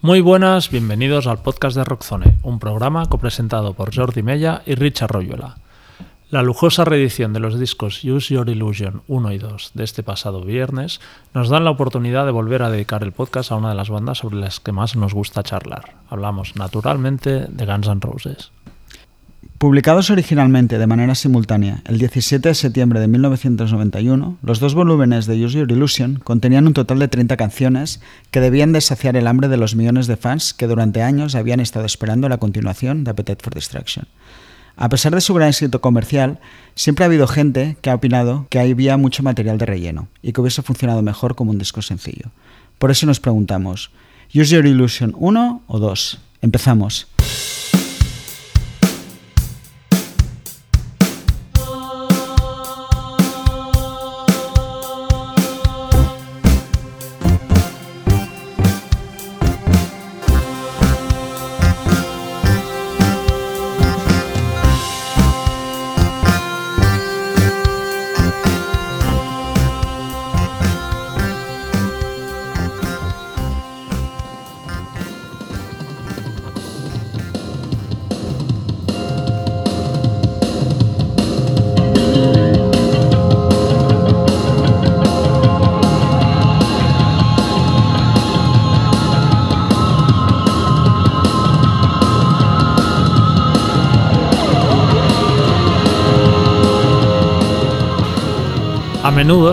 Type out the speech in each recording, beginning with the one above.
Muy buenas, bienvenidos al podcast de Rockzone, un programa copresentado por Jordi Mella y Richard Royuela. La lujosa reedición de los discos Use Your Illusion 1 y 2 de este pasado viernes nos dan la oportunidad de volver a dedicar el podcast a una de las bandas sobre las que más nos gusta charlar. Hablamos naturalmente de Guns N' Roses. Publicados originalmente de manera simultánea el 17 de septiembre de 1991, los dos volúmenes de Use Your Illusion contenían un total de 30 canciones que debían desaciar el hambre de los millones de fans que durante años habían estado esperando la continuación de Appetite for Destruction. A pesar de su gran éxito comercial, siempre ha habido gente que ha opinado que había mucho material de relleno y que hubiese funcionado mejor como un disco sencillo. Por eso nos preguntamos, ¿Use Your Illusion 1 o 2? Empezamos.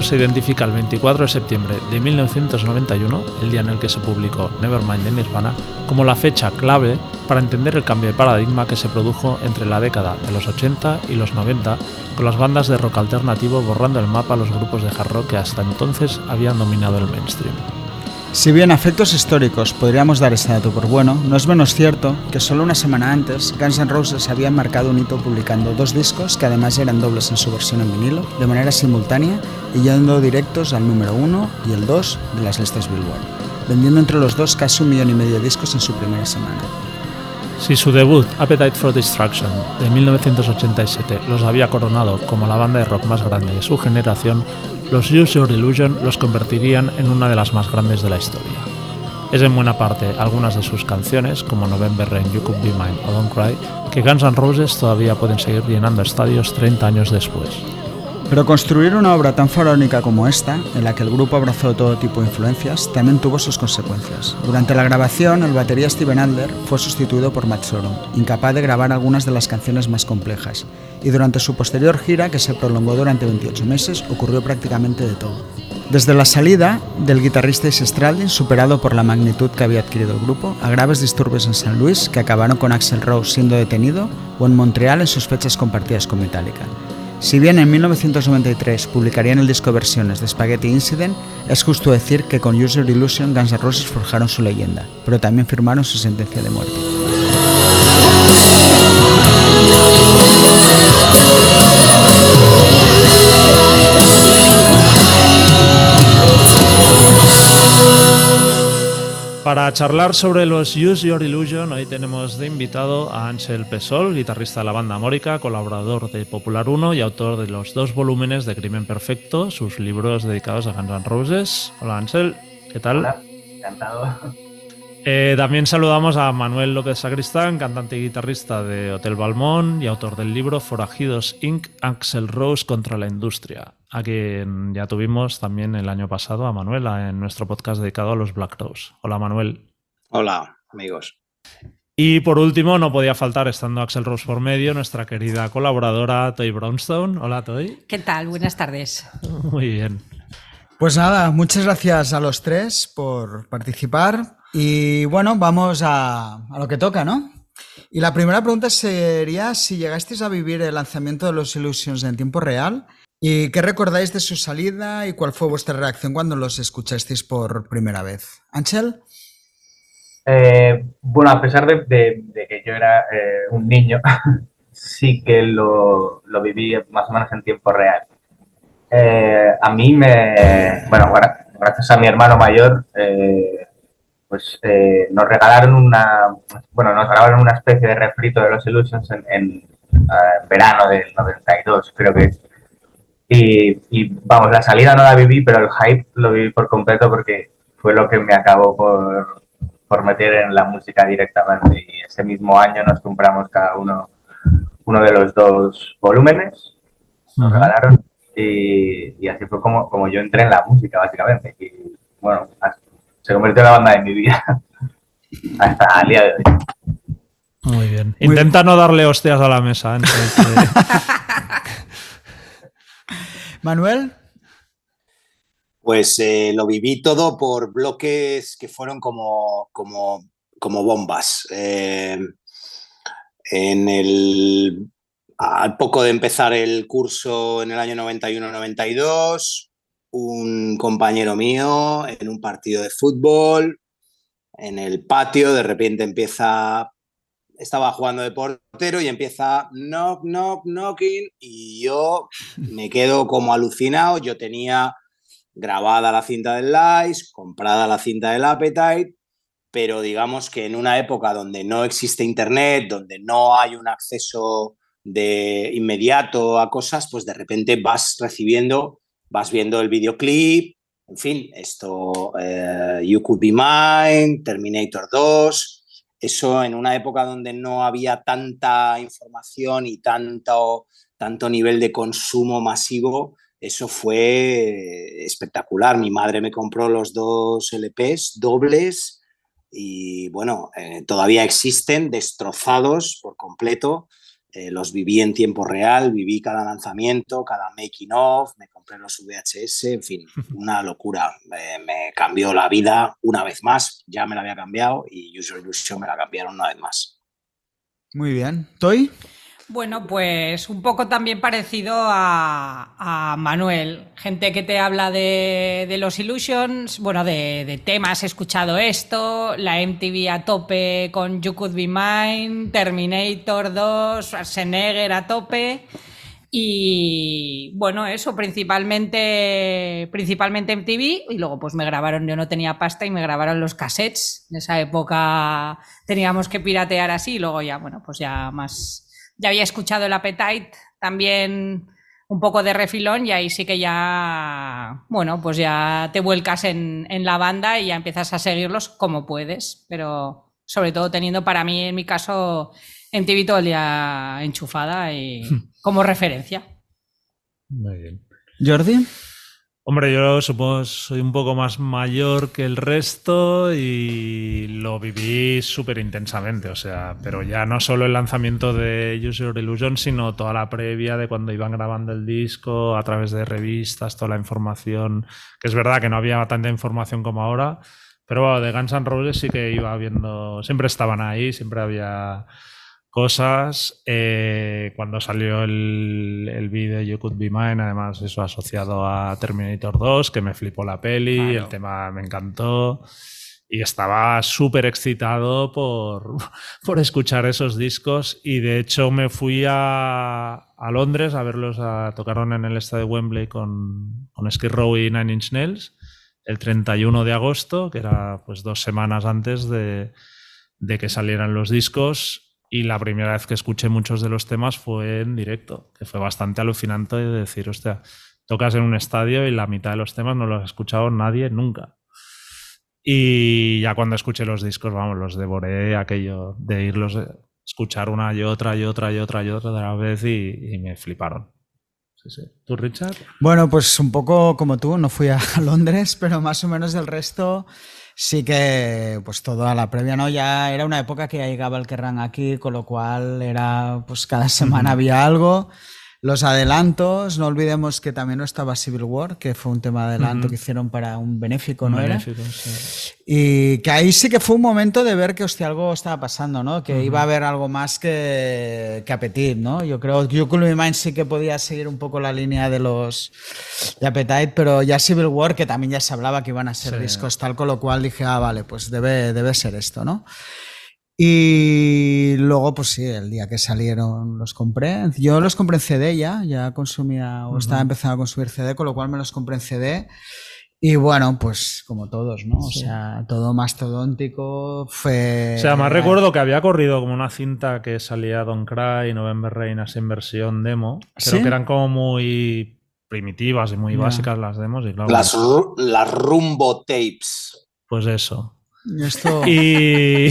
Se identifica el 24 de septiembre de 1991, el día en el que se publicó Nevermind de Nirvana, como la fecha clave para entender el cambio de paradigma que se produjo entre la década de los 80 y los 90, con las bandas de rock alternativo borrando el mapa a los grupos de hard rock que hasta entonces habían dominado el mainstream. Si bien a efectos históricos podríamos dar este dato por bueno, no es menos cierto que solo una semana antes Guns N' Roses habían marcado un hito publicando dos discos que además eran dobles en su versión en vinilo, de manera simultánea y yendo directos al número 1 y el 2 de las listas Billboard, vendiendo entre los dos casi un millón y medio de discos en su primera semana. Si su debut, Appetite for Destruction, de 1987, los había coronado como la banda de rock más grande de su generación, los Use Your Illusion los convertirían en una de las más grandes de la historia. Es en buena parte algunas de sus canciones, como November Rain, You Could Be Mine o Don't Cry, que Guns N' Roses todavía pueden seguir llenando estadios 30 años después. Pero construir una obra tan faraónica como esta, en la que el grupo abrazó todo tipo de influencias, también tuvo sus consecuencias. Durante la grabación, el batería Steven Adler fue sustituido por Matt Sorum, incapaz de grabar algunas de las canciones más complejas, y durante su posterior gira, que se prolongó durante 28 meses, ocurrió prácticamente de todo. Desde la salida del guitarrista Ace Stradlin, superado por la magnitud que había adquirido el grupo, a graves disturbios en San Luis, que acabaron con Axel Rose siendo detenido, o en Montreal en sus fechas compartidas con Metallica. Si bien en 1993 publicarían el disco versiones de Spaghetti Incident, es justo decir que con User Illusion Guns N' Roses forjaron su leyenda, pero también firmaron su sentencia de muerte. Para charlar sobre los Use Your Illusion, hoy tenemos de invitado a Ángel Pesol, guitarrista de la banda Mórica, colaborador de Popular 1 y autor de los dos volúmenes de Crimen Perfecto, sus libros dedicados a Guns N' Roses. Hola Ángel, ¿qué tal? Hola, encantado. Eh, también saludamos a Manuel López Sacristán, cantante y guitarrista de Hotel Balmón y autor del libro Forajidos Inc. Axel Rose contra la industria, a quien ya tuvimos también el año pasado a Manuel en nuestro podcast dedicado a los Black Rose. Hola Manuel. Hola amigos. Y por último, no podía faltar, estando Axel Rose por medio, nuestra querida colaboradora Toy Brownstone. Hola Toy. ¿Qué tal? Buenas tardes. Muy bien. Pues nada, muchas gracias a los tres por participar. Y bueno, vamos a, a, lo que toca, ¿no? Y la primera pregunta sería si llegasteis a vivir el lanzamiento de los Illusions en tiempo real y qué recordáis de su salida y cuál fue vuestra reacción cuando los escuchasteis por primera vez. Ángel. Eh, bueno, a pesar de, que yo era eh, un niño, sí que lo, lo, viví más o menos en tiempo real. Eh, a mí me, bueno, gracias a mi hermano mayor, pues eh, nos regalaron una, bueno, nos regalaron una especie de refrito de los Illusions en, en uh, verano del 92, creo que es. Y, y, vamos, la salida no la viví, pero el hype lo viví por completo porque fue lo que me acabó por, por meter en la música directamente. Y ese mismo año nos compramos cada uno uno de los dos volúmenes, nos regalaron y, así fue como, como yo entré en la música, básicamente. Y bueno, se convirtió en la banda de mi vida hasta el día de hoy. Muy bien. Intenta no darle hostias a la mesa. Manuel. Pues eh, lo viví todo por bloques que fueron como, como, como bombas. Eh, en el, al poco de empezar el curso en el año 91-92, un compañero mío en un partido de fútbol, en el patio, de repente empieza, estaba jugando de portero y empieza knock, knock, knocking y yo me quedo como alucinado, yo tenía grabada la cinta del Lice, comprada la cinta del Appetite, pero digamos que en una época donde no existe internet, donde no hay un acceso de inmediato a cosas, pues de repente vas recibiendo, vas viendo el videoclip, en fin, esto, eh, You Could Be Mine, Terminator 2, eso en una época donde no había tanta información y tanto, tanto nivel de consumo masivo, eso fue espectacular. Mi madre me compró los dos LPs dobles y bueno, eh, todavía existen destrozados por completo. Eh, los viví en tiempo real, viví cada lanzamiento, cada making of, me compré los VHS, en fin, una locura. me cambió la vida una vez más, ya me la había cambiado y User Illusion me la cambiaron una vez más. Muy bien. ¿Toy? Bueno, pues un poco también parecido a, Manuel. Gente que te habla de, los Illusions, bueno, de, temas, he escuchado esto, la MTV a tope con You Could Be Mine, Terminator 2, Schwarzenegger a tope. Y bueno, eso, principalmente, principalmente MTV. Y luego pues me grabaron, yo no tenía pasta y me grabaron los cassettes. En esa época teníamos que piratear así y luego ya, bueno, pues ya más ya había escuchado el Appetite también un poco de refilón y ahí sí que ya, bueno, pues ya te vuelcas en, la banda y ya empiezas a seguirlos como puedes, pero sobre todo teniendo para mí, en mi caso, en TV todo el día enchufada y como referencia. Muy bien. Jordi. Hombre, yo supongo soy un poco más mayor que el resto y lo viví súper intensamente, o sea, pero ya no solo el lanzamiento de User Illusion, sino toda la previa de cuando iban grabando el disco a través de revistas, toda la información, que es verdad que no había tanta información como ahora, pero bueno, de Guns N' Roses sí que iba viendo, siempre estaban ahí, siempre había cosas. Eh, cuando salió el, el vídeo You Could Be Mine, además eso asociado a Terminator 2, que me flipó la peli, el tema me encantó. Y estaba súper excitado por, por, escuchar esos discos. Y de hecho me fui a, a Londres a verlos, a, tocaron en el estadio de Wembley con, con Skid Row y Nine Inch Nails el 31 de agosto, que era pues dos semanas antes de, de que salieran los discos y la primera vez que escuché muchos de los temas fue en directo, que fue bastante alucinante de decir, hostia, tocas en un estadio y la mitad de los temas no los ha escuchado nadie nunca. Y ya cuando escuché los discos, vamos, los devoré aquello de irlos, escuchar una y otra y otra y otra y otra de la vez y, me fliparon. Sí, sí. ¿Tú, Richard? Bueno, pues un poco como tú, no fui a Londres, pero más o menos del resto sí que pues toda la previa, ¿no? Ya era una época que ya llegaba el Kerrang aquí, con lo cual era pues cada semana había algo. Los adelantos, no olvidemos que también no estaba Civil War, que fue un tema de adelanto que hicieron para un benéfico, ¿no era? Y que ahí sí que fue un momento de ver que hostia, algo estaba pasando, ¿no? Que iba a haber algo más que, que Appetit, ¿no? Yo creo que Be Mine sí que podía seguir un poco la línea de los de Appetite, pero ya Civil War, que también ya se hablaba que iban a ser discos tal, con lo cual dije, ah, vale, pues debe, debe ser esto, ¿no? Y luego, pues sí, el día que salieron los compré. Yo los compré en CD ya, ya consumía o estaba empezando a consumir CD, con lo cual me los compré en CD. Y bueno, pues como todos, ¿no? O sea, todo mastodóntico fue... O sea, más recuerdo que había corrido como una cinta que salía Don Cry, November Rain, así en versión demo. Creo que eran como muy primitivas y muy básicas las demos. Y las, las rumbo tapes. Pues eso. Y...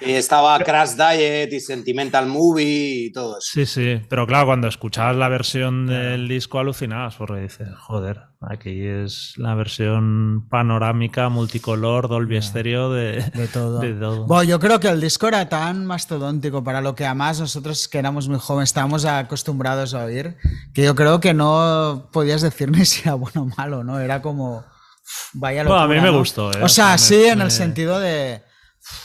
estaba Crash Diet y Sentimental Movie y todo eso. Sí, sí, pero claro, cuando escuchabas la versión del disco alucinabas porque dices, joder, aquí es la versión panorámica, multicolor, Dolby Stereo de, de, todo. Bueno, yo creo que el disco era tan mastodóntico para lo que además nosotros que éramos muy jóvenes estábamos acostumbrados a oír, que yo creo que no podías decir ni si era bueno o malo, ¿no? Era como Vaya locura, a mí me gustó. ¿eh? O sea, sí, en el sentido de.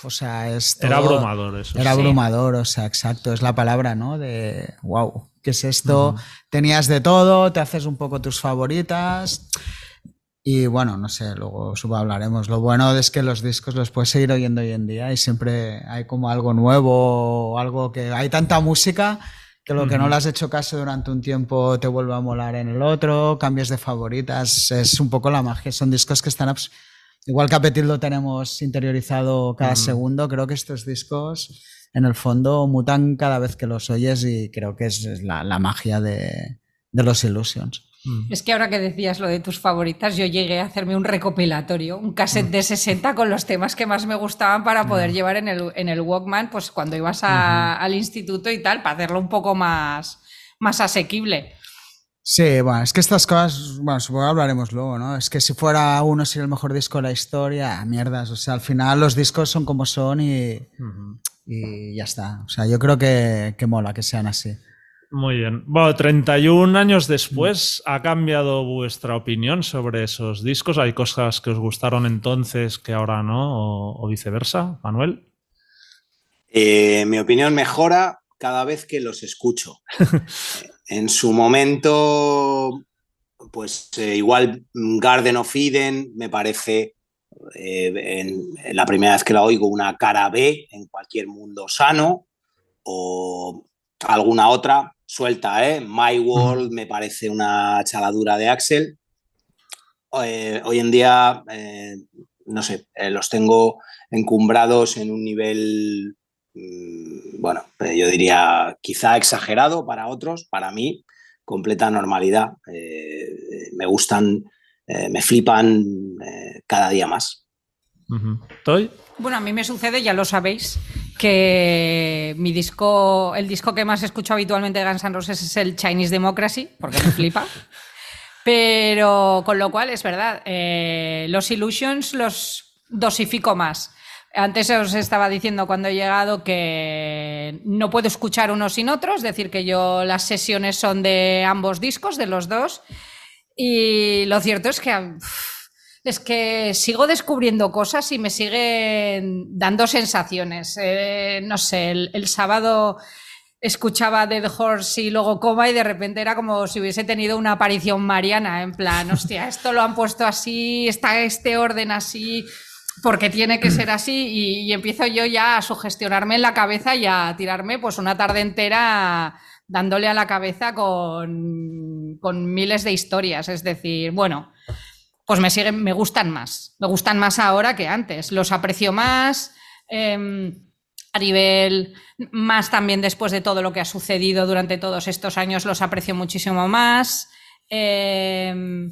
O sea, es Era abrumador eso. Era abrumador, o sea, exacto, es la palabra, ¿no? De, wow, ¿qué es esto? Tenías de todo, te haces un poco tus favoritas. Y bueno, no sé, luego subo hablaremos. Lo bueno es que los discos los puedes seguir oyendo hoy en día y siempre hay como algo nuevo, algo que hay tanta música que lo que no le has hecho caso durante un tiempo te vuelve a molar en el otro, cambios de favoritas, es un poco la magia, son discos que están... Igual que Apetit lo tenemos interiorizado cada segundo, creo que estos discos en el fondo mutan cada vez que los oyes y creo que es la, magia de, de los Illusions. Mm. Es que ahora que decías lo de tus favoritas, yo llegué a hacerme un recopilatorio, un cassette de 60 con los temas que más me gustaban para poder llevar en el, en el Walkman, pues cuando ibas al instituto y tal, para hacerlo un poco más, más asequible. Sí, bueno, es que estas cosas, bueno, supongo que hablaremos luego, ¿no? Es que si fuera uno ser el mejor disco de la historia, mierdas, o sea, al final los discos son como son y, y ya está. O sea, yo creo que, que mola que sean así. Muy bien. Bueno, 31 años después, ¿ha cambiado vuestra opinión sobre esos discos? ¿Hay cosas que os gustaron entonces que ahora no? ¿O, viceversa, Manuel? Eh, mi opinión mejora cada vez que los escucho. en su momento, pues eh, igual Garden of Eden me parece eh, en, la primera vez que la oigo una cara B en cualquier mundo sano o alguna otra suelta, ¿eh? My World me parece una chaladura de Axel. Eh, hoy en día, eh, no sé, eh, los tengo encumbrados en un nivel, mm, bueno, yo diría quizá exagerado para otros, para mí, completa normalidad. me gustan, me flipan cada día más. ¿Estoy? Bueno, a mí me sucede, ya lo sabéis, que mi disco, el disco que más escucho habitualmente de Guns N' Roses es el Chinese Democracy, porque me flipa. Pero con lo cual es verdad, eh, los Illusions los dosifico más. Antes os estaba diciendo cuando he llegado que no puedo escuchar unos sin otros, es decir, que yo las sesiones son de ambos discos, de los dos. Y lo cierto es que es que sigo descubriendo cosas y me siguen dando sensaciones. Eh, no sé, el, sábado escuchaba Dead Horse y luego Coma y de repente era como si hubiese tenido una aparición mariana, en plan, hostia, esto lo han puesto así, está este orden así, porque tiene que ser así y, empiezo yo ya a sugestionarme en la cabeza y a tirarme pues una tarde entera dándole a la cabeza con, con miles de historias. Es decir, bueno, pues me siguen, me gustan más. Me gustan más ahora que antes. Los aprecio más. Em, a nivel más también después de todo lo que ha sucedido durante todos estos años, los aprecio muchísimo más. Em,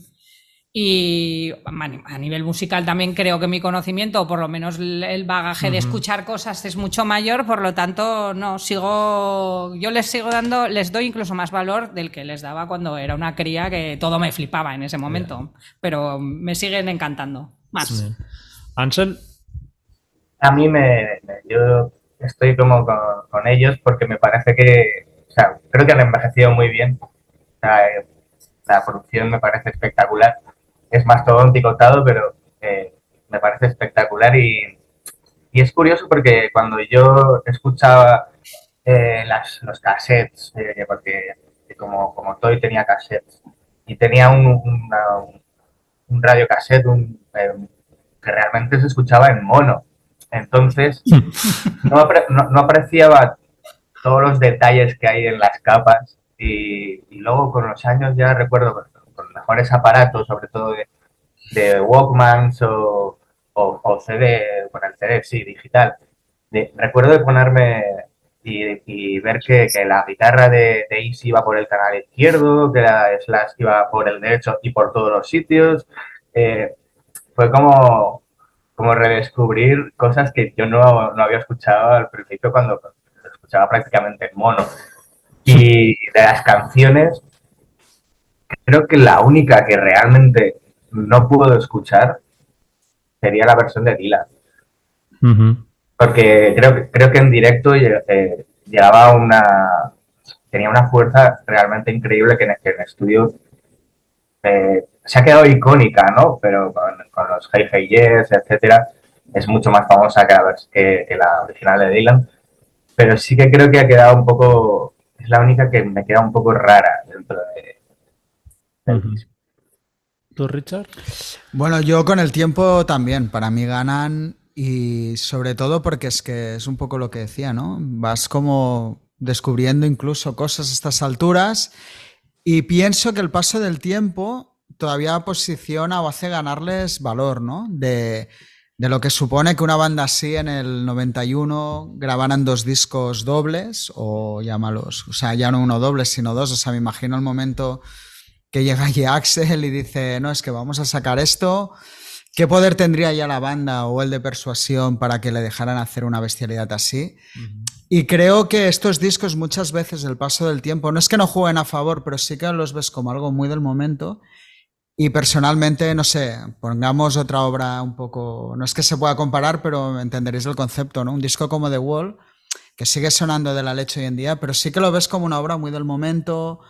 y a nivel musical también creo que mi conocimiento, o por lo menos el bagaje de escuchar cosas, es mucho mayor, por lo tanto, no, sigo, yo les sigo dando, les doy incluso más valor del que les daba cuando era una cría que todo me flipaba en ese momento, pero me siguen encantando más. Ansel. A mí me, yo estoy como con, ellos porque me parece que, o sea, creo que han envejecido muy bien. la producción me parece espectacular es más todo todo, pero eh, me parece espectacular y, es curioso porque cuando yo escuchaba eh, las, los cassettes, eh, porque como, como Toy tenía cassettes y tenía un, un radio cassette un, que realmente se escuchaba en mono. Entonces, no, no, apreciaba todos los detalles que hay en las capas y, y luego con los años ya recuerdo mejores aparatos, sobre todo de, de Walkmans o, o, CD, con el CD, sí, digital. recuerdo de ponerme y, ver que, la guitarra de, de Easy iba por el canal izquierdo, que la Slash iba por el derecho y por todos los sitios. Eh, fue como, como redescubrir cosas que yo no, no había escuchado al principio cuando escuchaba prácticamente en mono. Y de las canciones, creo que la única que realmente no puedo escuchar sería la versión de Dylan. Porque creo, creo que en directo eh, llegaba una. tenía una fuerza realmente increíble que en, el estudio eh, se ha quedado icónica, ¿no? Pero con, los Hey Hey Yes, etcétera, es mucho más famosa que la, que la original de Dylan. Pero sí que creo que ha quedado un poco. Es la única que me queda un poco rara dentro de, ¿Tú, Richard? Bueno, yo con el tiempo también. Para mí ganan y sobre todo porque es que es un poco lo que decía, ¿no? Vas como descubriendo incluso cosas a estas alturas y pienso que el paso del tiempo todavía posiciona o hace ganarles valor, ¿no? De, de lo que supone que una banda así en el 91 grabaran dos discos dobles o llámalos, o sea, ya no uno doble, sino dos, o sea, me imagino el momento que llega allí Axel y dice, no, es que vamos a sacar esto. ¿Qué poder tendría ya la banda o el de persuasión para que le dejaran hacer una bestialidad así? Y creo que estos discos muchas veces, el paso del tiempo, no es que no jueguen a favor, pero sí que los ves como algo muy del momento. Y personalmente, no sé, pongamos otra obra un poco, no es que se pueda comparar, pero entenderéis el concepto, ¿no? Un disco como The Wall, que sigue sonando de la leche hoy en día, pero sí que lo ves como una obra muy del momento.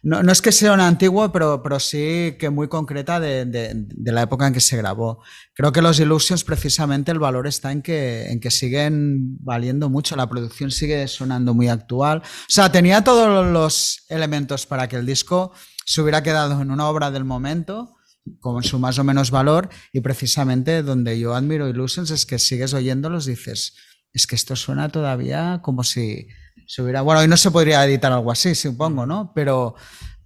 No, es que sea una antigua, pero, pero sí que muy concreta de, la época en que se grabó. Creo que los Illusions, precisamente, el valor está en que, en que siguen valiendo mucho, la producción sigue sonando muy actual. O sea, tenía todos los elementos para que el disco se hubiera quedado en una obra del momento con su más o menos valor y precisamente donde yo admiro Illusions es que sigues oyéndolos dices, es que esto suena todavía como si se hubiera... Bueno, hoy no se podría editar algo así, supongo, ¿no? Pero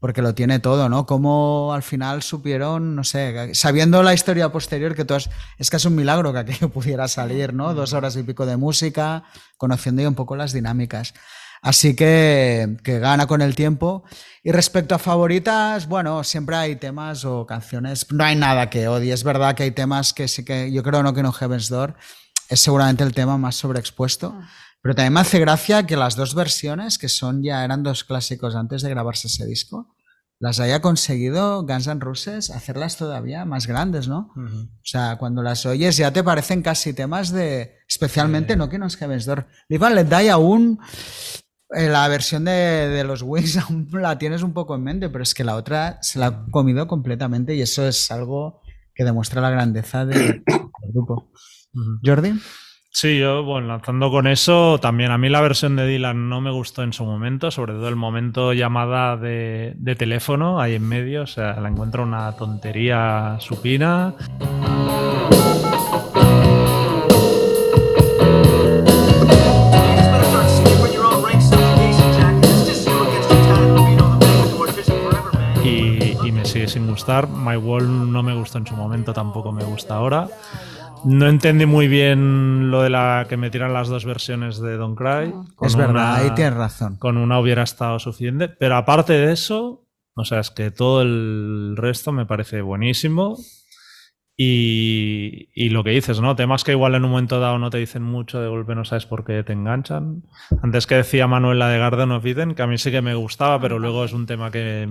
porque lo tiene todo, ¿no? Como al final supieron, no sé, sabiendo la historia posterior, que todas, es que es un milagro que aquello pudiera salir, ¿no? Dos horas y pico de música, conociendo ya un poco las dinámicas. Así que, que gana con el tiempo. Y respecto a favoritas, bueno, siempre hay temas o canciones, no hay nada que odie. Es verdad que hay temas que sí que, yo creo no que no Heaven's Door, es seguramente el tema más sobreexpuesto. Ah. Pero también me hace gracia que las dos versiones, que son ya eran dos clásicos antes de grabarse ese disco, las haya conseguido Guns N' Roses hacerlas todavía más grandes, ¿no? O sea, cuando las oyes ya te parecen casi temas de, especialmente, no que no es Heaven's Door. Live and Let Die aún, eh, la versión de, los Wings aún la tienes un poco en mente, pero es que la otra se la ha comido completamente y eso es algo que demuestra la grandeza del grupo. Jordi. Sí, yo, bueno, lanzando con eso, también a mí la versión de Dylan no me gustó en su momento, sobre todo el momento llamada de, teléfono ahí en medio, o sea, la encuentro una tontería supina. Y, y me sigue sin gustar. My Wall no me gustó en su momento, tampoco me gusta ahora. No entendí muy bien lo de la que me tiran las dos versiones de Don't Cry. Es verdad, ahí tienes razón. Con una hubiera estado suficiente. Pero aparte de eso, o sea, es que todo el resto me parece buenísimo. Y, y, lo que dices, ¿no? Temas que igual en un momento dado no te dicen mucho, de golpe no sabes por qué te enganchan. Antes que decía Manuela de Garden of Eden, que a mí sí que me gustaba, pero luego es un tema que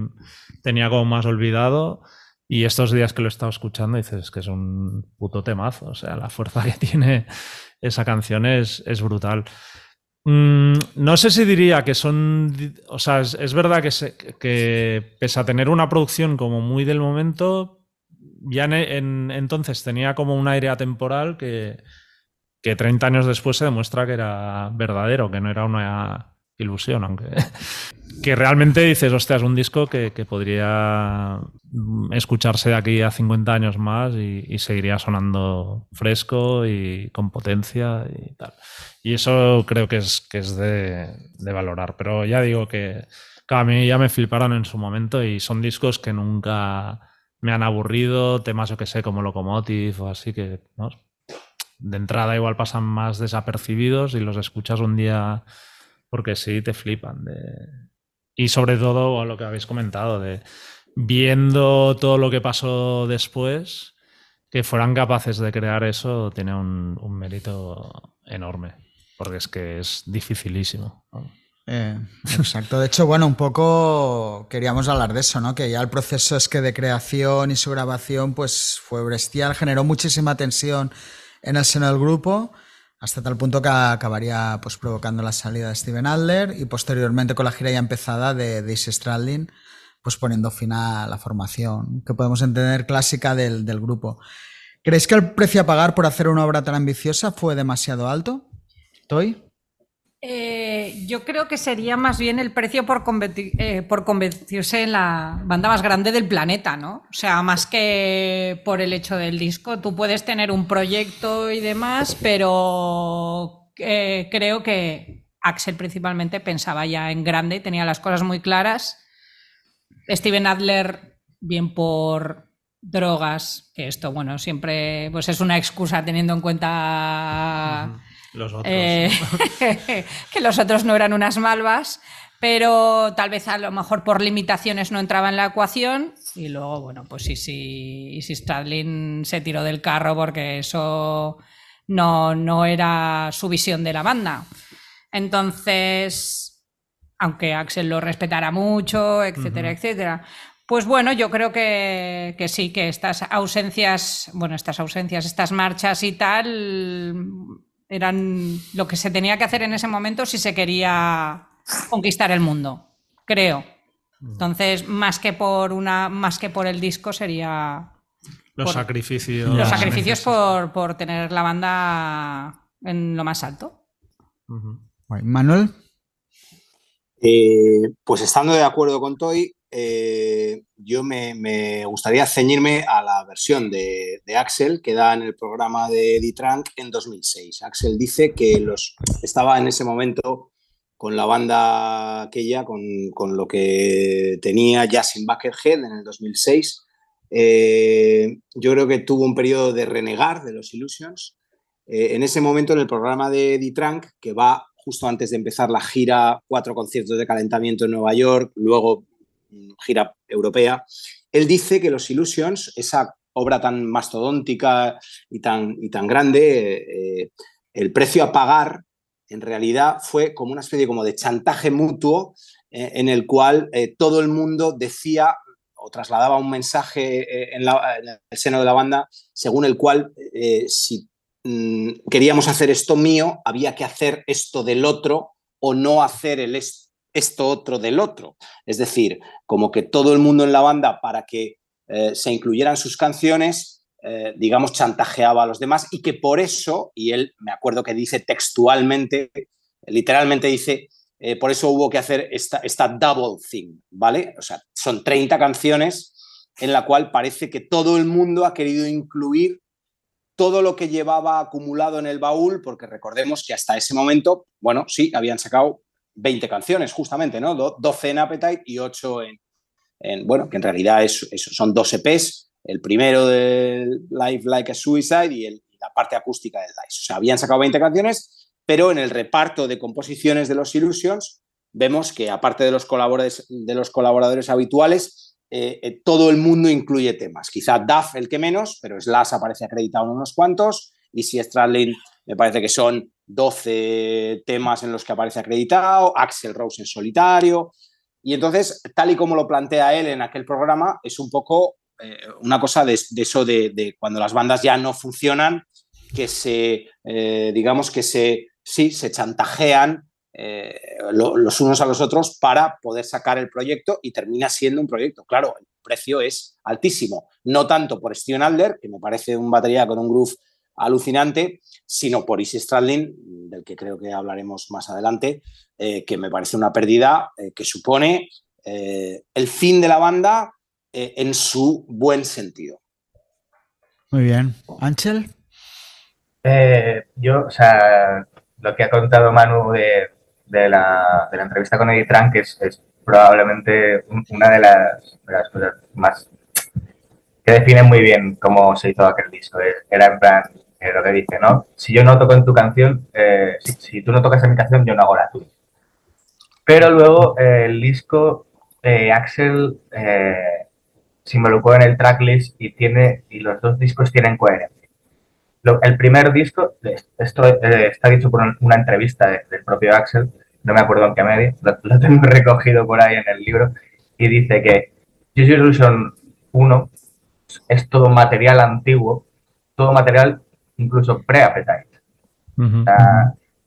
tenía como más olvidado. Y estos días que lo he estado escuchando dices que es un puto temazo. O sea, la fuerza que tiene esa canción es, es brutal. Mm, no sé si diría que son. O sea, es, verdad que, que, pese a tener una producción como muy del momento, ya en, entonces tenía como un aire atemporal que, que 30 años después se demuestra que era verdadero, que no era una ilusión, aunque que realmente dices, hostia, es un disco que, podría escucharse de aquí a 50 años más y, seguiría sonando fresco y con potencia y tal. Y eso creo que es, que es de, valorar. Pero ya digo que, a mí ya me fliparon en su momento y son discos que nunca me han aburrido, temas yo que sé, como Locomotive o así que de entrada igual pasan más desapercibidos y los escuchas un día porque sí te flipan. Y sobre todo lo que habéis comentado, de viendo todo lo que pasó después, que fueran capaces de crear eso tiene un, mérito enorme, porque es que es dificilísimo. Eh, exacto. De hecho, bueno, un poco queríamos hablar de eso, ¿no? Que ya el proceso es que de creación y su grabación, pues fue bestial, generó muchísima tensión en el seno del grupo, hasta tal punto que acabaría pues provocando la salida de Steven Adler y posteriormente con la gira ya empezada de Daisy Stradlin, pues poniendo fin a la formación, que podemos entender clásica del, del grupo. ¿Creéis que el precio a pagar por hacer una obra tan ambiciosa fue demasiado alto? ¿Toy? Eh, yo creo que sería más bien el precio por, eh, por, convertirse en la banda más grande del planeta, ¿no? O sea, más que por el hecho del disco. Tú puedes tener un proyecto y demás, pero eh, creo que Axel principalmente pensaba ya en grande, tenía las cosas muy claras. Steven Adler, bien por drogas, que esto, bueno, siempre pues es una excusa teniendo en cuenta... Los otros. Eh, que los otros no eran unas malvas, pero tal vez a lo mejor por limitaciones no entraba en la ecuación. Y luego, bueno, pues sí, sí, si Stradlin se tiró del carro porque eso no, no era su visión de la banda. Entonces, aunque Axel lo respetara mucho, etcétera, etcétera. Pues bueno, yo creo que, que, sí, que estas ausencias, bueno, estas ausencias, estas marchas y tal, eran lo que se tenía que hacer en ese momento si se quería conquistar el mundo, creo. Entonces, más que por una, más que por el disco sería los sacrificios. Los sacrificios por, tener la banda en lo más alto. Manuel. Eh, pues estando de acuerdo con Toy, eh, yo me, gustaría ceñirme a la versión de, Axel que da en el programa de D-Trunk en 2006. Axel dice que los, estaba en ese momento con la banda aquella, con, lo que tenía ya sin en el 2006. Eh, yo creo que tuvo un periodo de renegar de los Illusions. Eh, en ese momento, en el programa de D-Trunk, que va justo antes de empezar la gira, cuatro conciertos de calentamiento en Nueva York, luego gira europea, él dice que los Illusions, esa obra tan mastodóntica y tan, y tan grande, eh, el precio a pagar en realidad fue como una especie como de chantaje mutuo eh, en el cual eh, todo el mundo decía o trasladaba un mensaje en, el seno de la banda según el cual si mm, queríamos hacer esto mío, había que hacer esto del otro o no hacer el esto otro del otro. Es decir, como que todo el mundo en la banda, para que eh, se incluyeran sus canciones, eh, digamos, chantajeaba a los demás y que por eso, y él me acuerdo que dice textualmente, literalmente dice, eh, por eso hubo que hacer esta, esta double thing, ¿vale? O sea, son 30 canciones en la cual parece que todo el mundo ha querido incluir todo lo que llevaba acumulado en el baúl, porque recordemos que hasta ese momento, bueno, sí, habían sacado 20 canciones, justamente, ¿no? 12 en Appetite y 8 en, bueno, que en realidad es, son dos EPs, el primero de Live Like a Suicide y, la parte acústica del Dice. O sea, habían sacado 20 canciones, pero en el reparto de composiciones de los Illusions vemos que aparte de los colaboradores, de los colaboradores habituales, eh, eh, todo el mundo incluye temas. Quizá Duff el que menos, pero Slash aparece acreditado en unos cuantos y si Stradlin me parece que son 12 temas en los que aparece acreditado, Axel Rose en solitario. Y entonces, tal y como lo plantea él en aquel programa, es un poco eh, una cosa de, eso de, cuando las bandas ya no funcionan, que se, eh, digamos que se, sí, se chantajean eh, los unos a los otros para poder sacar el proyecto y termina siendo un proyecto. Claro, el precio es altísimo, no tanto por Steven Alder, que me parece un batería con un groove alucinante, sino por Easy Stradlin, del que creo que hablaremos más adelante, eh, que me parece una pérdida eh, que supone eh, el fin de la banda en su buen sentido. Muy bien. Ángel. yo, o sea, lo que ha contado Manu de, la, entrevista con Eddie Trunk es, probablemente una de las, de las, cosas más que define muy bien cómo se hizo aquel disco. Era en plan, lo que dice, ¿no? Si yo no toco en tu canción, eh, si, tú no tocas en mi canción, yo no hago la tuya. Pero luego eh, el disco, eh, Axel se involucró en el tracklist y, tiene, y los dos discos tienen coherencia. el primer disco, esto eh, está dicho por una entrevista del propio Axel, no me acuerdo en qué medio, lo, tengo recogido por ahí en el libro, y dice que Use Illusion 1 es todo material antiguo, todo material incluso pre-Appetite.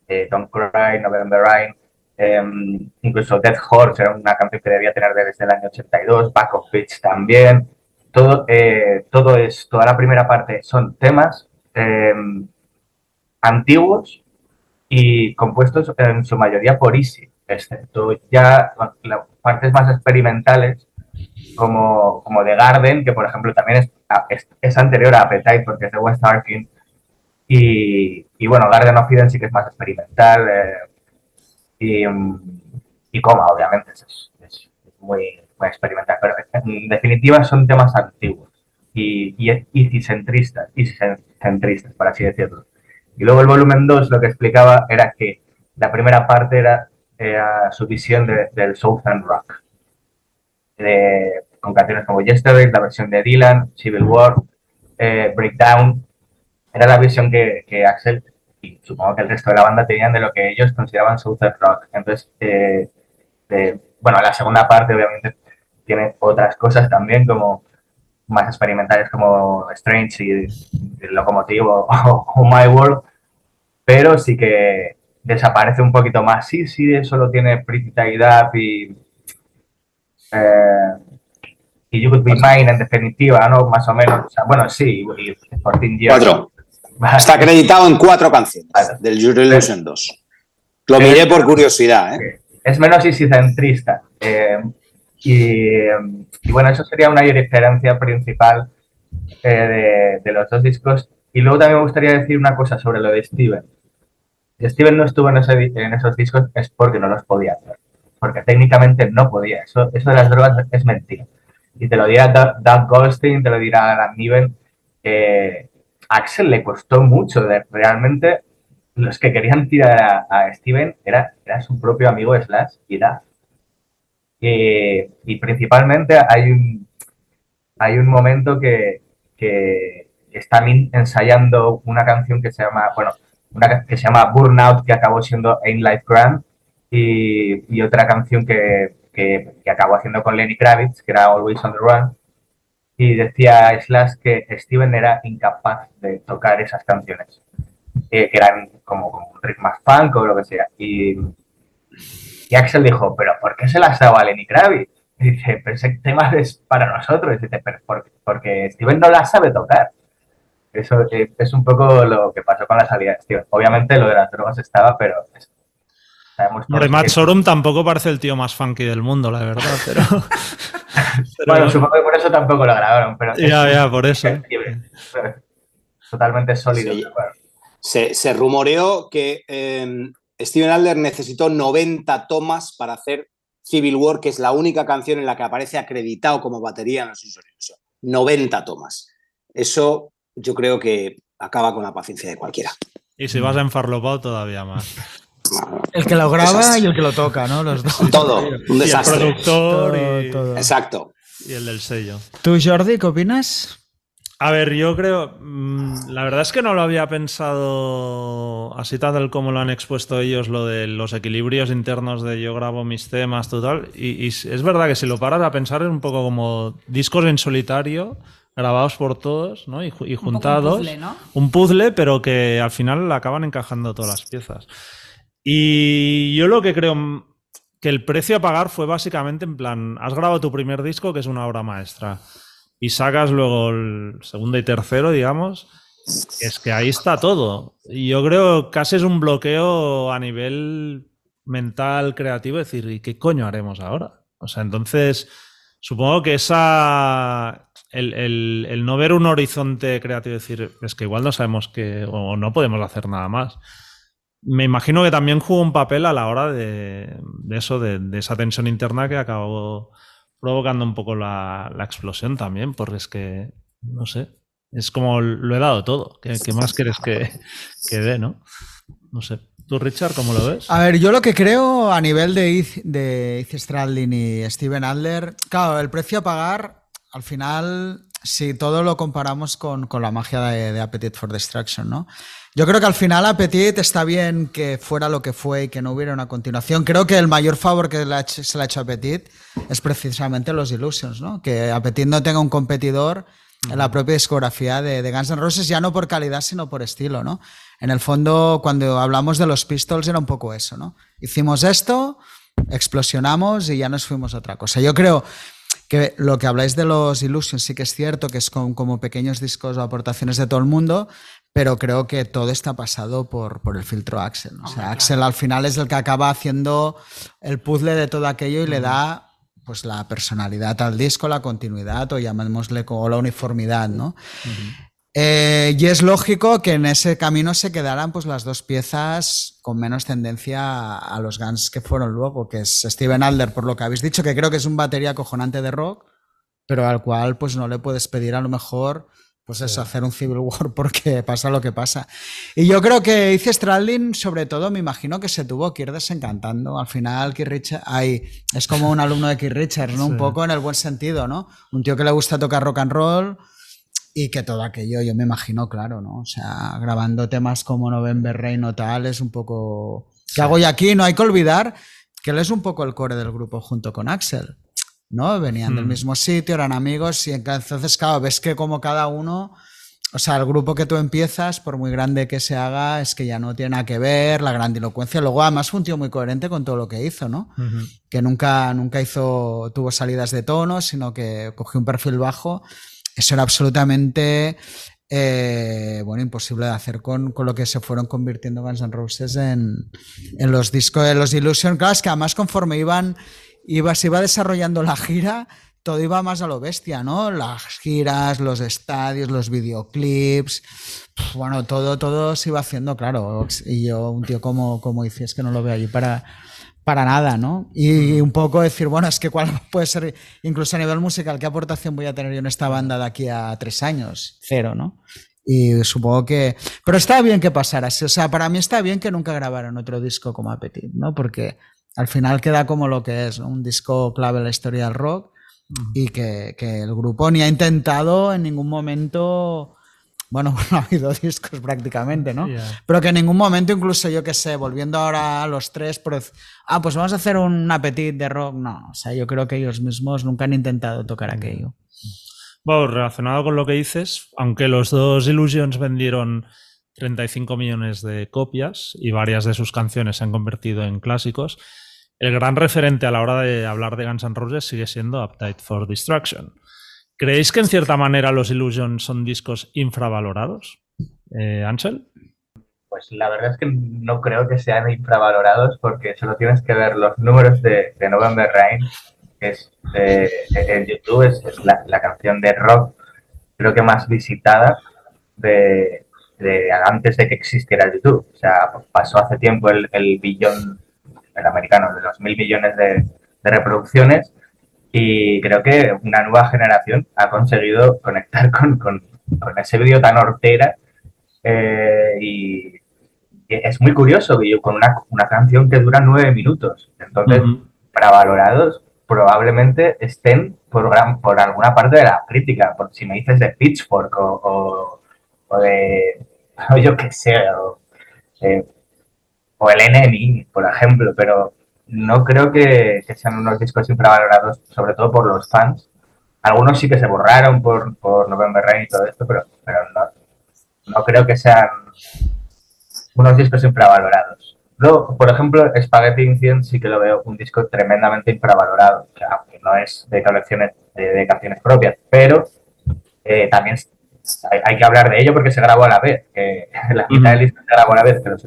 Eh, Don't Cry, November Rain, em, incluso Death Horse era una canción que debía tener desde el año 82, Back of Pitch también. Todo, eh, todo es, toda la primera parte son temas em, antiguos y compuestos en su mayoría por Easy, excepto ya las partes más experimentales como, como The Garden, que por ejemplo también es, es, anterior a Appetite porque es de West Arkin. Y, y, bueno, Garden of Eden sí que es más experimental. Eh, y, y, Coma, obviamente, es, muy, experimental. Pero en definitiva son temas antiguos y, y, centristas, centristas, por así decirlo. Y luego el volumen 2 lo que explicaba era que la primera parte era, su visión del Southern Rock, con canciones como Yesterday, la versión de Dylan, Civil War, eh, Breakdown. Era la visión que, Axel y supongo que el resto de la banda tenían de lo que ellos consideraban Southern Rock. Entonces, eh, bueno, la segunda parte obviamente tiene otras cosas también como más experimentales como Strange y, Locomotivo o, My World, pero sí que desaparece un poquito más. Sí, sí, solo tiene Pretty Tied Up y, eh, y You Could Be Mine en definitiva, ¿no? Más o menos. bueno, sí, y Cuatro. Está acreditado en cuatro canciones del Jury Illusion 2. Lo miré por curiosidad, ¿eh? Es menos isicentrista. Eh, y, bueno, eso sería una diferencia principal eh, de, los dos discos. Y luego también me gustaría decir una cosa sobre lo de Steven. Si Steven no estuvo en, esos discos es porque no los podía hacer. Porque técnicamente no podía. Eso, eso de las drogas es mentira. Y te lo dirá Doug Goldstein, te lo dirá Alan Niven. Axel le costó mucho. De, realmente los que querían tirar a, Steven era, era su propio amigo Slash y Duff y principalmente hay un, hay un momento que, que están ensayando una canción que se llama, bueno, una que se llama Burnout, que acabó siendo Ain't Life Grand, y, y otra canción que, que, acabó haciendo con Lenny Kravitz, que era Always on the Run, y decía Slash que Steven era incapaz de tocar esas canciones, eh, que eran como, como un ritmo más funk o lo que sea. Y, y Axel dijo, ¿pero por qué se las daba a Lenny Kravitz? Y dice, pero ese tema es para nosotros. Dice, pero porque, Steven no la sabe tocar. Eso eh, es un poco lo que pasó con la salida de Steven. Obviamente lo de las drogas estaba, pero... sabemos Matt Sorum tampoco parece el tío más funky del mundo, la verdad, pero... bueno, supongo que por eso tampoco lo grabaron, pero... Ya, ya, por eso. Totalmente sólido. Se, se, rumoreó que em, Steven Adler necesitó 90 tomas para hacer Civil War, que es la única canción en la que aparece acreditado como batería en los instrumentos. 90 tomas. Eso yo creo que acaba con la paciencia de cualquiera. Y si vas a enfarlopado todavía más. El que lo graba y el que lo toca, ¿no? Los dos. Todo, un desastre. el productor y... Exacto. Y el del sello. ¿Tú, Jordi, qué opinas? A ver, yo creo, mm, la verdad es que no lo había pensado así tal como lo han expuesto ellos, lo de los equilibrios internos de yo grabo mis temas, total. Y, es verdad que si lo paras a pensar es un poco como discos en solitario, grabados por todos ¿no? y, juntados. Un puzzle, ¿no? un puzzle, pero que al final acaban encajando todas las piezas. Y yo lo que creo que el precio a pagar fue básicamente en plan, has grabado tu primer disco, que es una obra maestra y sacas luego el segundo y tercero, digamos, es que ahí está todo. Y yo creo que casi es un bloqueo a nivel mental, creativo, decir, ¿y qué coño haremos ahora? O sea, entonces, supongo que esa. El, no ver un horizonte creativo, decir, es que igual no sabemos que. o no podemos hacer nada más. Me imagino que también jugó un papel a la hora de, eso, de, esa tensión interna que acabó provocando un poco la, explosión también, porque es que, no sé, es como lo he dado todo. ¿Qué, más quieres que, que dé, no? No sé. ¿Tú, Richard, cómo lo ves? A ver, yo lo que creo a nivel de Heath, de y Steven Adler, claro, el precio a pagar al final, si todo lo comparamos con, la magia de, Appetite for Destruction, ¿no? Yo creo que al final Appetite está bien que fuera lo que fue y que no hubiera una continuación. Creo que el mayor favor que se le ha hecho a Appetite es precisamente los Illusions, ¿no? Que Appetite no tenga un competidor en la propia discografía de, de, Guns N' Roses, ya no por calidad, sino por estilo, ¿no? En el fondo, cuando hablamos de los Pistols era un poco eso, ¿no? Hicimos esto, explosionamos y ya nos fuimos a otra cosa. Yo creo que lo que habláis de los Illusions sí que es cierto, que es como pequeños discos o aportaciones de todo el mundo, pero creo que todo está pasado por, por el filtro Axel. O sea, Axel al final es el que acaba haciendo el puzzle de todo aquello y le da pues la personalidad al disco, la continuidad o llamémosle como la uniformidad, ¿no? Eh, y es lógico que en ese camino se quedaran pues, las dos piezas con menos tendencia a, los Guns que fueron luego, que es Steven Adler, por lo que habéis dicho, que creo que es un batería acojonante de rock, pero al cual pues no le puedes pedir a lo mejor pues eso, hacer un Civil War porque pasa lo que pasa. Y yo creo que Izzy Stradlin, sobre todo, me imagino que se tuvo que ir desencantando. Al final, Keith Richards, es como un alumno de Keith Richards, ¿no? Un poco en el buen sentido, ¿no? Un tío que le gusta tocar rock and roll, y que todo aquello, yo me imagino, claro, ¿no? O sea, grabando temas como November Rain o tal, es un poco... ¿Qué hago yo aquí? No hay que olvidar que él es un poco el core del grupo junto con Axel, ¿no? Venían del hmm. mismo sitio, eran amigos y entonces, claro, ves que como cada uno... O sea, el grupo que tú empiezas, por muy grande que se haga, es que ya no tiene nada que ver, la grandilocuencia. Luego, además, fue un tío muy coherente con todo lo que hizo, ¿no? Que nunca, nunca hizo, tuvo salidas de tono, sino que cogió un perfil bajo eso era absolutamente eh, bueno, imposible de hacer con, lo que se fueron convirtiendo Guns N' Roses en, los discos de los Illusion. Claro, es que además conforme iban, iba, se iba desarrollando la gira, todo iba más a lo bestia, ¿no? Las giras, los estadios, los videoclips, bueno, todo, todo se iba haciendo, claro. Y yo, un tío como, como dices, que no lo veo allí para, para nada, ¿no? Y un poco decir, bueno, es que cuál puede ser, incluso a nivel musical, ¿qué aportación voy a tener yo en esta banda de aquí a tres años? Cero, ¿no? Y supongo que... Pero está bien que pasara, o sea, para mí está bien que nunca grabaran otro disco como Appetit, ¿no? Porque al final queda como lo que es, un disco clave en la historia del rock y que, que el grupo ni ha intentado en ningún momento bueno, no ha habido discos prácticamente, ¿no? Pero que en ningún momento, incluso yo que sé, volviendo ahora a los tres, ah, pues vamos a hacer un apetit de rock. No, o sea, yo creo que ellos mismos nunca han intentado tocar aquello. Bueno, relacionado con lo que dices, aunque los dos Illusions vendieron 35 millones de copias y varias de sus canciones se han convertido en clásicos, el gran referente a la hora de hablar de Guns N' Roses sigue siendo Appetite for Destruction. ¿Creéis que en cierta manera los Illusions son discos infravalorados? Eh, Ansel. Pues la verdad es que no creo que sean infravalorados porque solo tienes que ver los números de, November Rain, que es eh, en YouTube, es, la, canción de rock, creo que más visitada de, antes de que existiera YouTube. O sea, pasó hace tiempo el, billón, el americano, de los mil millones de reproducciones y creo que una nueva generación ha conseguido conectar con, con, ese vídeo tan hortera. Eh, y, es muy curioso, yo con una, una, canción que dura nueve minutos. Entonces, para valorados, probablemente estén por, gran, por alguna parte de la crítica. Por, si me dices de Pitchfork o, o, de, o yo qué sé, o, eh, o el NMI, por ejemplo, pero no creo que, sean unos discos infravalorados, sobre todo por los fans. Algunos sí que se borraron por, por November Rain y todo esto, pero, pero no, creo que sean unos discos infravalorados. Luego, por ejemplo, Spaghetti Incident sí que lo veo un disco tremendamente infravalorado, aunque no es de colecciones de, canciones propias, pero eh, también hay, que hablar de ello porque se grabó a la vez, que la mitad del disco se grabó a la vez que los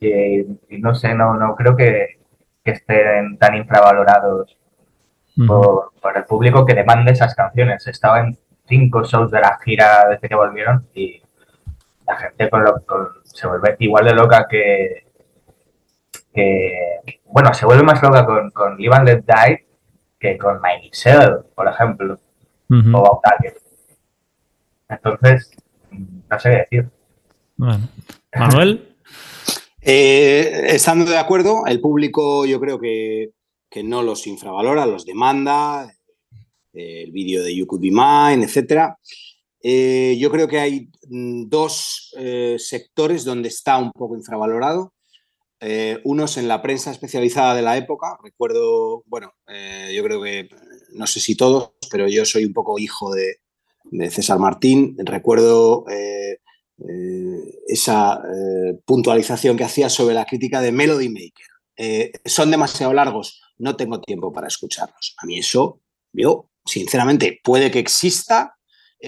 y, no sé, no, no creo que, estén tan infravalorados por, el público que demande esas canciones. Estaba en cinco shows de la gira desde que volvieron y la gente se vuelve igual de loca que, bueno, se vuelve más loca con, con Live and Let Die que con My Michelle, por ejemplo, o Entonces, no sé qué decir. Manuel. Eh, estando de acuerdo, el público yo creo que, no los infravalora, los demanda. el vídeo de You Could Be Mine, etc. yo creo que hay mm, dos sectores donde está un poco infravalorado. unos en la prensa especializada de la época. Recuerdo, bueno, yo creo que, no sé si todos, pero yo soy un poco hijo de, de César Martín. Recuerdo eh, eh, esa eh, puntualización que hacía sobre la crítica de Melody Maker. son demasiado largos, no tengo tiempo para escucharlos. A mí eso, yo, sinceramente, puede que exista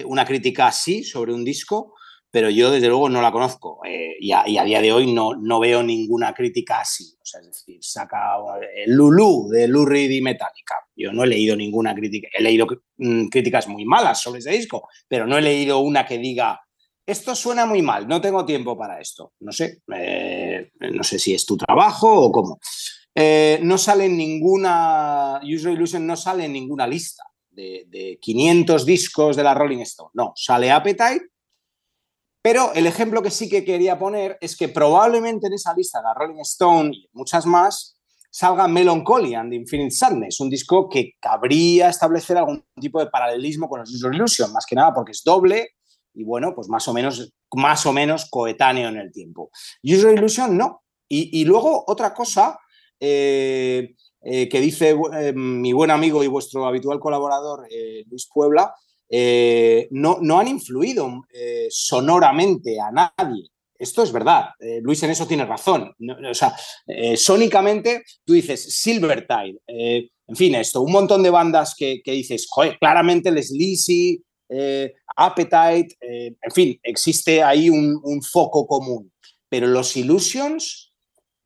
una crítica así sobre un disco, pero yo desde luego no la conozco eh, y, a, día de hoy no, no veo ninguna crítica así. O sea, es decir, saca el Lulu de Lou Reed Metallica. Yo no he leído ninguna crítica, he leído mm, críticas muy malas sobre ese disco, pero no he leído una que diga, esto suena muy mal, no tengo tiempo para esto. No sé, eh, no sé si es tu trabajo o cómo. Eh, no sale en ninguna, User Illusion no sale en ninguna lista de, de 500 discos de la Rolling Stone. No, sale Appetite pero el ejemplo que sí que quería poner es que probablemente en esa lista de Rolling Stone y muchas más salga Melancholy and Infinite Sadness, un disco que cabría establecer algún tipo de paralelismo con los User Illusion, más que nada porque es doble y bueno, pues más o menos, más o menos coetáneo en el tiempo. User Illusion no. Y, luego otra cosa eh, eh, que dice eh, mi buen amigo y vuestro habitual colaborador Luis Puebla, eh, no, no, han influido eh, sonoramente a nadie. Esto es verdad, eh, Luis en eso tiene razón. o sea, sónicamente tú dices Silvertide, en fin, esto, un montón de bandas que, dices, joder, claramente Les Lizzy, Appetite, en fin, existe ahí un, un foco común. Pero los Illusions,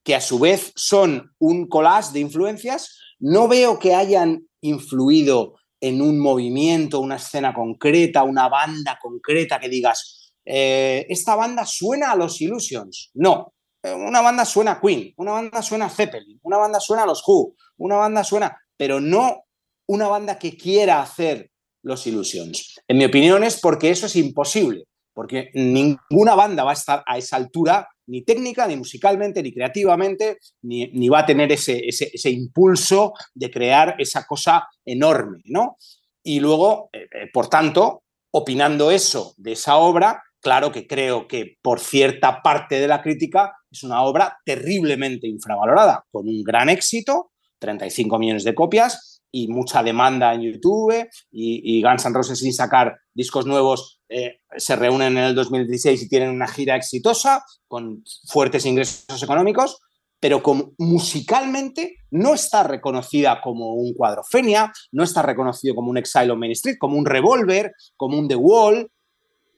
que a su vez son un collage de influencias, no veo que hayan influido en un movimiento, una escena concreta, una banda concreta que digas, eh, esta banda suena a los Illusions. No, eh, una banda suena a Queen, una banda suena a Zeppelin, una banda suena a los Who, una banda suena, pero no una banda que quiera hacer los Illusions. En mi opinión es porque eso es imposible, porque ninguna banda va a estar a esa altura ni técnica, ni musicalmente, ni creativamente, ni, va a tener ese, impulso de crear esa cosa enorme, ¿no? Y luego, eh, eh, por tanto, opinando eso de esa obra, claro que creo que por cierta parte de la crítica es una obra terriblemente infravalorada, con un gran éxito, 35 millones de copias y mucha demanda en YouTube y, Guns N' Roses sin sacar discos nuevos eh, se reúnen en el 2016 y tienen una gira exitosa con fuertes ingresos económicos, pero como musicalmente no está reconocida como un cuadrofenia, no está reconocido como un Exile on Main Street, como un Revolver, como un The Wall.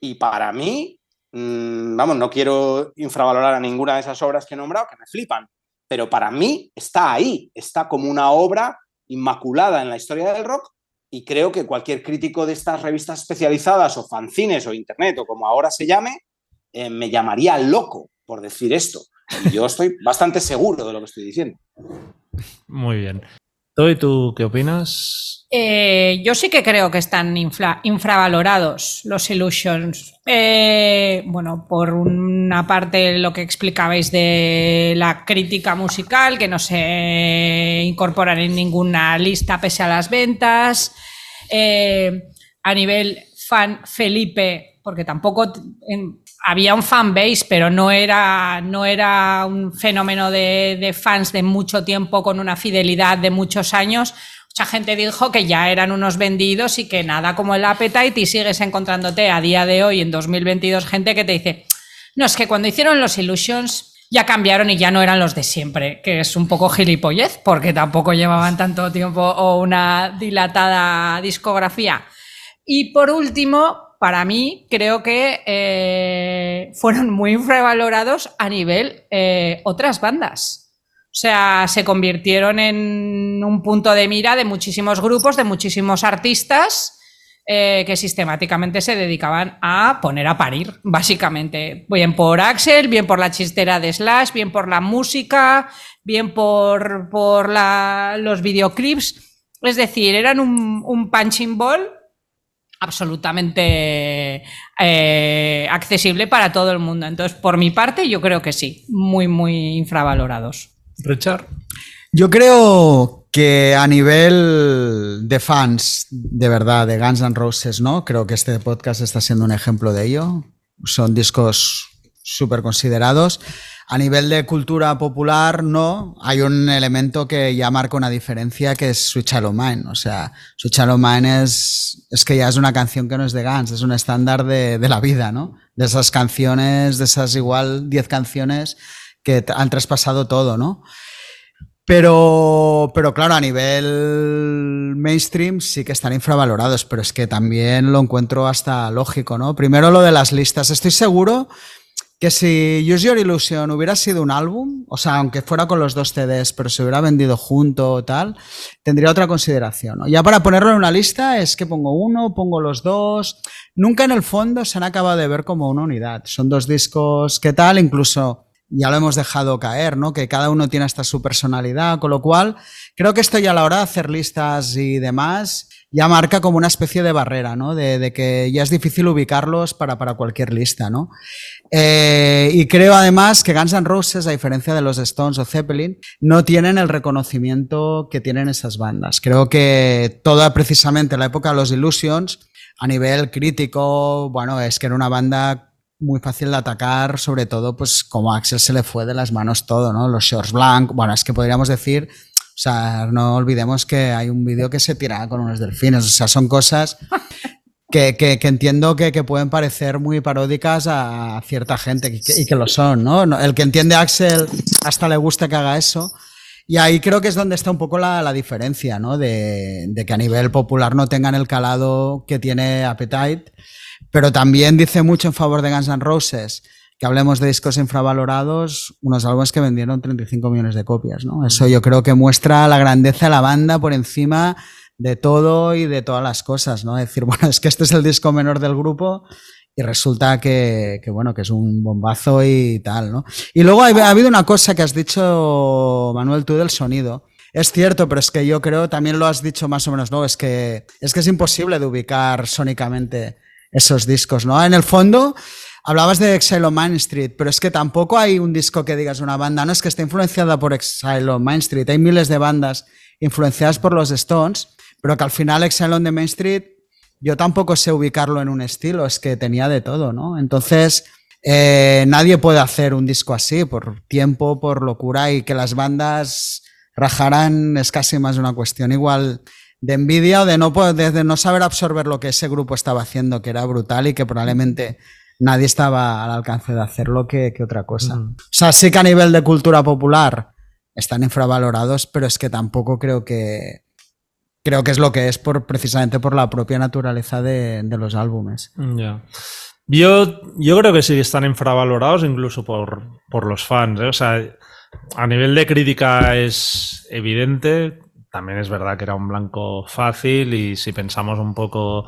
Y para mí, mm, vamos, no quiero infravalorar a ninguna de esas obras que he nombrado, que me flipan, pero para mí está ahí, está como una obra inmaculada en la historia del rock y creo que cualquier crítico de estas revistas especializadas o fanzines o internet o como ahora se llame, eh, me llamaría loco por decir esto. Yo estoy bastante seguro de lo que estoy diciendo. Muy bien. ¿Y tú qué opinas? Eh, yo sí que creo que están infravalorados los Illusions. Eh, bueno, por una parte lo que explicabais de la crítica musical, que no se incorporan en ninguna lista pese a las ventas. Eh, a nivel fan Felipe, porque tampoco había un fan base, pero no era, no era un fenómeno de, fans de mucho tiempo con una fidelidad de muchos años. Mucha gente dijo que ya eran unos vendidos y que nada como el Appetite y sigues encontrándote a día de hoy, en 2022, gente que te dice, no, es que cuando hicieron los Illusions ya cambiaron y ya no eran los de siempre, que es un poco gilipollez, porque tampoco llevaban tanto tiempo o una dilatada discografía. Y por último, para mí creo que eh, fueron muy infravalorados a nivel eh, otras bandas. O sea, se convirtieron en un punto de mira de muchísimos grupos, de muchísimos artistas eh, que sistemáticamente se dedicaban a poner a parir, básicamente. Bien por Axel, bien por la chistera de Slash, bien por la música, bien por, por los videoclips. Es decir, eran un, un punching ball absolutamente eh, accesible para todo el mundo. Entonces, por mi parte, yo creo que sí, muy, muy infravalorados. Richard. Yo creo que a nivel de fans, de verdad, de Guns N' Roses, ¿no? Creo que este podcast está siendo un ejemplo de ello. Son discos súper considerados. A nivel de cultura popular, no. Hay un elemento que ya marca una diferencia que es Switch Mine. O sea, Switch Mine es, es que ya es una canción que no es de Guns, es un estándar de, de la vida, ¿no? De esas canciones, de esas igual 10 canciones que han traspasado todo, ¿no? Pero, pero claro, a nivel mainstream sí que están infravalorados, pero es que también lo encuentro hasta lógico, ¿no? Primero lo de las listas. Estoy seguro que si Use Your Illusion hubiera sido un álbum, o sea, aunque fuera con los dos CDs, pero se hubiera vendido junto o tal, tendría otra consideración. ¿no? Ya para ponerlo en una lista es que pongo uno, pongo los dos. Nunca en el fondo se han acabado de ver como una unidad. Son dos discos que tal, incluso ya lo hemos dejado caer, ¿no? Que cada uno tiene hasta su personalidad, con lo cual creo que esto ya a la hora de hacer listas y demás ya marca como una especie de barrera, ¿no? De, que ya es difícil ubicarlos para, para cualquier lista, ¿no? Eh, y creo además que Guns N' Roses, a diferencia de los Stones o Zeppelin, no tienen el reconocimiento que tienen esas bandas. Creo que toda precisamente la época de los Illusions, a nivel crítico, bueno, es que era una banda muy fácil de atacar, sobre todo, pues como a Axel se le fue de las manos todo, ¿no? Los shorts blanc, bueno, es que podríamos decir, o sea, no olvidemos que hay un vídeo que se tira con unos delfines, o sea, son cosas que, que, que entiendo que, que, pueden parecer muy paródicas a cierta gente y que, lo son, ¿no? El que entiende a Axel hasta le gusta que haga eso. Y ahí creo que es donde está un poco la, la diferencia, ¿no? De, de, que a nivel popular no tengan el calado que tiene Appetite pero también dice mucho en favor de Guns N' Roses que hablemos de discos infravalorados, unos álbumes que vendieron 35 millones de copias, ¿no? Eso yo creo que muestra la grandeza de la banda por encima de todo y de todas las cosas, ¿no? Decir, bueno, es que este es el disco menor del grupo y resulta que, que bueno, que es un bombazo y tal, ¿no? Y luego ha, ha habido una cosa que has dicho, Manuel, tú del sonido. Es cierto, pero es que yo creo, también lo has dicho más o menos, ¿no? Es que es, que es imposible de ubicar sónicamente esos discos, ¿no? En el fondo, hablabas de Exile on Main Street, pero es que tampoco hay un disco que digas una banda, no es que esté influenciada por Exile on Main Street, hay miles de bandas influenciadas por los Stones, pero que al final Exile on the Main Street yo tampoco sé ubicarlo en un estilo, es que tenía de todo, ¿no? Entonces, eh, nadie puede hacer un disco así por tiempo, por locura y que las bandas rajaran es casi más una cuestión igual de envidia o de no, de no saber absorber lo que ese grupo estaba haciendo, que era brutal y que probablemente nadie estaba al alcance de hacerlo que, que otra cosa. O sea, sí que a nivel de cultura popular están infravalorados, pero es que tampoco creo que creo que es lo que es por precisamente por la propia naturaleza de, los álbumes. Yeah. Yo, yo creo que sí están infravalorados incluso por, por los fans. ¿eh? O sea, a nivel de crítica es evidente también es verdad que era un blanco fácil y si pensamos un poco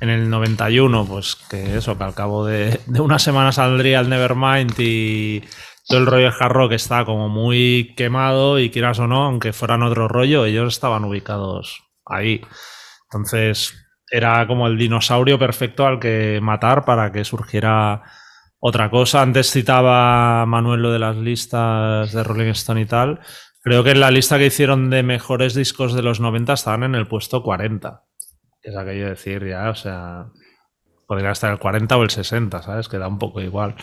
en el 91, pues que eso, que al cabo de, de una semana saldría el Nevermind y todo el rollo de hard rock está como muy quemado y quieras o no, aunque fueran otro rollo, ellos estaban ubicados ahí. Entonces era como el dinosaurio perfecto al que matar para que surgiera otra cosa. Antes citaba Manuel lo de las listas de Rolling Stone y tal. Creo que en la lista que hicieron de mejores discos de los 90 estaban en el puesto 40. Es aquello de decir ya, o sea, podría estar el 40 o el 60, ¿sabes? Que da un poco igual.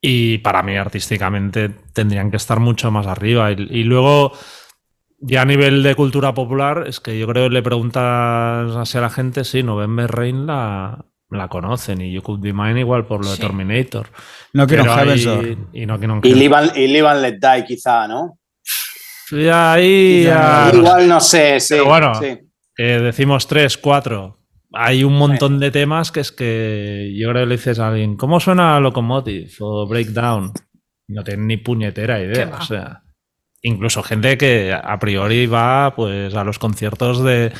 Y para mí artísticamente tendrían que estar mucho más arriba. Y, y luego, ya a nivel de cultura popular, es que yo creo que le preguntas así a la gente, sí, November Rain la, la conocen y You Could Be Mine igual por lo de Sí. Terminator. No quiero Door. y no quiero Y and Let Die, quizá, ¿no? Y ahí Ya, Igual no sé, sí. Pero bueno. sí. que decimos tres, cuatro. Hay un montón de temas que es que yo creo que le dices a alguien, ¿cómo suena Locomotive o Breakdown? No tienen ni puñetera idea. O sea, incluso gente que a priori va pues a los conciertos de,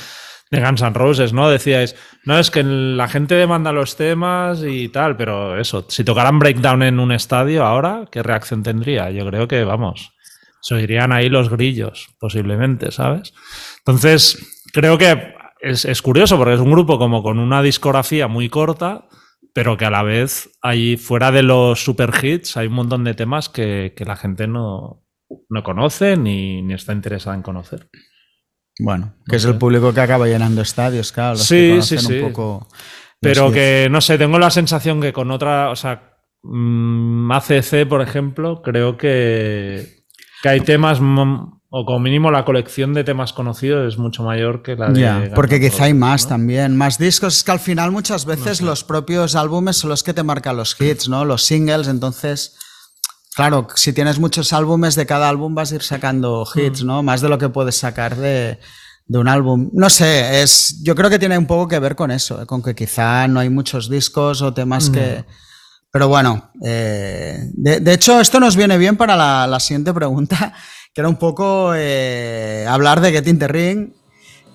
de Guns N' Roses, ¿no? Decíais, no, es que la gente demanda los temas y tal, pero eso, si tocaran Breakdown en un estadio ahora, ¿qué reacción tendría? Yo creo que, vamos, se oirían ahí los grillos, posiblemente, ¿sabes? Entonces, creo que es, es curioso porque es un grupo como con una discografía muy corta, pero que a la vez ahí fuera de los super hits hay un montón de temas que, que la gente no, no conoce ni, ni está interesada en conocer. Bueno, que es el público que acaba llenando estadios, claro. sí, sí, sí. Pero que, no sé, tengo la sensación que con otra, o sea, mm, ACC, por ejemplo, creo que, que hay temas, o como mínimo la colección de temas conocidos es mucho mayor que la de... porque quizá hay más también, más discos. Es que al final muchas veces los propios álbumes son los que te marcan los hits, ¿no? Los singles, entonces... Claro, si tienes muchos álbumes, de cada álbum vas a ir sacando hits, mm. ¿no? Más de lo que puedes sacar de, un álbum. No sé, es, yo creo que tiene un poco que ver con eso, ¿eh? con que quizá no hay muchos discos o temas que... Pero bueno, eh, de, hecho esto nos viene bien para la, siguiente pregunta, que era un poco eh, hablar de Get in the Ring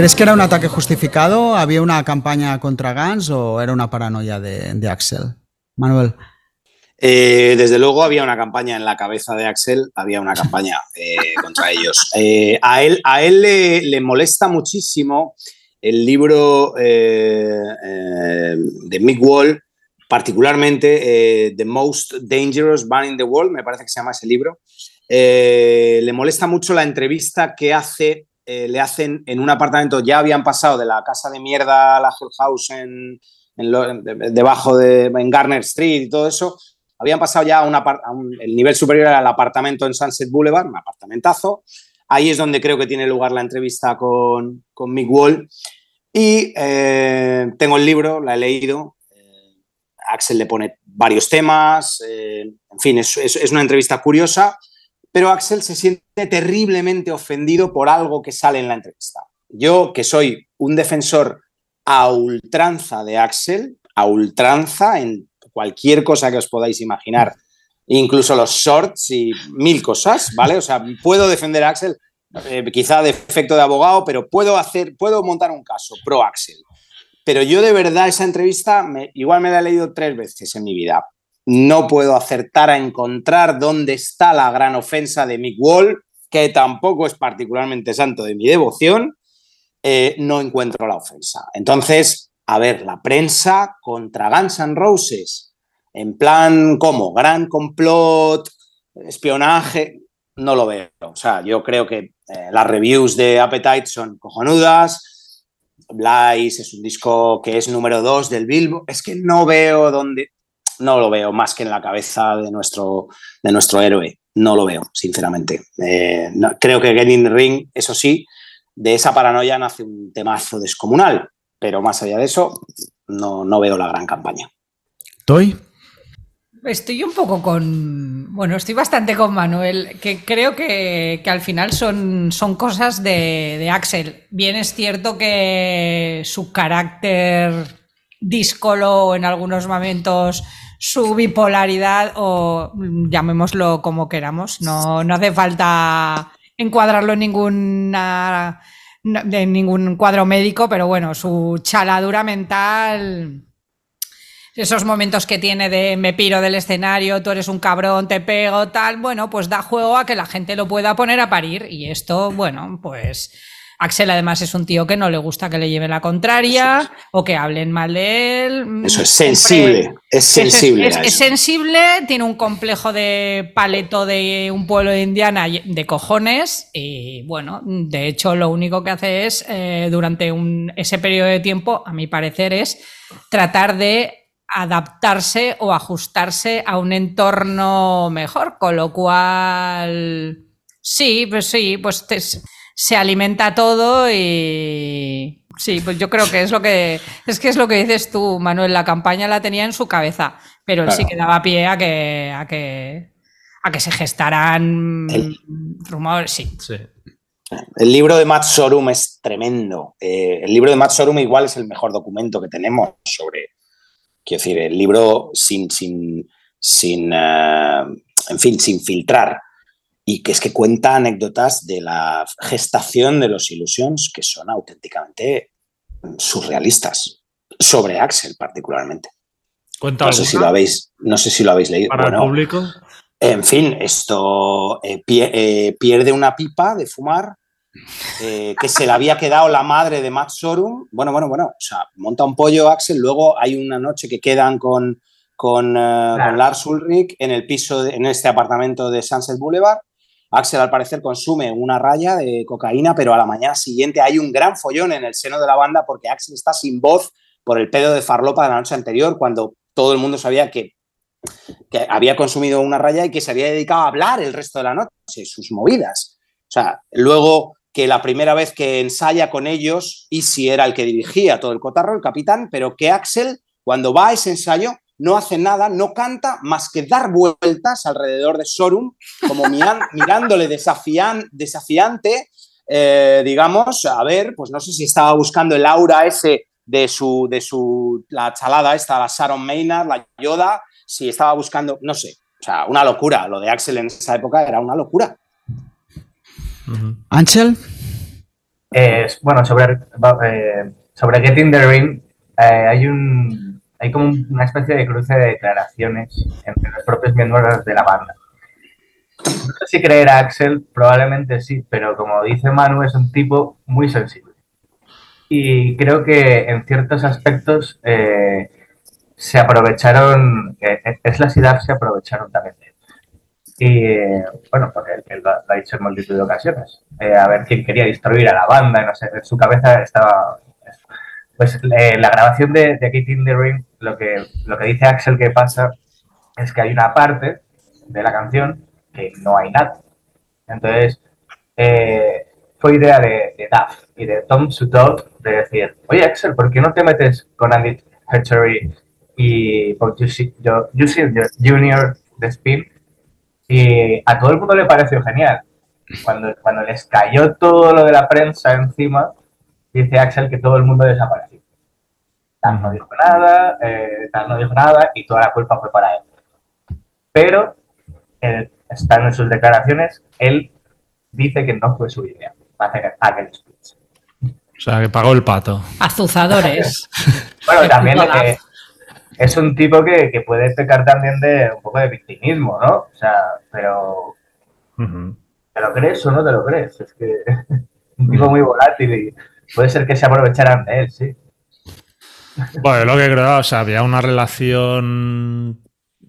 ¿Crees que era un ataque justificado? ¿Había una campaña contra Gans o era una paranoia de, Axel? Manuel. Eh, desde luego había una campaña en la cabeza de Axel, había una campaña eh, contra ellos. Eh, a él, a él le, molesta muchísimo el libro de Mick Wall, particularmente The Most Dangerous Man in the World, me parece que se llama ese libro. le molesta mucho la entrevista que hace eh, le hacen en un apartamento, ya habían pasado de la casa de mierda a la House en, debajo de en Garner Street y todo eso, habían pasado ya a, un, el nivel superior al apartamento en Sunset Boulevard, un apartamentazo. Ahí es donde creo que tiene lugar la entrevista con, con Mick Wall. Y eh, tengo el libro, la he leído. Eh, Axel le pone varios temas. en fin, es, es, una entrevista curiosa pero Axel se siente terriblemente ofendido por algo que sale en la entrevista. Yo, que soy un defensor a ultranza de Axel, a ultranza en cualquier cosa que os podáis imaginar, incluso los shorts y mil cosas, ¿vale? O sea, puedo defender a Axel, eh, quizá de efecto de abogado, pero puedo hacer, puedo montar un caso pro Axel. Pero yo de verdad esa entrevista, igual me la he leído tres veces en mi vida no puedo acertar a encontrar dónde está la gran ofensa de Mick Wall, que tampoco es particularmente santo de mi devoción, eh, no encuentro la ofensa. Entonces, a ver, la prensa contra Guns N' Roses, en plan, ¿cómo? Gran complot, espionaje, no lo veo. O sea, yo creo que eh, las reviews de Appetite son cojonudas. Blaze es un disco que es número dos del Billboard. Es que no veo dónde no lo veo más que en la cabeza de nuestro, de nuestro héroe. No lo veo, sinceramente. Eh, creo que Getting Ring, eso sí, de esa paranoia nace un temazo descomunal, pero más allá de eso, no, no veo la gran campaña. ¿Toy? Estoy un poco con. Bueno, estoy bastante con Manuel, que creo que, al final son, son cosas de, de, Axel. Bien es cierto que su carácter díscolo en algunos momentos su bipolaridad o llamémoslo como queramos. No, no hace falta encuadrarlo en ninguna en ningún cuadro médico, pero bueno, su chaladura mental, esos momentos que tiene de me piro del escenario, tú eres un cabrón, te pego, tal, bueno, pues da juego a que la gente lo pueda poner a parir y esto, bueno, pues Axel además es un tío que no le gusta que le lleven la contraria o que hablen mal de él. Eso es sensible, es sensible. Es, sensible, tiene un complejo de paleto de un pueblo de Indiana de cojones y bueno, de hecho lo único que hace es, eh, durante ese periodo de tiempo, a mi parecer, es tratar de adaptarse o ajustarse a un entorno mejor, con lo cual... Sí, pues sí, pues se alimenta todo y sí, pues yo creo que es lo que es que es lo que dices tú, Manuel, la campaña la tenía en su cabeza, pero él sí que daba pie a que a que a que se gestaran rumores, sí. El libro de Matt Sorum es tremendo. Eh, el libro de Matt Sorum igual es el mejor documento que tenemos sobre, quiero decir, el libro sin, sin, sin eh, en fin, sin filtrar y que es que cuenta anécdotas de la gestación de los Illusions que son auténticamente surrealistas sobre Axel particularmente. Cuenta no sé si lo habéis, no sé si lo habéis leído. Para el público. En fin, esto eh, eh, pierde una pipa de fumar eh, que se le había quedado la madre de Matt Sorum. Bueno, bueno, bueno, o sea, monta un pollo Axel, luego hay una noche que quedan con, con, Lars Ulrich en el piso, en este apartamento de Sunset Boulevard. Axel al parecer consume una raya de cocaína, pero a la mañana siguiente hay un gran follón en el seno de la banda porque Axel está sin voz por el pedo de farlopa de la noche anterior, cuando todo el mundo sabía que, que había consumido una raya y que se había dedicado a hablar el resto de la noche, sus movidas. O sea, luego que la primera vez que ensaya con ellos, Easy era el que dirigía todo el cotarro, el capitán, pero que Axel, cuando va a ese ensayo, no hace nada, no canta más que dar vueltas alrededor de Sorum, como mirándole desafiante, eh, digamos, a ver, pues no sé si estaba buscando el aura ese de su, de su, la chalada esta, la Sharon Maynard, la Yoda, si estaba buscando, no sé, o sea, una locura, lo de Axel en esa época era una locura. Ángel. bueno, sobre, eh, sobre Getting the Ring, eh, hay un hay como una especie de cruce de declaraciones entre los propios miembros de la banda. No sé si creer a Axel, probablemente sí, pero como dice Manu, es un tipo muy sensible. Y creo que en ciertos aspectos eh, se aprovecharon, es la ciudad se aprovecharon también de él. Y bueno, porque él, lo, ha dicho en multitud de ocasiones. Eh, a ver quién quería destruir a la banda, no sé, en su cabeza estaba. Pues eh, la grabación de, de Kate in the Ring, lo que, lo que dice Axel que pasa es que hay una parte de la canción que no hay nada. Entonces, eh, fue idea de, Duff y de Tom Sudot de decir, oye Axel, ¿por qué no te metes con Andy Hatchery y Bob Junior de Spin? Y a todo el mundo le pareció genial. Cuando, cuando les cayó todo lo de la prensa encima, dice Axel que todo el mundo desapareció. Tal no dijo nada, eh, tal no dijo nada y toda la culpa fue para él. Pero, él, están en sus declaraciones, él dice que no fue su idea hacer aquel speech. O sea, que pagó el pato. Azuzadores. bueno, también es un tipo que, puede pecar también de un poco de victimismo, ¿no? O sea, pero... ¿Te lo crees o no te lo crees? Es que un tipo muy volátil y puede ser que se aprovecharan de él, sí. Bueno, lo que creo, o sea, había una relación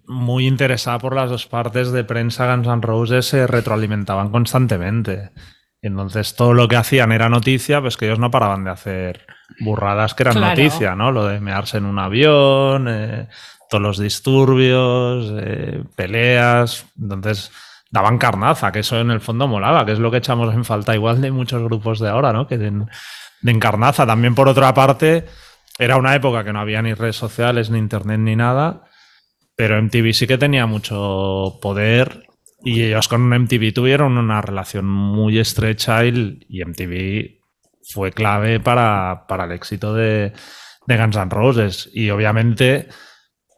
muy interesada por las dos partes de prensa Guns N' Roses se retroalimentaban constantemente. Entonces todo lo que hacían era noticia, pues que ellos no paraban de hacer burradas que eran noticia, ¿no? Lo de mearse en un avión, eh, todos los disturbios, eh, peleas. Entonces daban carnaza, que eso en el fondo molaba, que es lo que echamos en falta igual de muchos grupos de ahora, ¿no? Que de encarnaza. También por otra parte, era una época que no había ni redes sociales, ni internet, ni nada. Pero MTV sí que tenía mucho poder y ellos con MTV tuvieron una relación muy estrecha y, MTV fue clave para, el éxito de, Guns N' Roses. Y obviamente,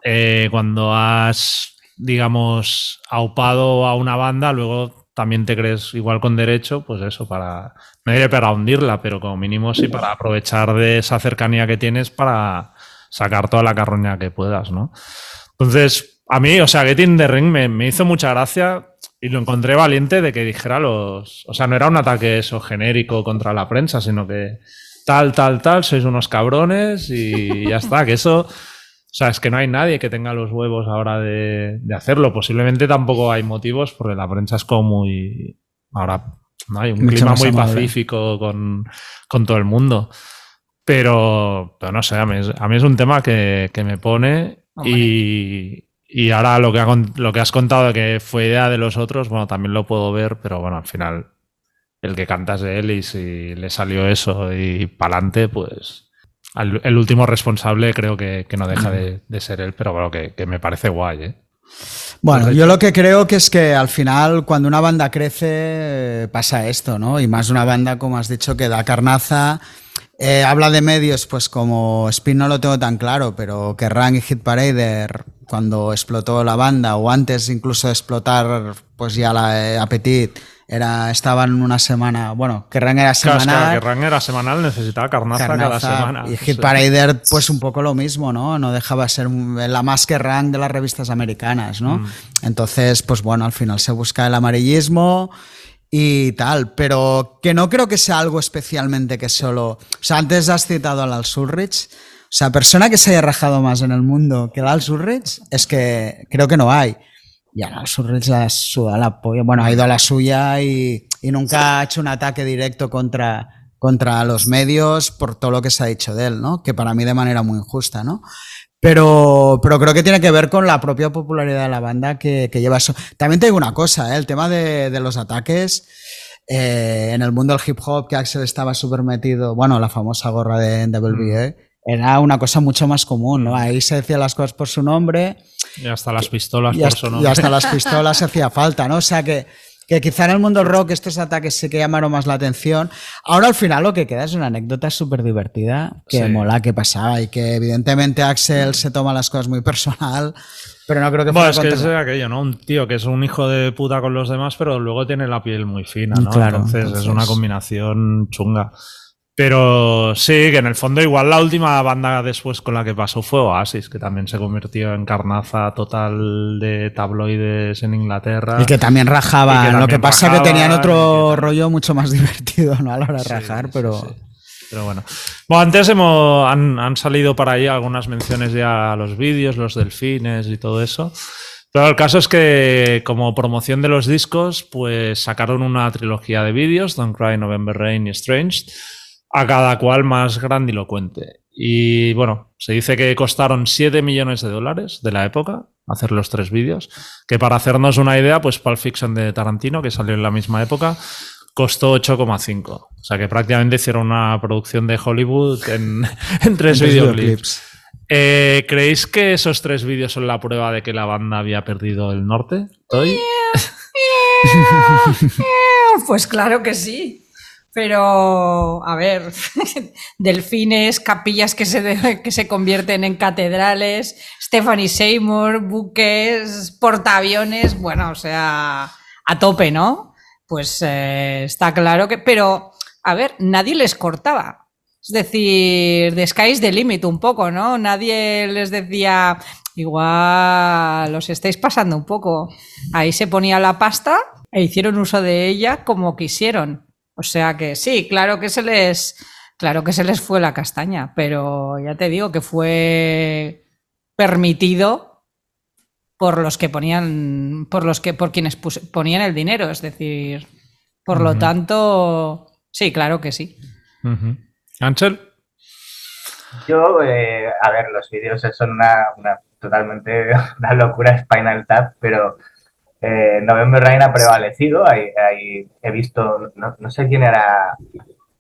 eh, cuando has, digamos, aupado a una banda, luego también te crees igual con derecho, pues eso, para, no diré para hundirla, pero como mínimo sí para aprovechar de esa cercanía que tienes para sacar toda la carroña que puedas, ¿no? Entonces, a mí, o sea, Getting the Ring me, me hizo mucha gracia y lo encontré valiente de que dijera los. O sea, no era un ataque eso genérico contra la prensa, sino que tal, tal, tal, sois unos cabrones y ya está. Que eso. O sea, es que no hay nadie que tenga los huevos ahora de, hacerlo. Posiblemente tampoco hay motivos porque la prensa es como muy. Ahora no hay un clima muy pacífico con, todo el mundo. Pero, pero no sé, a mí es, un tema que, me pone y, y ahora lo que, lo que has contado de que fue idea de los otros, bueno, también lo puedo ver, pero bueno, al final el que cantas de él y si le salió eso y pa'lante, pues el último responsable creo que, no deja de, ser él, pero bueno, que, me parece guay, ¿eh? Bueno, yo lo que creo que es que al final cuando una banda crece pasa esto, ¿no? Y más una banda, como has dicho, que da carnaza. Eh, habla de medios, pues como Spin no lo tengo tan claro, pero que Rang y Hit Parader cuando explotó la banda o antes incluso de explotar pues ya la eh, Appetit era, estaban una semana, bueno, Kerrang era semanal. Claro, Kerrang era semanal, necesitaba carnaza, cada semana. Y Hit Parader, pues un poco lo mismo, ¿no? No dejaba ser la más Kerrang de las revistas americanas, ¿no? Mm. Entonces, pues bueno, al final se busca el amarillismo y tal, pero que no creo que sea algo especialmente que solo... O sea, antes has citado al Al Surrich. O sea, persona que se haya rajado más en el mundo que el Al Surrich es que creo que no hay. Y ahora Surrich la suda la polla. Bueno, ha ido a la suya y, nunca ha hecho un ataque directo contra, contra los medios por todo lo que se ha dicho de él, ¿no? Que para mí de manera muy injusta, ¿no? Pero, pero creo que tiene que ver con la propia popularidad de la banda que, lleva eso. También te digo una cosa, ¿eh? el tema de, los ataques. Eh, en el mundo del hip hop, que Axel estaba súper metido, bueno, la famosa gorra de NWA, era una cosa mucho más común, ¿no? Ahí se decía las cosas por su nombre. Y hasta las pistolas por su nombre. Y hasta las pistolas hacía falta, ¿no? O sea que, que quizá en el mundo rock estos ataques sí que llamaron más la atención. Ahora al final lo que queda es una anécdota súper divertida, que mola que pasaba y que evidentemente Axel se toma las cosas muy personal, pero no creo que... Bueno, es que es aquello, ¿no? Un tío que es un hijo de puta con los demás, pero luego tiene la piel muy fina, ¿no? Claro, entonces es una combinación chunga. Pero sí, que en el fondo igual la última banda después con la que pasó fue Oasis, que también se convirtió en carnaza total de tabloides en Inglaterra. Y que también rajaba. Lo que pasa es que tenían otro rollo mucho más divertido ¿no? a la hora de rajar, pero... pero bueno. Bueno, antes hemos, han, han, salido para ahí algunas menciones ya a los vídeos, los delfines y todo eso. Pero el caso es que como promoción de los discos, pues sacaron una trilogía de vídeos, Don't Cry, November Rain y Strange a cada cual más grandilocuente. Y bueno, se dice que costaron 7 millones de dólares de la época hacer los tres vídeos, que para hacernos una idea, pues Pulp Fiction de Tarantino, que salió en la misma época, costó 8,5. O sea que prácticamente hicieron una producción de Hollywood en, tres videoclips. Eh, ¿Creéis que esos tres vídeos son la prueba de que la banda había perdido el norte? pues claro que sí. Pero, a ver, delfines, capillas que se, que se convierten en catedrales, Stephanie Seymour, buques, portaaviones, bueno, o sea, a tope, ¿no? Pues eh, está claro que, pero, a ver, nadie les cortaba. Es decir, the sky's the limit un poco, ¿no? Nadie les decía, igual los estáis pasando un poco. Ahí se ponía la pasta e hicieron uso de ella como quisieron. O sea que sí, claro que se les, claro que se les fue la castaña, pero ya te digo que fue permitido por los que ponían, por los que, por quienes ponían el dinero, es decir, por lo tanto, sí, claro que sí. Ángel. Yo, eh, a ver, los vídeos son una, una totalmente una locura Spinal Tap, pero eh, November Rain ha prevalecido. he visto, no, sé quién era,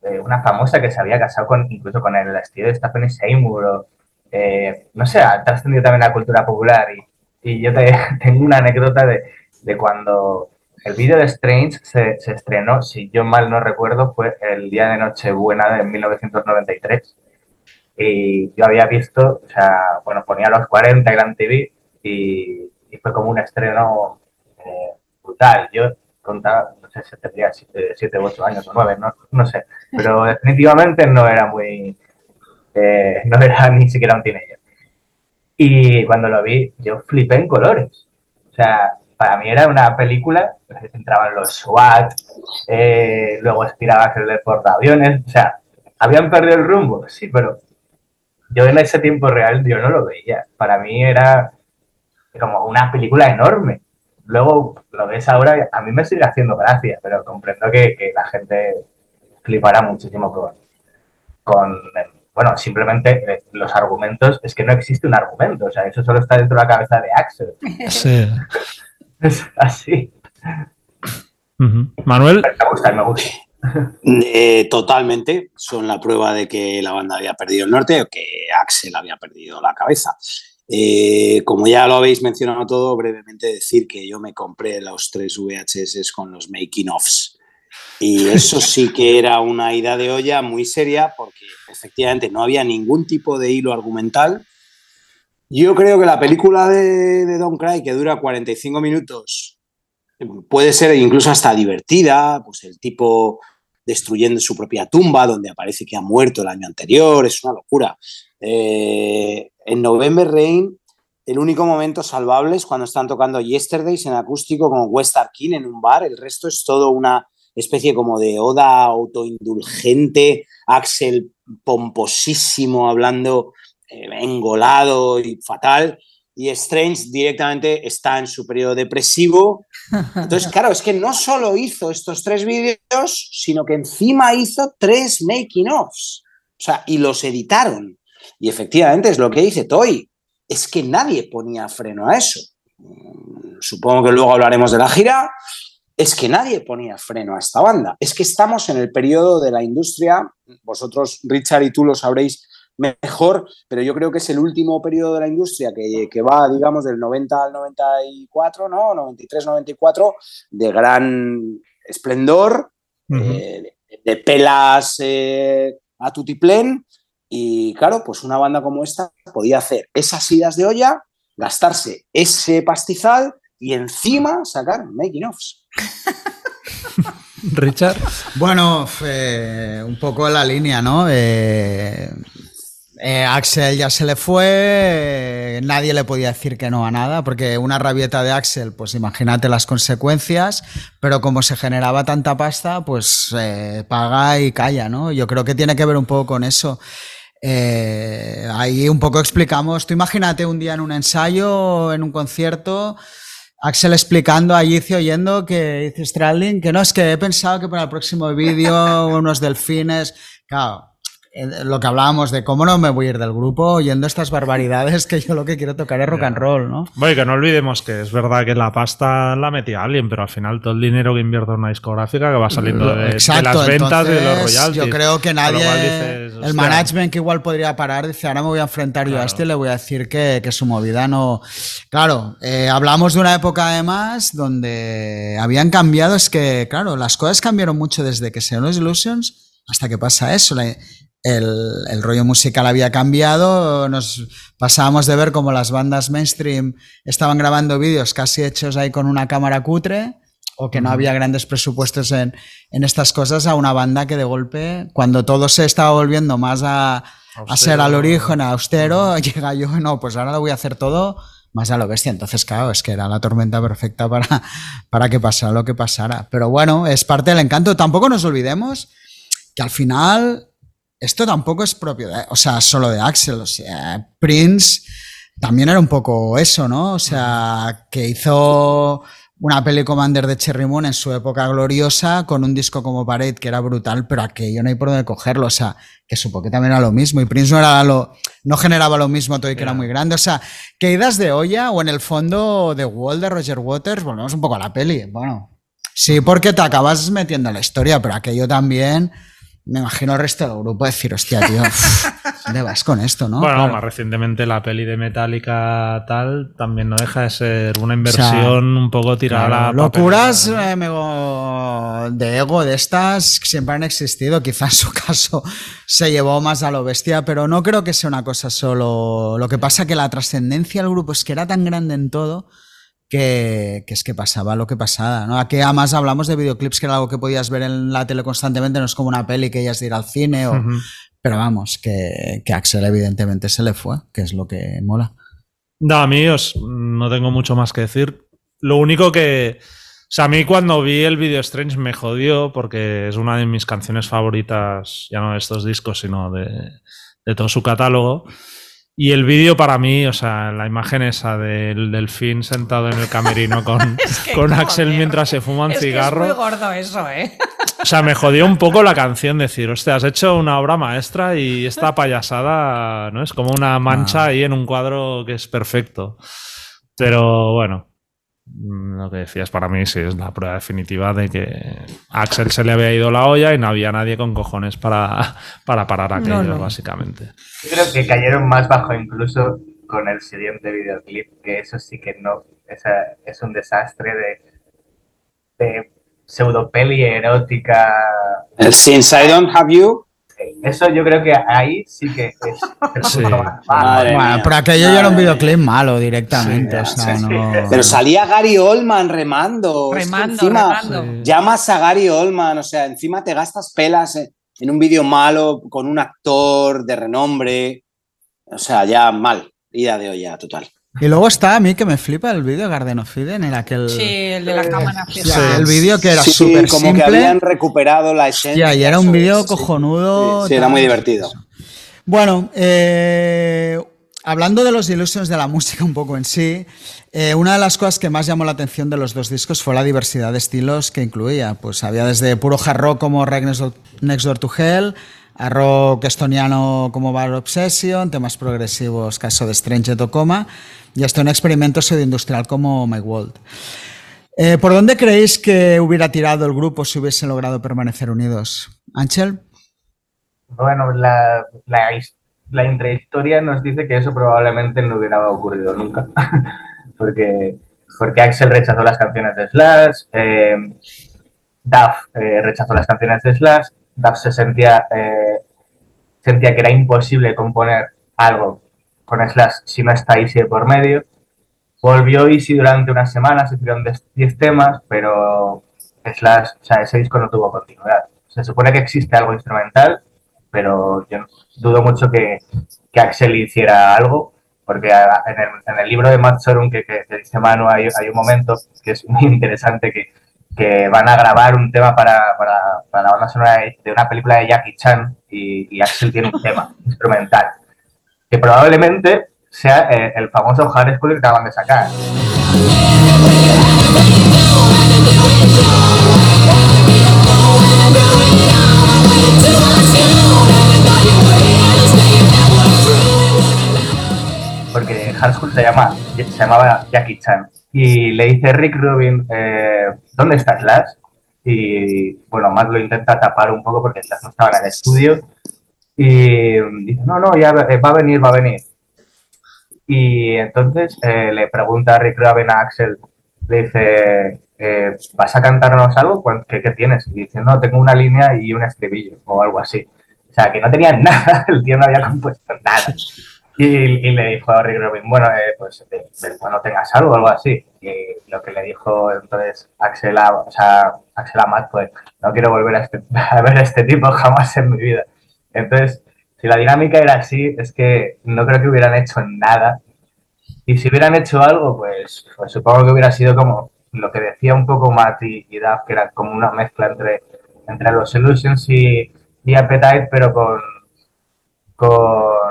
eh, una famosa que se había casado con, incluso con el estilo de Stephanie Seymour. Eh, no sé, ha trascendido también la cultura popular. Y, yo tengo una anécdota de, cuando el vídeo de Strange se, estrenó, si yo mal no recuerdo, fue el día de Nochebuena de 1993. Y yo había visto, o sea, bueno, ponía los 40 Gran TV y, y fue como un estreno brutal. Yo contaba, no sé si tendría 7 u 8 años o 9, no, no, sé, pero definitivamente no era muy, eh, no era ni siquiera un teenager. Y cuando lo vi, yo flipé en colores. O sea, para mí era una película, entraban los SWAT, eh, luego aspirabas el portaaviones, o sea, habían perdido el rumbo, sí, pero yo en ese tiempo real yo no lo veía. Para mí era como una película enorme luego lo ves ahora, a mí me sigue haciendo gracia, pero comprendo que, la gente flipará muchísimo con, con, bueno, simplemente eh, los argumentos, es que no existe un argumento, o sea, eso solo está dentro de la cabeza de Axel. Sí. es así. Manuel. Me gusta, me gusta. Eh, totalmente, son la prueba de que la banda había perdido el norte o que Axel había perdido la cabeza. Eh, como ya lo habéis mencionado todo, brevemente decir que yo me compré los tres VHS con los making offs. Y eso sí que era una ida de olla muy seria porque efectivamente no había ningún tipo de hilo argumental. Yo creo que la película de, de Don't Cry, que dura 45 minutos, puede ser incluso hasta divertida, pues el tipo destruyendo su propia tumba, donde aparece que ha muerto el año anterior, es una locura. Eh, en November Rain, el único momento salvable es cuando están tocando Yesterdays en acústico con West Arkin en un bar, el resto es todo una especie como de oda autoindulgente, Axel pomposísimo, hablando eh, engolado y fatal, y Strange directamente está en su periodo depresivo. Entonces, claro, es que no solo hizo estos tres vídeos, sino que encima hizo tres making-offs. O sea, y los editaron. Y efectivamente es lo que dice Toy, es que nadie ponía freno a eso. Mm, supongo que luego hablaremos de la gira. Es que nadie ponía freno a esta banda. Es que estamos en el periodo de la industria, vosotros, Richard y tú lo sabréis mejor, pero yo creo que es el último periodo de la industria que, va, digamos, del 90 al 94, ¿no? 93, 94, de gran esplendor, eh, de, pelas eh, a tutiplén. Y claro, pues una banda como esta podía hacer esas idas de olla, gastarse ese pastizal y encima sacar making offs. Richard. Bueno, eh, un poco la línea, ¿no? Eh, Axel ya se le fue, nadie le podía decir que no a nada, porque una rabieta de Axel, pues imagínate las consecuencias, pero como se generaba tanta pasta, pues eh, paga y calla, ¿no? Yo creo que tiene que ver un poco con eso. Eh, ahí un poco explicamos, tú imagínate un día en un ensayo, en un concierto, Axel explicando a Yici oyendo que dice Stradlin, que no, es que he pensado que para el próximo vídeo unos delfines, claro lo que hablábamos de cómo no me voy a ir del grupo oyendo estas barbaridades que yo lo que quiero tocar es rock and roll, ¿no? Bueno, que no olvidemos que es verdad que la pasta la metía alguien, pero al final todo el dinero que invierte una discográfica que va saliendo de, las ventas de los royalties. Yo creo que nadie, el management que igual podría parar, dice, ahora me voy a enfrentar yo a este y le voy a decir que, que su movida no... Claro, eh, hablamos de una época además donde habían cambiado, es que, claro, las cosas cambiaron mucho desde que se los Illusions hasta que pasa eso. La, el, rollo musical había cambiado, nos pasábamos de ver como las bandas mainstream estaban grabando vídeos casi hechos ahí con una cámara cutre o que no había grandes presupuestos en, estas cosas a una banda que de golpe, cuando todo se estaba volviendo más a, ser al origen, austero, llega yo, no, pues ahora lo voy a hacer todo más a lo bestia. Entonces, claro, es que era la tormenta perfecta para, para que pasara lo que pasara. Pero bueno, es parte del encanto. Tampoco nos olvidemos que al final esto tampoco es propio, de, o sea, solo de Axel, o sea, Prince también era un poco eso, ¿no? O sea, que hizo una peli Commander de Cherry Moon en su época gloriosa, con un disco como Parade que era brutal, pero aquello no hay por dónde cogerlo, o sea, que supo que también era lo mismo, y Prince no era lo, no generaba lo mismo todo y que era muy grande, o sea, que idas de olla, o en el fondo de Wall de Roger Waters, volvemos un poco a la peli, bueno, sí, porque te acabas metiendo en la historia, pero aquello también me imagino el resto del grupo decir, hostia, tío, ¿dónde vas con esto, no? Bueno, más recientemente la peli de Metallica tal también no deja de ser una inversión un poco tirada Locuras eh, de ego de estas siempre han existido. Quizás en su caso se llevó más a lo bestia, pero no creo que sea una cosa solo. Lo que pasa que la trascendencia del grupo es que era tan grande en todo que, es que pasaba lo que pasaba, ¿no? Aquí además hablamos de videoclips que era algo que podías ver en la tele constantemente, no es como una peli que ellas de ir al cine, o, pero vamos, que, que, Axel evidentemente se le fue, que es lo que mola. No, a mí os, no tengo mucho más que decir. Lo único que... O sea, a mí cuando vi el video Strange me jodió porque es una de mis canciones favoritas, ya no de estos discos, sino de, de todo su catálogo. Y el vídeo para mí, o sea, la imagen esa del delfín sentado en el camerino con, con Axel mientras se fuma un cigarro. es muy gordo eso, ¿eh? O sea, me jodió un poco la canción decir, hostia, has hecho una obra maestra y esta payasada, ¿no? Es como una mancha ah. ahí en un cuadro que es perfecto. Pero bueno, lo que decías para mí sí es la prueba definitiva de que a Axel se le había ido la olla y no había nadie con cojones para, para parar aquello, básicamente. Yo creo que cayeron más bajo incluso con el siguiente videoclip, que eso sí que no, es un desastre de, de pseudo peli erótica. ¿El Since I Don't Have You? Eso yo creo que ahí sí que es. Sí. bueno, pero aquello ya era un videoclip malo directamente. o sea, no... Pero salía Gary Oldman remando. Es que Remando, encima remando. llamas a Gary Oldman, o sea, encima te gastas pelas en, en un vídeo malo con un actor de renombre. O sea, ya mal. Ida de olla total. Y luego está a mí que me flipa el vídeo Garden of Eden, era aquel. Sí, el de la cámara O sea, el vídeo que era Sí, súper como simple. que habían recuperado la esencia. Ya, y era un vídeo sí. cojonudo. Sí, sí, era muy divertido. Bueno, eh, hablando de los Illusions de la música un poco en sí, eh, una de las cosas que más llamó la atención de los dos discos fue la diversidad de estilos que incluía. Pues había desde puro hard rock como Next Door to Hell, a rock estoniano como Bar Obsession, temas progresivos, caso de Strange Tocoma, y hasta un experimento pseudoindustrial como My World. Eh, ¿Por dónde creéis que hubiera tirado el grupo si hubiesen logrado permanecer unidos? Ángel. Bueno, la, la, his- la intrahistoria nos dice que eso probablemente no hubiera ocurrido nunca. porque, porque Axel rechazó las canciones de Slash, eh, Duff eh, rechazó las canciones de Slash, Duff se sentía, eh, sentía que era imposible componer algo con Slash si no está Easy de por medio. Volvió Easy durante unas semanas, hicieron 10 temas, pero Slash, o sea, ese disco no tuvo continuidad. Se supone que existe algo instrumental, pero yo dudo mucho que, que Axel hiciera algo, porque en el, en el libro de Matt Sorum que, que, que dice Manu hay, hay un momento que es muy interesante que, que van a grabar un tema para, para, para la banda sonora de, de una película de Jackie Chan y, y Axel tiene un tema instrumental que probablemente sea eh, el famoso Hard School que acaban de sacar. porque Hard School se, llama, se llamaba Jackie Chan. Y le dice Rick Rubin, eh, ¿dónde está Slash? Y bueno, Matt lo intenta tapar un poco porque Slash no estaba en el estudio. Y dice, no, no, ya eh, va a venir, va a venir. Y entonces eh, le pregunta a Rick Rubin a Axel, le dice, ¿vas a cantarnos algo? ¿Cuán- ¿Qué, ¿Qué tienes? Y dice, no, tengo una línea y un estribillo o algo así. O sea, que no tenía nada, el tío no había compuesto nada. Y, le dijo a Rick Rubin, bueno, eh, pues eh, eh, cuando tengas algo algo así. Y lo que le dijo entonces Axel a, o sea, Axel a Matt fue, no quiero volver a, este- a ver a este tipo jamás en mi vida. Entonces, si la dinámica era así, es que no creo que hubieran hecho nada. Y si hubieran hecho algo, pues, pues supongo que hubiera sido como lo que decía un poco Matt y, y Duff, que era como una mezcla entre, entre los Illusions y, y Appetite, pero con, con,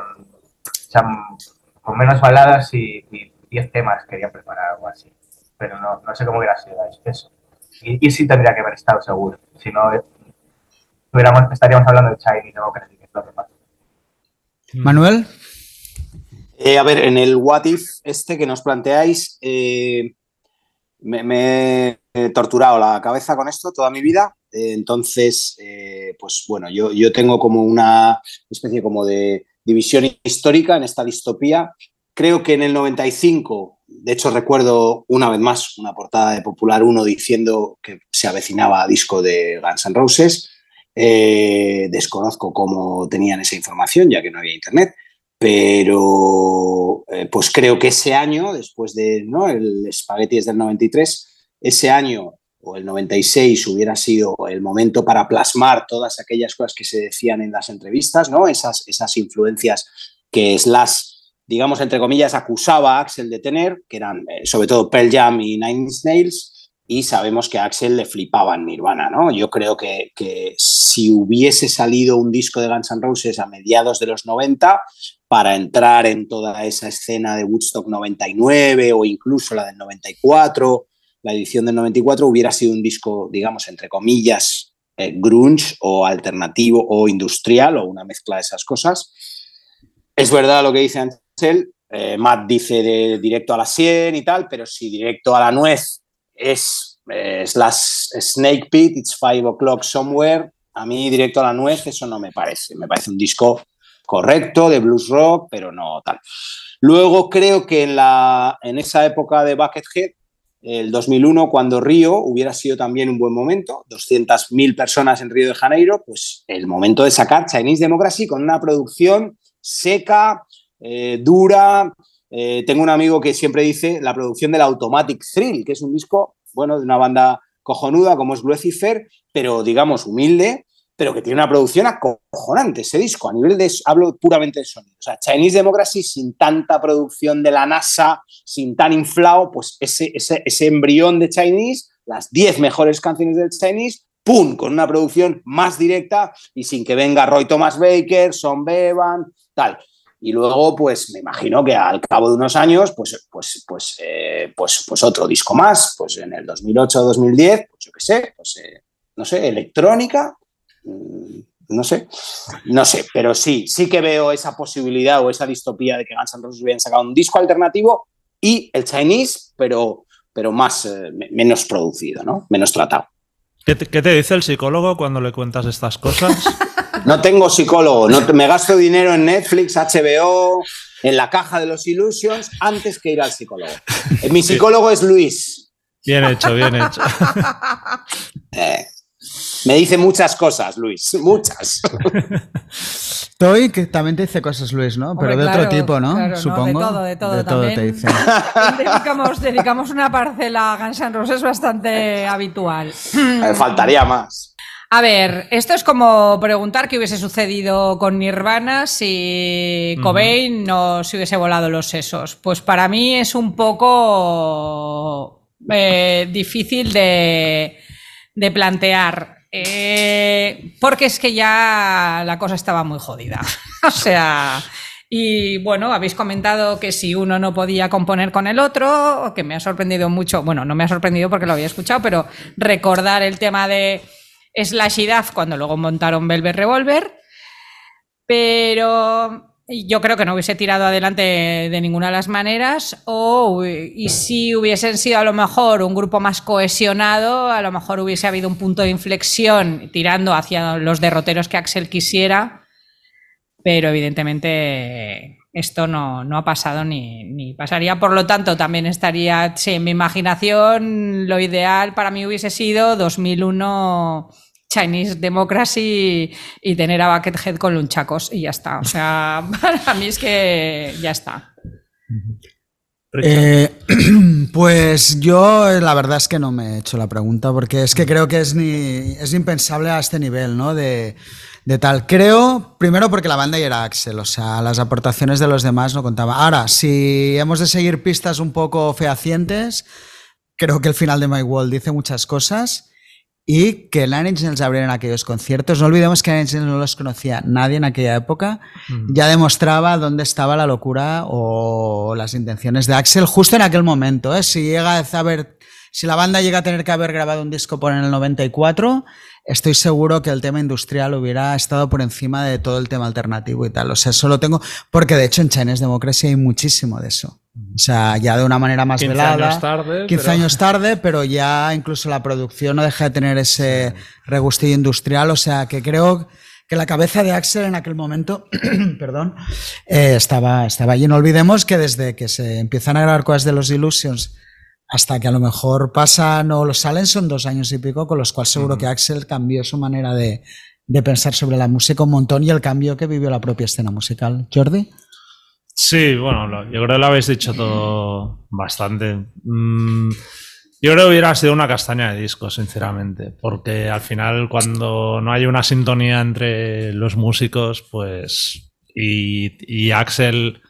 con menos baladas y, y 10 temas querían preparar algo así. Pero no, no sé cómo hubiera sido eso. Y, y sí tendría que haber estado seguro. Si no, eh, hubiéramos- estaríamos hablando de Shiny Democracy, que es lo que pasa. Manuel. Eh, a ver, en el What If este que nos planteáis, eh, me, me he torturado la cabeza con esto toda mi vida. Eh, entonces, eh, pues bueno, yo, yo tengo como una especie como de división histórica en esta distopía. Creo que en el 95, de hecho recuerdo una vez más una portada de Popular 1 diciendo que se avecinaba disco de Guns N' Roses. Eh, desconozco cómo tenían esa información, ya que no había internet pero eh, pues creo que ese año, después de ¿no? el Spaghetti es del 93, ese año o el 96 hubiera sido el momento para plasmar todas aquellas cosas que se decían en las entrevistas, ¿no? esas, esas influencias que Slash, digamos, entre comillas, acusaba a Axel de tener, que eran eh, sobre todo Pearl Jam y Nine Inch Nails, y sabemos que a Axel le flipaban Nirvana, ¿no? Yo creo que, que si hubiese salido un disco de Guns N' Roses a mediados de los 90, para entrar en toda esa escena de Woodstock 99 o incluso la del 94, la edición del 94 hubiera sido un disco, digamos, entre comillas, eh, grunge o alternativo o industrial o una mezcla de esas cosas. Es verdad lo que dice Ansel, eh, Matt dice de directo a la 100 y tal, pero si directo a la nuez es, eh, Snake Pit, It's Five O'Clock Somewhere, a mí directo a la nuez eso no me parece, me parece un disco correcto, de blues rock, pero no tal. Luego creo que en, la, en esa época de Buckethead, el 2001, cuando Río hubiera sido también un buen momento, 200.000 personas en Río de Janeiro, pues el momento de sacar Chinese Democracy con una producción seca, eh, dura. Eh, tengo un amigo que siempre dice la producción del Automatic Thrill, que es un disco, bueno, de una banda cojonuda como es Lucifer, pero digamos humilde, pero que tiene una producción acojonante ese disco, a nivel de, hablo puramente de sonido. O sea, Chinese Democracy sin tanta producción de la NASA, sin tan inflado, pues ese, ese, ese embrión de Chinese, las 10 mejores canciones del Chinese, ¡pum!, con una producción más directa y sin que venga Roy Thomas Baker, Son Bevan, tal. Y luego, pues me imagino que al cabo de unos años, pues, pues, pues, eh, pues, pues otro disco más, pues en el 2008 o 2010, pues yo qué sé, pues eh, no sé, electrónica, no sé, no sé, pero sí, sí que veo esa posibilidad o esa distopía de que Guns N' Roses hubieran sacado un disco alternativo y el Chinese, pero, pero más, eh, menos producido, ¿no? Menos tratado. ¿Qué te, ¿Qué te dice el psicólogo cuando le cuentas estas cosas? No tengo psicólogo, no me gasto dinero en Netflix, HBO, en la caja de los Illusions antes que ir al psicólogo. Mi psicólogo es Luis. Bien hecho, bien hecho. Eh, me dice muchas cosas, Luis, muchas. Toy, que también te dice cosas, Luis, ¿no? Pero Hombre, de claro, otro tipo, ¿no? claro, no, de Supongo. todo, de todo te también. dice. dedicamos, dedicamos una parcela a Guns N' Roses bastante habitual. Me faltaría más. A ver, esto es como preguntar qué hubiese sucedido con Nirvana si Cobain no se hubiese volado los sesos. Pues para mí es un poco eh, difícil de, de plantear. Eh, porque es que ya la cosa estaba muy jodida. o sea, y bueno, habéis comentado que si uno no podía componer con el otro, que me ha sorprendido mucho, bueno, no me ha sorprendido porque lo había escuchado, pero recordar el tema de Slash y Duff cuando luego montaron Velvet Revolver, pero yo creo que no hubiese tirado adelante de ninguna de las maneras, o y si hubiesen sido a lo mejor un grupo más cohesionado, a lo mejor hubiese habido un punto de inflexión tirando hacia los derroteros que Axel quisiera, pero evidentemente esto no, no ha pasado ni, ni pasaría. Por lo tanto, también estaría, sí, en mi imaginación, lo ideal para mí hubiese sido 2001 Chinese Democracy y tener a Buckethead con lunchacos y ya está. O sea, para mí es que ya está. Eh, pues yo eh, la verdad es que no me he hecho la pregunta porque es que creo que es, ni, es impensable a este nivel, ¿no? De, de tal. Creo, primero porque la banda ya era Axel, o sea, las aportaciones de los demás no contaban. Ahora, si hemos de seguir pistas un poco fehacientes, creo que el final de My World dice muchas cosas y que Nine Inch Nails abrieran aquellos conciertos. No olvidemos que Nine Inch Nails no los conocía nadie en aquella época. Ya demostraba dónde estaba la locura o las intenciones de Axel justo en aquel momento. ¿eh? Si llega a saber, si la banda llega a tener que haber grabado un disco por en el 94, estoy seguro que el tema industrial hubiera estado por encima de todo el tema alternativo y tal. O sea, solo tengo, porque de hecho en Chinese Democracy hay muchísimo de eso. O sea, ya de una manera más 15 velada. años tarde, 15 pero- años tarde, pero ya incluso la producción no deja de tener ese regustillo industrial. O sea, que creo que la cabeza de Axel en aquel momento, perdón, eh, estaba, estaba allí. No olvidemos que desde que se empiezan a grabar cosas de los Illusions hasta que a lo mejor pasan o los salen son dos años y pico, con los cuales seguro que Axel cambió su manera de, de pensar sobre la música un montón y el cambio que vivió la propia escena musical. Jordi. Sí, bueno, lo- yo creo que lo habéis dicho todo bastante. Mm, yo creo que hubiera sido una castaña de disco, sinceramente, porque al final cuando no hay una sintonía entre los músicos, pues... Y, y Axel,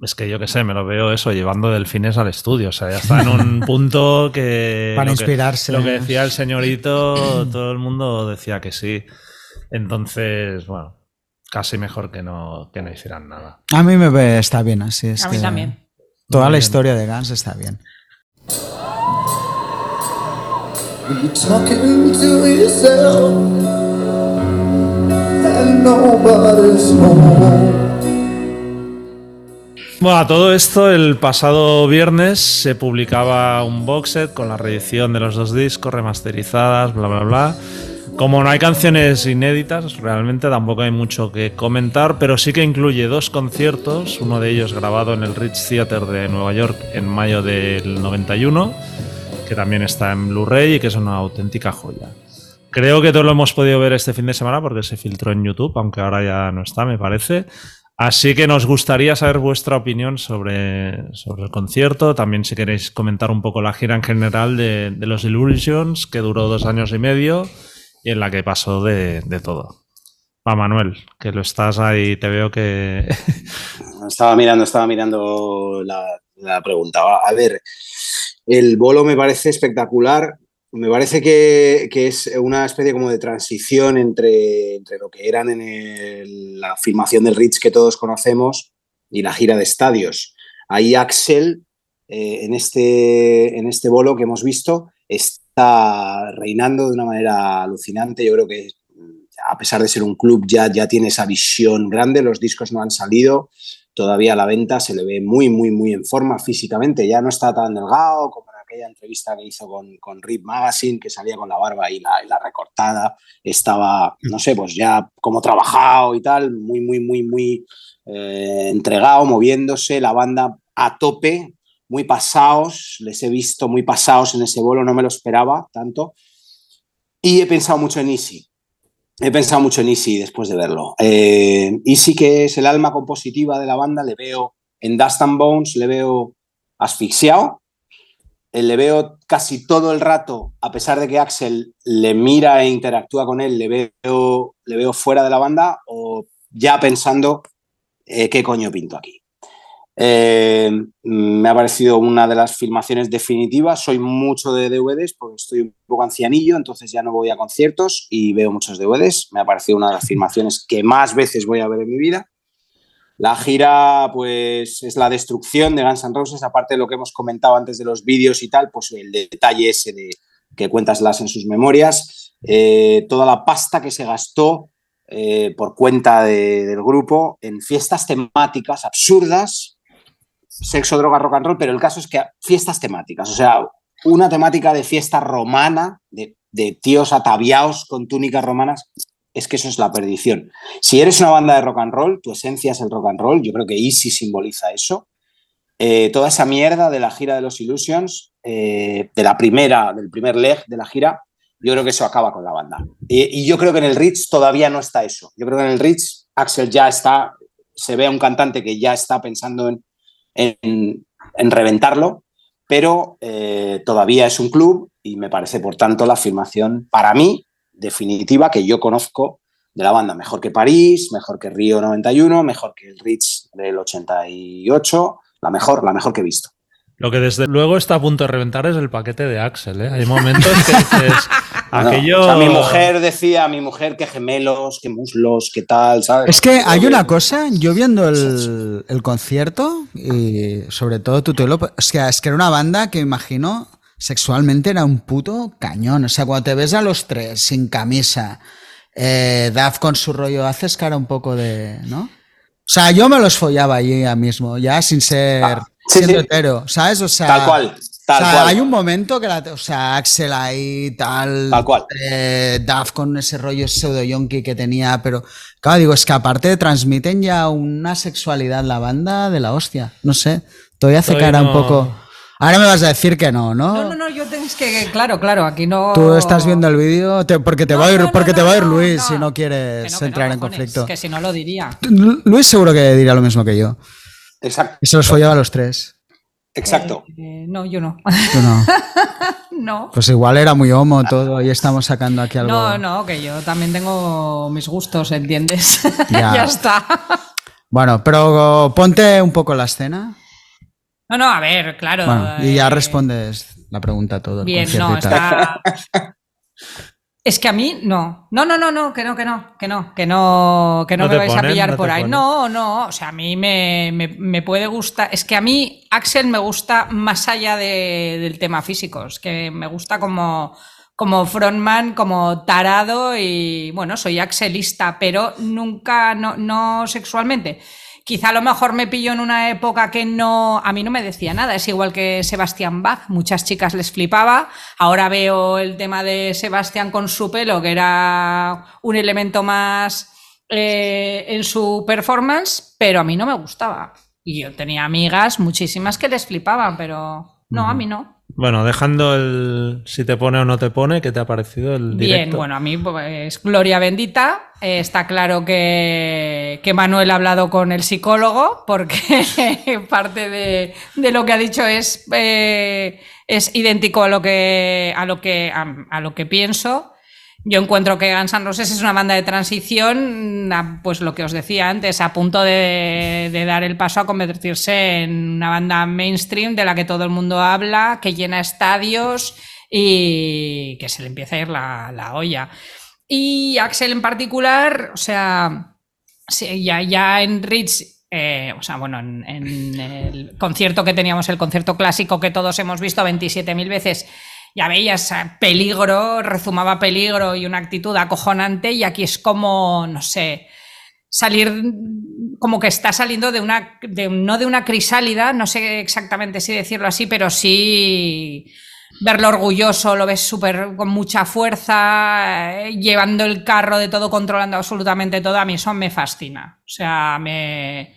es que yo qué sé, me lo veo eso, llevando delfines al estudio, o sea, ya está en un punto que... Para lo que- inspirarse. Lo que decía el señorito, todo el mundo decía que sí. Entonces, bueno, casi mejor que no, que no hicieran nada. A mí me ve, está bien así. es A mí también. Toda Muy la bien. historia de Guns está bien. Bueno, a todo esto, el pasado viernes se publicaba un box set con la reedición de los dos discos remasterizadas, bla, bla, bla. Como no hay canciones inéditas, realmente tampoco hay mucho que comentar, pero sí que incluye dos conciertos, uno de ellos grabado en el Rich Theater de Nueva York en mayo del 91 que también está en Blu-ray y que es una auténtica joya. Creo que todos lo hemos podido ver este fin de semana porque se filtró en YouTube, aunque ahora ya no está, me parece. Así que nos gustaría saber vuestra opinión sobre, sobre el concierto. También si queréis comentar un poco la gira en general de, los Illusions, que duró dos años y medio y en la que pasó de, de todo. Va, Manuel, que lo estás ahí, te veo que... Estaba mirando, estaba mirando la, la pregunta. A ver, el bolo me parece espectacular. Me parece que, que es una especie como de transición entre, entre lo que eran en la filmación del Ritz que todos conocemos y la gira de estadios. Ahí Axel, eh, en, este, en este bolo que hemos visto, está reinando de una manera alucinante. Yo creo que a pesar de ser un club ya, ya tiene esa visión grande, los discos no han salido, todavía a la venta se le ve muy, muy, muy en forma físicamente, ya no está tan delgado como aquella entrevista que hizo con, con Rip Magazine, que salía con la barba y la, recortada, estaba, no sé, pues ya como trabajado y tal, muy, muy, muy, muy eh, entregado, moviéndose, la banda a tope, muy pasados, les he visto muy pasados en ese bolo, no me lo esperaba tanto, y he pensado mucho en Easy. He pensado mucho en Easy después de verlo. Eh, Easy, que es el alma compositiva de la banda, le veo en Dust and Bones, le veo asfixiado. Eh, le veo casi todo el rato, a pesar de que Axel le mira e interactúa con él, le veo, le veo fuera de la banda o ya pensando eh, qué coño pinto aquí. Eh, me ha parecido una de las filmaciones definitivas. Soy mucho de DVDs porque estoy un poco ancianillo, entonces ya no voy a conciertos y veo muchos DVDs. Me ha parecido una de las filmaciones que más veces voy a ver en mi vida. La gira, pues, es la destrucción de Guns N' Roses, aparte de lo que hemos comentado antes de los vídeos y tal, pues el detalle ese de que cuentas las en sus memorias, eh, toda la pasta que se gastó eh, por cuenta de- del grupo en fiestas temáticas absurdas, sexo, droga, rock and roll, pero el caso es que fiestas temáticas, o sea, una temática de fiesta romana, de, de tíos ataviados con túnicas romanas, es que eso es la perdición. Si eres una banda de rock and roll, tu esencia es el rock and roll, yo creo que Easy simboliza eso. Eh, toda esa mierda de la gira de los Illusions, eh, de la primera, del primer leg de la gira, yo creo que eso acaba con la banda. Y, y yo creo que en el Ritz todavía no está eso. Yo creo que en el Ritz Axel ya está, se ve a un cantante que ya está pensando en, en, en reventarlo, pero eh, todavía es un club y me parece, por tanto, la afirmación para mí definitiva que yo conozco de la banda. Mejor que París, mejor que Río 91, mejor que el Ritz del 88, la mejor, la mejor que he visto. Lo que desde luego está a punto de reventar es el paquete de Axel. ¿eh? Hay momentos que dices, No, aquello... o sea, mi mujer decía, mi mujer, que gemelos, que muslos, que tal, ¿sabes? Es que hay una cosa, yo viendo el, el concierto, y sobre todo Tutelo, es que, es que era una banda que imagino sexualmente era un puto cañón. O sea, cuando te ves a los tres sin camisa, eh, Daf con su rollo, haces cara un poco de. ¿No? O sea, yo me los follaba allí ya mismo, ya sin ser. Ah, sí, siendo sí. hetero, ¿sabes? O sea. Tal cual, tal o sea, cual. hay un momento que la, o sea, Axel ahí, tal. Tal cual. eh, Duff con ese rollo pseudo yonki que tenía, pero claro, digo, es que aparte transmiten ya una sexualidad la banda de la hostia. No sé, todavía hace cara un poco. Ahora me vas a decir que no, ¿no? No, no, no, yo tengo que, claro, claro, aquí no. Tú estás viendo el vídeo te- porque te No, va a ir, no, no, porque te va a ir no, Luis no. si no quieres no, que no, entrar en cojones, conflicto. Que si no lo diría. Lu- Luis seguro que diría lo mismo que yo. Exacto, Y se los follaba a los tres. exacto. Eh, no, yo no. Tú no. no. Pues igual era muy homo todo y estamos sacando aquí algo. No, no, que yo también tengo mis gustos, ¿entiendes? Ya. ya está. Bueno, pero ponte un poco la escena. No, no, a ver, claro. Bueno, y ya eh, respondes la pregunta a todo. el Bien, concierto no, está. Es que a mí no. No, no, no, no, que no, que no, que no, que no, que no, No me vais a pillar no por ahí. ponen. No, no, o sea, a mí me, me- me puede gustar. Es que a mí Axel me gusta más allá de- del tema físico. Es que me gusta como, como frontman, como tarado y bueno, soy axelista, pero nunca, no, no sexualmente. Quizá a lo mejor me pillo en una época que no, a mí no me decía nada, es igual que Sebastián Bach, muchas chicas les flipaba, ahora veo el tema de Sebastián con su pelo, que era un elemento más eh, en su performance, pero a mí no me gustaba. Y yo tenía amigas, muchísimas, que les flipaban, pero no, a mí no. Bueno, dejando el si te pone o no te pone, ¿qué te ha parecido el directo? Bien, bueno, a mí pues, gloria bendita. Eh, está claro que, que Manuel ha hablado con el psicólogo, porque parte de, de lo que ha dicho es, eh, es idéntico a lo que, a lo que, a, a lo que pienso. Yo encuentro que Guns N' Roses es una banda de transición, pues lo que os decía antes, a punto de, dar el paso a convertirse en una banda mainstream de la que todo el mundo habla, que llena estadios y que se le empieza a ir la, la olla. Y Axel en particular, o sea, ya, ya en Rich, eh, o sea, bueno, en, en el concierto que teníamos, el concierto clásico que todos hemos visto 27.000 veces, ya veías eh, peligro, rezumaba peligro y una actitud acojonante y aquí es como, no sé, salir como que está saliendo de una, no de una crisálida, no sé exactamente si decirlo así, pero sí verlo orgulloso, lo ves súper con mucha fuerza, eh, llevando el carro de todo, controlando absolutamente todo, a mí eso me fascina. O sea, me,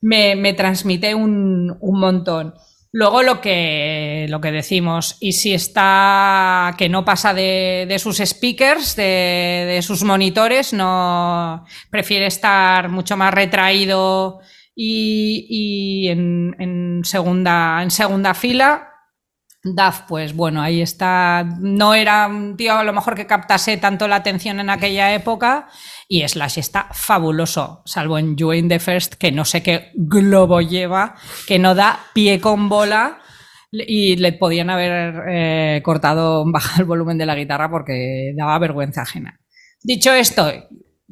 me, me transmite un, un montón. Luego lo que, lo que decimos, y si está que no pasa de, de sus speakers, de, de, sus monitores, no prefiere estar mucho más retraído y, y en, en, segunda, en segunda fila. Duff, pues bueno, ahí está. No era un tío a lo mejor que captase tanto la atención en aquella época. Y Slash está fabuloso, salvo en You Ain't the First, que no sé qué globo lleva, que no da pie con bola. Y le podían haber eh, cortado, bajar el volumen de la guitarra porque daba vergüenza ajena. Dicho esto,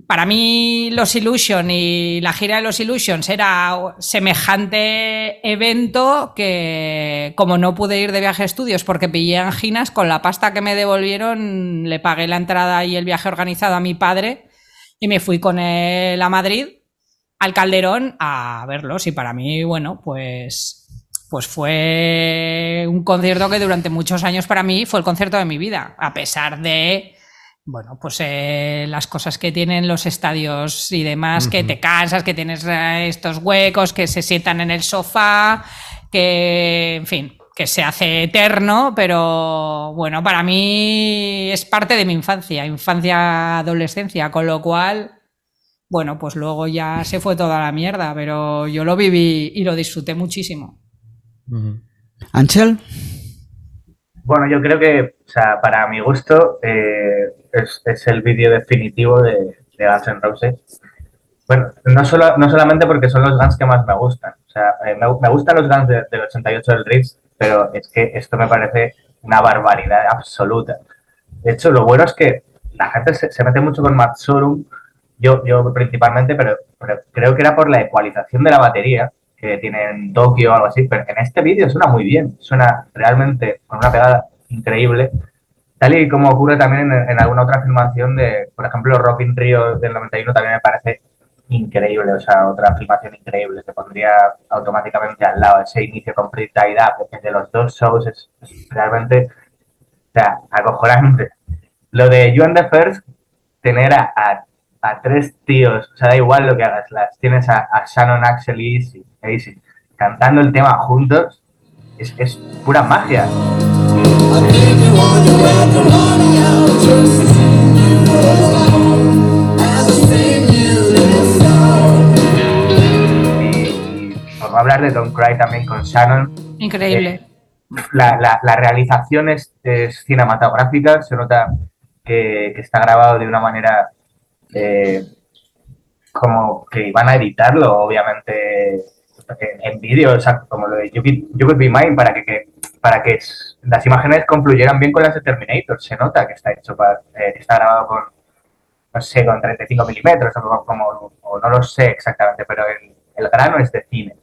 para mí los Illusion y la gira de los Illusions era semejante evento que como no pude ir de viaje a estudios porque pillé anginas, con la pasta que me devolvieron le pagué la entrada y el viaje organizado a mi padre y me fui con él a Madrid, al Calderón, a verlos y para mí, bueno, pues pues fue un concierto que durante muchos años para mí fue el concierto de mi vida, a pesar de bueno, pues eh, las cosas que tienen los estadios y demás, uh -huh. que te cansas, que tienes eh, estos huecos, que se sientan en el sofá, que, en fin, que se hace eterno, pero bueno, para mí es parte de mi infancia, infancia, adolescencia, con lo cual, bueno, pues luego ya se fue toda la mierda, pero yo lo viví y lo disfruté muchísimo. Uh -huh. Anchel. Bueno, yo creo que, o sea, para mi gusto, eh, es, es, el vídeo definitivo de, de, Guns N' Roses. Bueno, no, solo, no solamente porque son los Guns que más me gustan. O sea, eh, me, me, gustan los Guns de, del 88 del Ritz, pero es que esto me parece una barbaridad absoluta. De hecho, lo bueno es que la gente se, se mete mucho con Matt Sorum, yo, yo principalmente, pero, creo que era por la ecualización de la batería, que tiene en Tokio o algo así, pero en este vídeo suena muy bien, suena realmente con una pegada increíble, tal y como ocurre también en, en alguna otra filmación de, por ejemplo, Rock in Rio del 91 también me parece increíble, o sea, otra filmación increíble, que pondría automáticamente al lado ese inicio con Pretty Tied Up, de los dos shows es, realmente, o sea, acojonante. Lo de You and the First, tener a, a, tres tíos, o sea, da igual lo que hagas, las tienes a, a Shannon, Axel y Easy, Easy, cantando el tema juntos, es, es pura magia. Hablar de Don't Cry también con Shannon. Increíble. Eh, la, la, la, realización es, es, cinematográfica, se nota que, que, está grabado de una manera eh, como que iban a editarlo, obviamente, en, en vídeo, o sea, como lo de You Could, you could Be Mine, para que, que, para que las imágenes confluyeran bien con las de Terminator. Se nota que está hecho para, eh, está grabado con, no sé, con 35 milímetros, o, como, o no lo sé exactamente, pero el, el grano es de cine.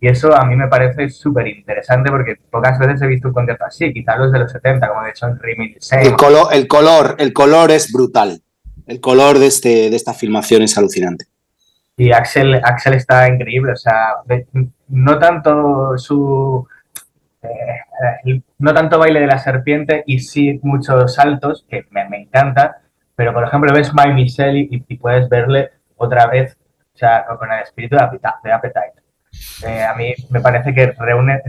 Y eso a mí me parece súper interesante porque pocas veces he visto un concierto así, quizás los de los 70, como de John Reming. El color, el, color, el color es brutal. El color de, este, de esta filmación es alucinante. Y Axel, Axel está increíble, o sea, no tanto su... Eh, no tanto baile de la serpiente y sí muchos saltos, que me, me encanta, pero por ejemplo ves My Michelle y, y, puedes verle otra vez, o sea, con el espíritu de Appetite Eh, a mí me parece que reúne,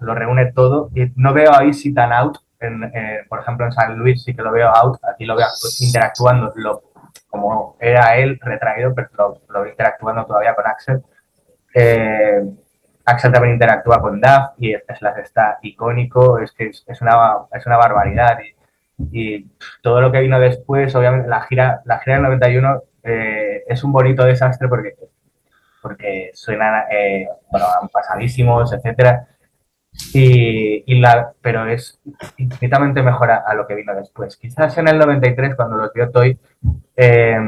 lo reúne todo y no veo a Easy tan out. En, eh, por ejemplo, en San Luis sí que lo veo out, aquí lo veo interactuando lo, como era él retraído, pero lo, lo veo interactuando todavía con Axel. Eh, Axel también interactúa con Duff y Slash está icónico, es que es, es, una, es una barbaridad. Y, y, todo lo que vino después, obviamente la gira, la gira del 91 eh, es un bonito desastre porque porque suenan, eh, bueno, pasadísimos, etcétera. Y, y, la, pero es infinitamente mejor a, a, lo que vino después. Quizás en el 93, cuando los vio Toy, eh,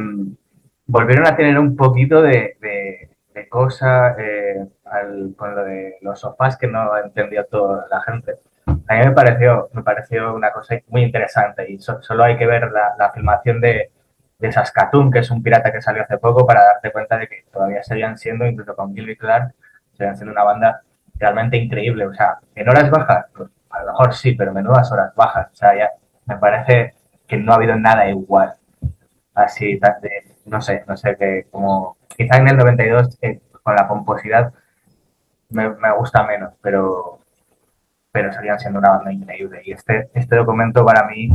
volvieron a tener un poquito de, de, de cosa eh, al, con lo de los sofás que no entendió toda la gente. A mí me pareció, me pareció una cosa muy interesante y so, solo hay que ver la, la filmación de, de Saskatoon, que es un pirata que salió hace poco, para darte cuenta de que todavía seguían siendo, incluso con Gilby Clark, seguían siendo una banda realmente increíble. O sea, en horas bajas, pues a lo mejor sí, pero menudas horas bajas. O sea, ya me parece que no ha habido nada igual. Así, de, no sé, no sé, que como quizá en el 92 eh, con la pomposidad me, me, gusta menos, pero, pero seguían siendo una banda increíble. Y este, este documento para mí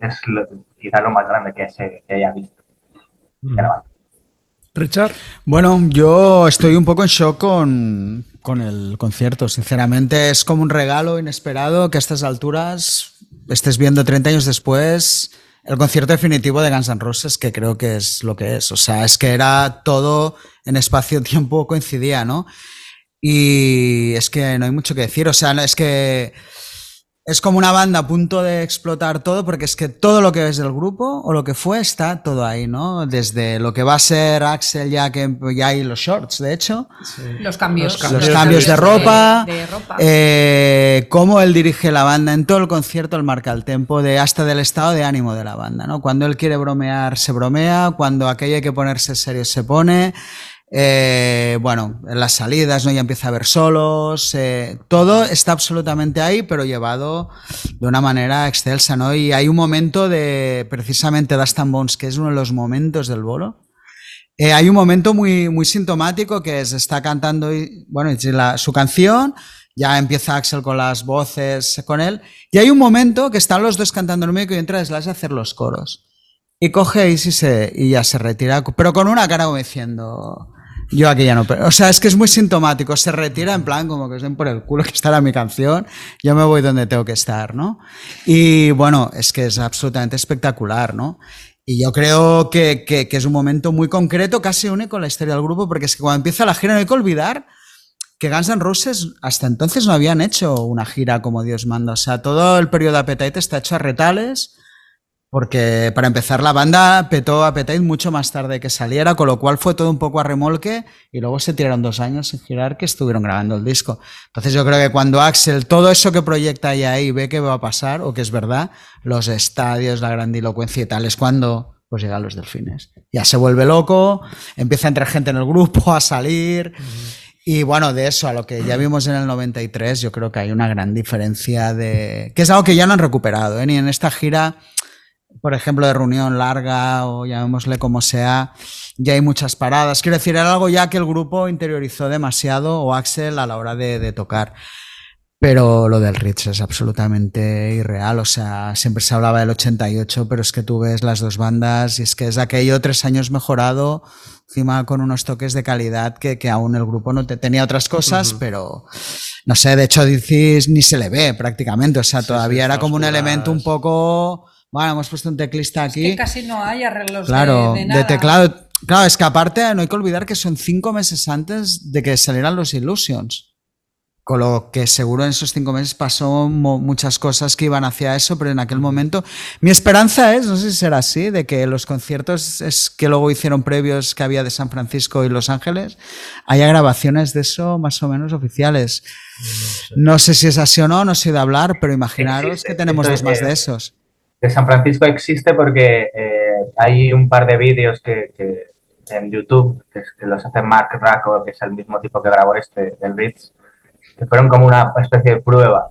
es lo, quizás lo más grande que, se, que haya visto. Mm. Richard. Bueno, yo estoy un poco en shock con, con, el concierto. Sinceramente, es como un regalo inesperado que a estas alturas estés viendo 30 años después el concierto definitivo de Guns N' Roses, que creo que es lo que es. O sea, es que era todo en espacio-tiempo coincidía, ¿no? Y es que no hay mucho que decir. O sea, es que es como una banda a punto de explotar todo, porque es que todo lo que es del grupo o lo que fue está todo ahí, ¿no? Desde lo que va a ser Axel, ya que ya hay los shorts, de hecho. Sí. Los cambios. Los, cambios, los cambios de, de, ropa. De, de ropa. Eh, cómo él dirige la banda en todo el concierto, él marca el tempo de hasta del estado de ánimo de la banda, ¿no? Cuando él quiere bromear, se bromea. Cuando aquello hay que ponerse serio, se pone. Eh, bueno, en las salidas, ¿no? Ya empieza a ver solos, eh, todo está absolutamente ahí, pero llevado de una manera excelsa, ¿no? Y hay un momento de, precisamente, Dust and Bones, que es uno de los momentos del bolo. Eh, hay un momento muy, muy sintomático que es, está cantando, y, bueno, la, su canción, ya empieza Axel con las voces con él, y hay un momento que están los dos cantando en medio y entra Slash a hacer los coros. Y coge y, se, y ya se retira, pero con una cara como diciendo, yo aquí ya no. O sea, es que es muy sintomático. Se retira en plan como que os den por el culo que estará mi canción. Yo me voy donde tengo que estar, ¿no? Y bueno, es que es absolutamente espectacular, ¿no? Y yo creo que, que, que es un momento muy concreto, casi único en la historia del grupo, porque es que cuando empieza la gira no hay que olvidar que Guns N' Roses hasta entonces no habían hecho una gira como Dios manda. O sea, todo el periodo de Appetite está hecho a retales porque para empezar la banda petó Appetite mucho más tarde que saliera, con lo cual fue todo un poco a remolque y luego se tiraron dos años sin girar que estuvieron grabando el disco. Entonces yo creo que cuando Axel todo eso que proyecta ahí, ahí ve que va a pasar o que es verdad, los estadios, la grandilocuencia y tal, es cuando pues llegan los delfines. Ya se vuelve loco, empieza a entrar gente en el grupo, a salir. Uh -huh. Y bueno, de eso a lo que ya vimos en el 93, yo creo que hay una gran diferencia de... que es algo que ya no han recuperado, ¿eh? ni en esta gira por ejemplo, de reunión larga o llamémosle como sea, ya hay muchas paradas. Quiero decir, era algo ya que el grupo interiorizó demasiado o Axel a la hora de, de tocar. Pero lo del Ritz es absolutamente irreal. O sea, siempre se hablaba del 88, pero es que tú ves las dos bandas y es que es aquello tres años mejorado, encima con unos toques de calidad que, que aún el grupo no te, tenía otras cosas, uh -huh. pero no sé, de hecho dices ni se le ve prácticamente. O sea, sí, todavía sí, era como un elemento un poco bueno, hemos puesto un teclista aquí. Es que casi no hay arreglos claro, de, de, nada. de teclado. Claro, es que aparte no hay que olvidar que son cinco meses antes de que salieran los Illusions. Con lo que seguro en esos cinco meses pasó muchas cosas que iban hacia eso, pero en aquel momento. Mi esperanza es, no sé si será así, de que los conciertos es que luego hicieron previos que había de San Francisco y Los Ángeles, haya grabaciones de eso más o menos oficiales. No sé, no sé si es así o no, no sé de hablar, pero imaginaros que tenemos dos más de esos de San Francisco existe porque eh, hay un par de vídeos que, que, en YouTube que, los hace Mark Racco, que es el mismo tipo que grabó este, del Ritz, que fueron como una especie de prueba.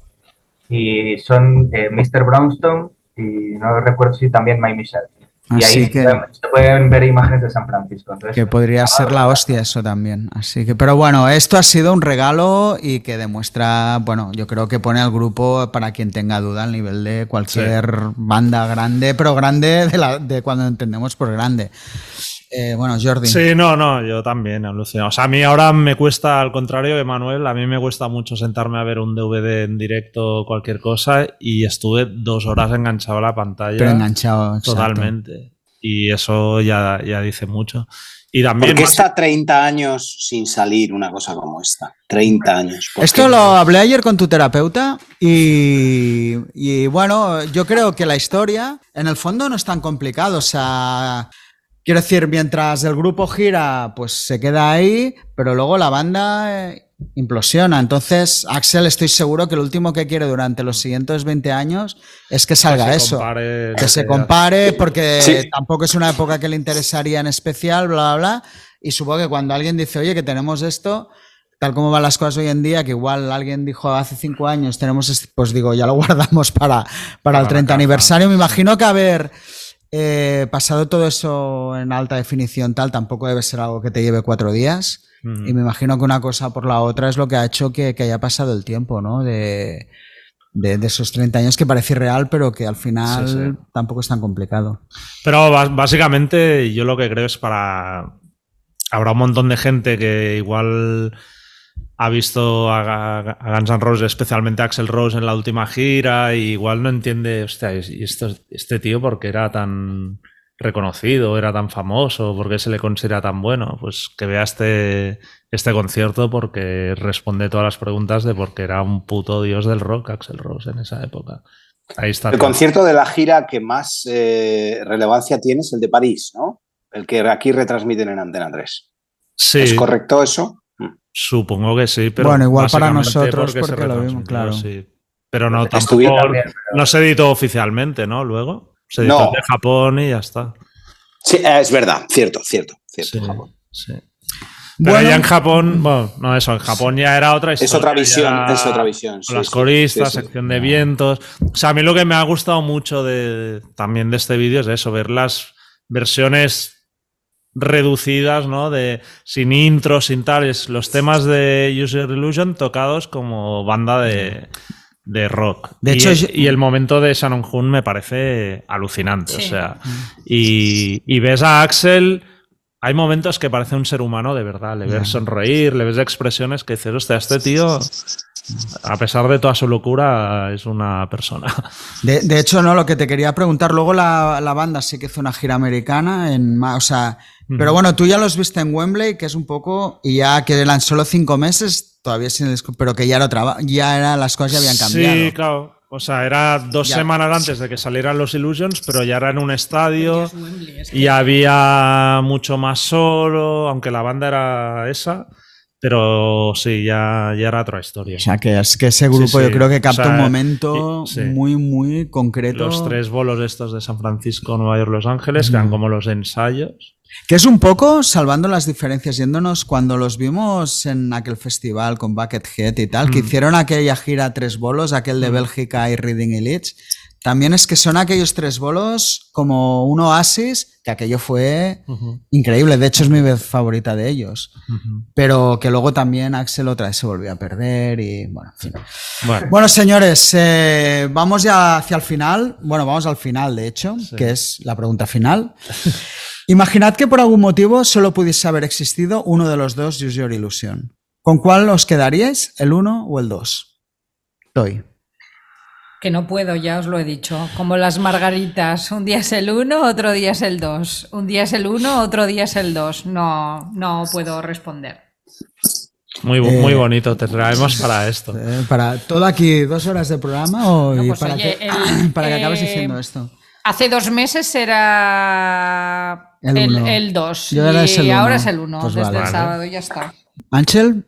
Y son eh, Mr. Brownstone y no recuerdo si también My Michelle. Y Así ahí que, se pueden ver imágenes de San Francisco. Entonces, que podría ser la hostia eso también. Así que, pero bueno, esto ha sido un regalo y que demuestra, bueno, yo creo que pone al grupo para quien tenga duda al nivel de cualquier banda grande, pero grande de, la, de cuando entendemos por grande. Eh, bueno, Jordi. Sí, no, no, yo también alucino. O sea, a mí ahora me cuesta, al contrario de Manuel, a mí me cuesta mucho sentarme a ver un DVD en directo o cualquier cosa y estuve dos horas enganchado a la pantalla. Pero enganchado. exacto. Totalmente. Y eso ya, ya dice mucho. Y también. ¿Por qué está 30 años sin salir una cosa como esta? 30 años. ¿por Esto lo hablé ayer con tu terapeuta y, y, bueno, yo creo que la historia en el fondo no es tan complicado. O sea, quiero decir, mientras el grupo gira, pues se queda ahí, pero luego la banda eh, implosiona. Entonces, Axel, estoy seguro que lo último que quiere durante los siguientes 20 años es que salga eso. compare Que se compare porque Sí. tampoco es una época que le interesaría en especial, bla, bla, bla. Y supongo que cuando alguien dice, oye, que tenemos esto, tal como van las cosas hoy en día, que igual alguien dijo hace cinco años, tenemos este, pues digo, ya lo guardamos para, para el la 30 caja. aniversario. Me imagino que haber eh, pasado todo eso en alta definición tal, tampoco debe ser algo que te lleve cuatro días. Y me imagino que una cosa por la otra es lo que ha hecho que, que haya pasado el tiempo, ¿no? De, de, de esos 30 años que parece irreal, pero que al final Sí, sí. tampoco es tan complicado. Pero básicamente yo lo que creo es para... Habrá un montón de gente que igual ha visto a, a Guns N' Roses, especialmente a Axel Rose en la última gira, y igual no entiende, hostia, y esto, este tío porque era tan reconocido, era tan famoso, por qué se le considera tan bueno. Pues que vea este, este concierto porque responde todas las preguntas de por qué era un puto dios del rock Axel Rose en esa época. Ahí está. El todo. concierto de la gira que más eh, relevancia tiene es el de París, ¿no? El que aquí retransmiten en Antena 3. Sí. ¿Es correcto eso? Supongo que sí, pero Bueno, igual para nosotros, porque lo vimos, claro. sí. Pero no, tampoco, también, pero- no se editó oficialmente, ¿no? Luego se editó No. de Japón y ya está. Sí, eh, es verdad, cierto, cierto, cierto. Sí, Japón. sí. Pero Bueno. ya en Japón, bueno, no eso, en Japón ya era otra historia. Es otra visión, ya es otra visión. Con sí, las coristas, sí, sí. sección de vientos. O sea, a mí lo que me ha gustado mucho de, también de este vídeo es eso, ver las versiones reducidas, ¿no? De sin intro, sin tales, los temas de User Illusion tocados como banda de, de rock. De y, hecho, yo- y el momento de Shannon Hoon me parece alucinante. O sea, y, y ves a Axel. Hay momentos que parece un ser humano de verdad. Le ves sonreír, le ves expresiones que dices, hostia, este tío, a pesar de toda su locura, es una persona. De, de hecho, no, lo que te quería preguntar, luego la, la banda sí que hizo una gira americana, en, o sea, pero bueno, tú ya los viste en Wembley, que es un poco, y ya que eran solo cinco meses, todavía sin el disco, pero que ya era otra, ba- ya eran las cosas ya habían cambiado. Sí, claro. O sea, era dos Ya. semanas antes de que salieran los Illusions, pero ya era en un estadio Es Wembley, es que- y había mucho más solo, aunque la banda era esa. Pero sí, ya, ya era otra historia. O sea, que es que ese grupo Sí, yo sí. creo que capta O sea, un momento sí. muy, muy concreto. Los tres bolos estos de San Francisco, Nueva York, Los Ángeles, que eran como los ensayos. Que es un poco, salvando las diferencias, yéndonos cuando los vimos en aquel festival con Buckethead y tal, que Mm. hicieron aquella gira tres bolos, aquel de Bélgica y Reading y Leeds, también es que son aquellos tres bolos como un oasis, que aquello fue increíble, de hecho es mi vez favorita de ellos, pero que luego también Axel otra vez se volvió a perder y bueno, en fin. Bueno, Bueno, señores, eh, vamos ya hacia el final. Bueno, vamos al final, de hecho, Sí. que es la pregunta final. Imaginad que por algún motivo solo pudiese haber existido uno de los dos Use Your Illusion. ¿Con cuál os quedaríais? ¿El 1 o el 2? Estoy. Que no puedo, ya os lo he dicho. Como las margaritas. Un día es el 1, otro día es el 2. Un día es el 1, otro día es el 2. No, no puedo responder. muy, bo- Eh, muy bonito, te traemos para esto. Eh, ¿Para todo aquí dos horas de programa o No, pues para, oye, que, el- para que acabes diciendo esto? Hace dos meses era El el, uno. el 2 Yo era y el ahora es el 1 Pues desde vale. el sábado ya está. Ángel,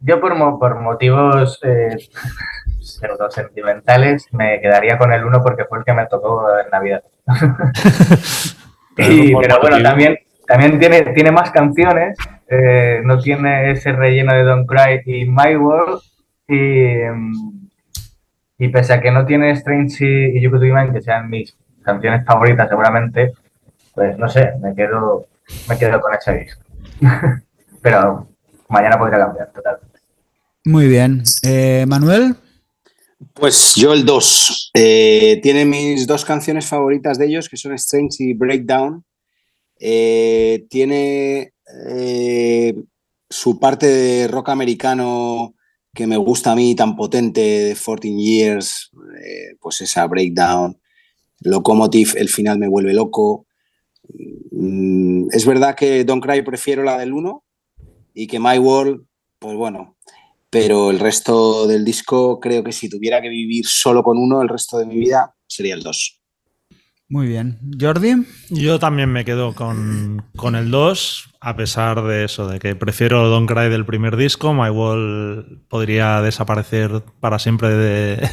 Yo por, mo- por motivos eh, pseudo sentimentales me quedaría con el 1 porque fue el que me tocó en Navidad. Y- pero bueno, también, también tiene, tiene más canciones, eh, no tiene ese relleno de Don't Cry y My World. Y, mm, y pese a que no tiene Strange y, y You Could Be Mine, que sean mis canciones favoritas seguramente, pues no sé, me quedo, me quedo con ese disco. Pero mañana podría cambiar totalmente. Muy bien. Eh, Manuel, Pues yo el 2. tiene mis dos canciones favoritas de ellos, que son Strange y Breakdown. Eh, tiene eh, su parte de rock americano que me gusta a mí, tan potente, de 14 Years, eh, pues esa Breakdown. Locomotive, el final me vuelve loco. Mm, es verdad que Don't Cry prefiero la del 1 y que My World, pues bueno, pero el resto del disco creo que si tuviera que vivir solo con uno el resto de mi vida sería el 2. muy bien. Jordi, Yo también me quedo con, con el 2, a pesar de eso, de que prefiero Don't Cry del primer disco. My Wall podría desaparecer para siempre de,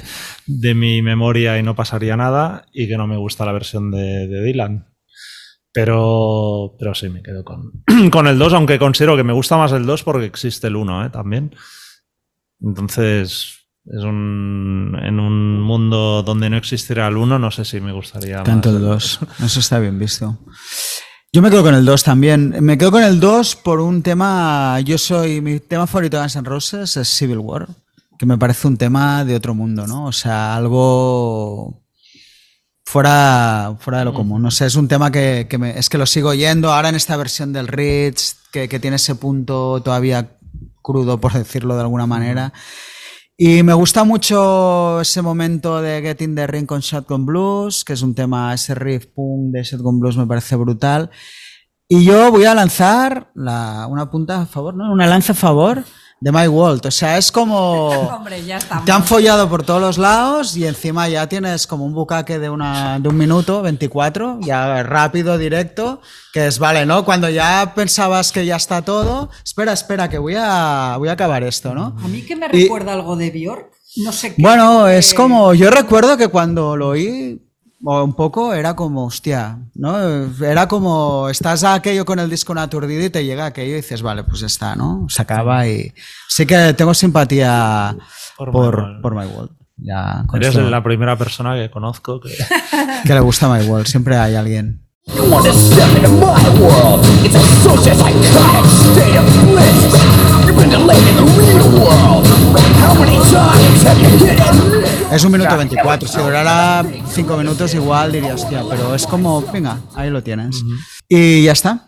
de mi memoria y no pasaría nada, y que no me gusta la versión de, de Dylan. Pero, pero sí, me quedo con, con el 2, aunque considero que me gusta más el 2 porque existe el 1 ¿eh? también. Entonces, es un, en un mundo donde no existiera el 1, no sé si me gustaría tanto más el 2. Eso está bien visto. Yo me quedo con el 2 también. Me quedo con el 2 por un tema. Yo soy. Mi tema favorito de Guns N' Roses es Civil War, que me parece un tema de otro mundo, ¿no? O sea, algo fuera, fuera de lo común. No sé, es un tema que, que me- es que lo sigo oyendo ahora en esta versión del Ritz, que, que tiene ese punto todavía crudo, por decirlo de alguna manera. Y me gusta mucho ese momento de Get in the Ring con Shotgun Blues, que es un tema, ese riff punk de Shotgun Blues me parece brutal. Y yo voy a lanzar la- una punta a favor, ¿no? Una lanza a favor de My World. O sea, es como... Hombre, ya estamos. Te han follado por todos los lados y encima ya tienes como un bucaque de, una, de un minuto, 24, ya rápido, directo, que es, vale, ¿no? Cuando ya pensabas que ya está todo, espera, espera, que voy a, voy a acabar esto, ¿no? A mí que me Y- recuerda algo de Bjork. No sé qué. Bueno, es como, yo recuerdo que cuando lo oí, un poco, era como, hostia, ¿no? Era como, estás a aquello con el disco aturdido y te llega aquello y dices, vale, pues ya está, ¿no? Se acaba y... Sí que tengo simpatía Por por, My World. por My World. Ya, con Eres esto- la primera persona que conozco que... que le gusta My World, siempre hay alguien. Es un minuto 24, si durara 5 minutos igual diría, hostia, pero es como, venga, ahí lo tienes. Y ya está.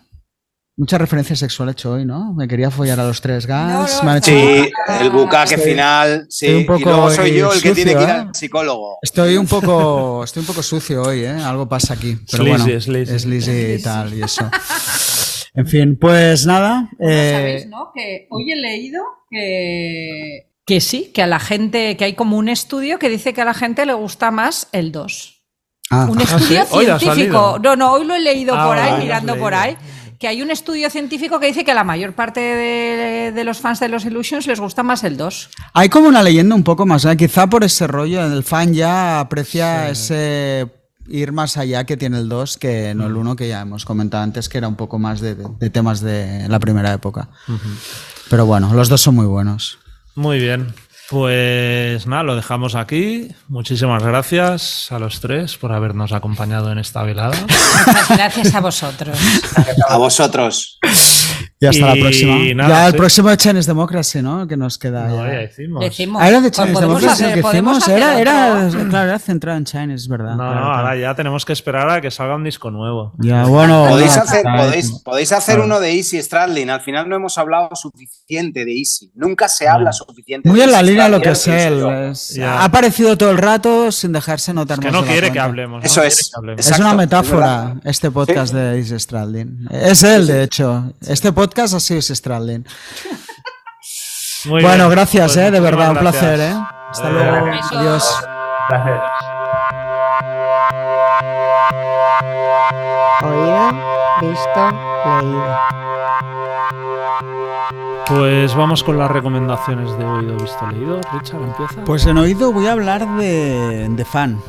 Mucha referencia sexual he hecho hoy, ¿no? Me quería follar a los tres gas. No, no, me han hecho- Sí, el bucaque Estoy- final, sí. un poco y luego soy yo el que tiene que ir ¿eh? al psicólogo. Estoy un poco, estoy un poco sucio hoy, ¿eh? Algo pasa aquí. Pero Sleazy, bueno, sleazy. es sleazy y tal y eso. En fin, pues nada. Eh, ¿Sabéis, no? Que hoy he leído que, que sí, que a la gente, que hay como un estudio que dice que a la gente le gusta más el 2. ah, Un sí? estudio ha científico. No, no, hoy lo he leído Ah, por ahí, mirando por ahí. Que hay un estudio científico que dice que a la mayor parte de, de los fans de los Illusions les gusta más el 2. Hay como una leyenda un poco más, ¿eh? quizá por ese rollo, el fan ya aprecia ese ir más allá que tiene el 2 que no el 1 que ya hemos comentado antes, que era un poco más de, de- de temas de la primera época. Pero bueno, los dos son muy buenos. Muy bien. Pues nada, lo dejamos aquí. Muchísimas gracias a los tres por habernos acompañado en esta velada. Muchas gracias a vosotros. A vosotros. Y hasta la Y próxima. nada, ya el sí. próximo de Chinese Democracy, ¿no? Que nos queda. No, ya. ya hicimos. Decimos. Ah, era de Pues Chinese Democracy hacer- que hicimos. Era, era, claro, era centrado en China, es verdad. No, Claro, no, claro. ahora ya tenemos que esperar a que salga un disco nuevo. Ya, bueno. Podéis hacer, podéis, podéis hacer Claro. uno de Easy Stradlin. Al final no hemos hablado suficiente de Easy. Nunca se habla suficiente Muy de en la Easy línea lo que es él. es- ha aparecido todo el rato sin dejarse notar Es que más no la quiere que hablemos. Eso es. Es una metáfora este podcast de Is Stradlin. Es él, de hecho. Este podcast ha sido Is Stradlin. Muy bueno, bien. gracias, Pues eh, de verdad, un gracias. placer, eh. Hasta Adiós. luego. Besos. Adiós. Gracias. Oído, visto, leído. Pues vamos con las recomendaciones de oído, visto, leído. Richard, empieza. Pues en oído voy a hablar de, de Fan,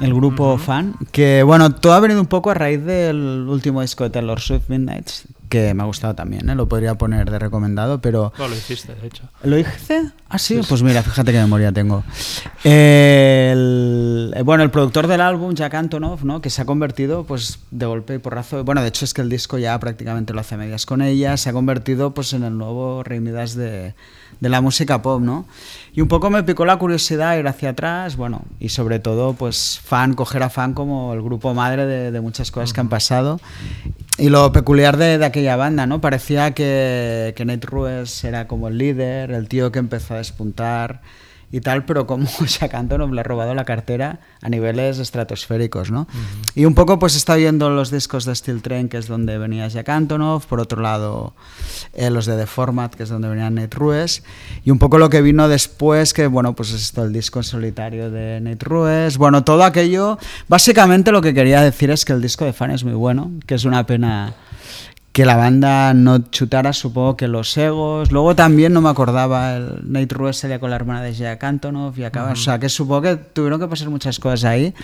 el grupo Fan, que bueno, todo ha venido un poco a raíz del último disco de Taylor Swift, Midnights, que me ha gustado también, ¿eh? lo podría poner de recomendado, pero... No, lo hiciste, de hecho. ¿Lo hice? Ah, sí, pues mira, fíjate qué memoria tengo. El- eh, bueno, el productor del álbum, Jack Antonoff, ¿no? que se ha convertido, pues, de golpe y porrazo, bueno, de hecho es que el disco ya prácticamente lo hace a medias con ella, se ha convertido, pues, en el nuevo Rey Midas de, de la música pop, ¿no? Y un poco me picó la curiosidad ir hacia atrás, bueno, y sobre todo, pues, fan, coger a fan como el grupo madre de, de muchas cosas que han pasado. Y lo peculiar de, de aquella banda, ¿no? Parecía que, que Nate Ruess era como el líder, el tío que empezó a despuntar y tal, pero como Jack Antonoff le ha robado la cartera a niveles estratosféricos, ¿no? Y un poco pues está viendo los discos de Steel Train, que es donde venía Jack Antonoff, por otro lado eh, los de The Format, que es donde venía Nate Ruess, y un poco lo que vino después, que bueno, pues es esto, el disco en solitario de Nate Ruess, bueno, todo aquello, básicamente lo que quería decir es que el disco de Fan es muy bueno, que es una pena que la banda no chutara, supongo que los egos. Luego también no me acordaba, el Nate Ruess salía con la hermana de Jack Antonoff y acaba. O sea, que supongo que tuvieron que pasar muchas cosas ahí.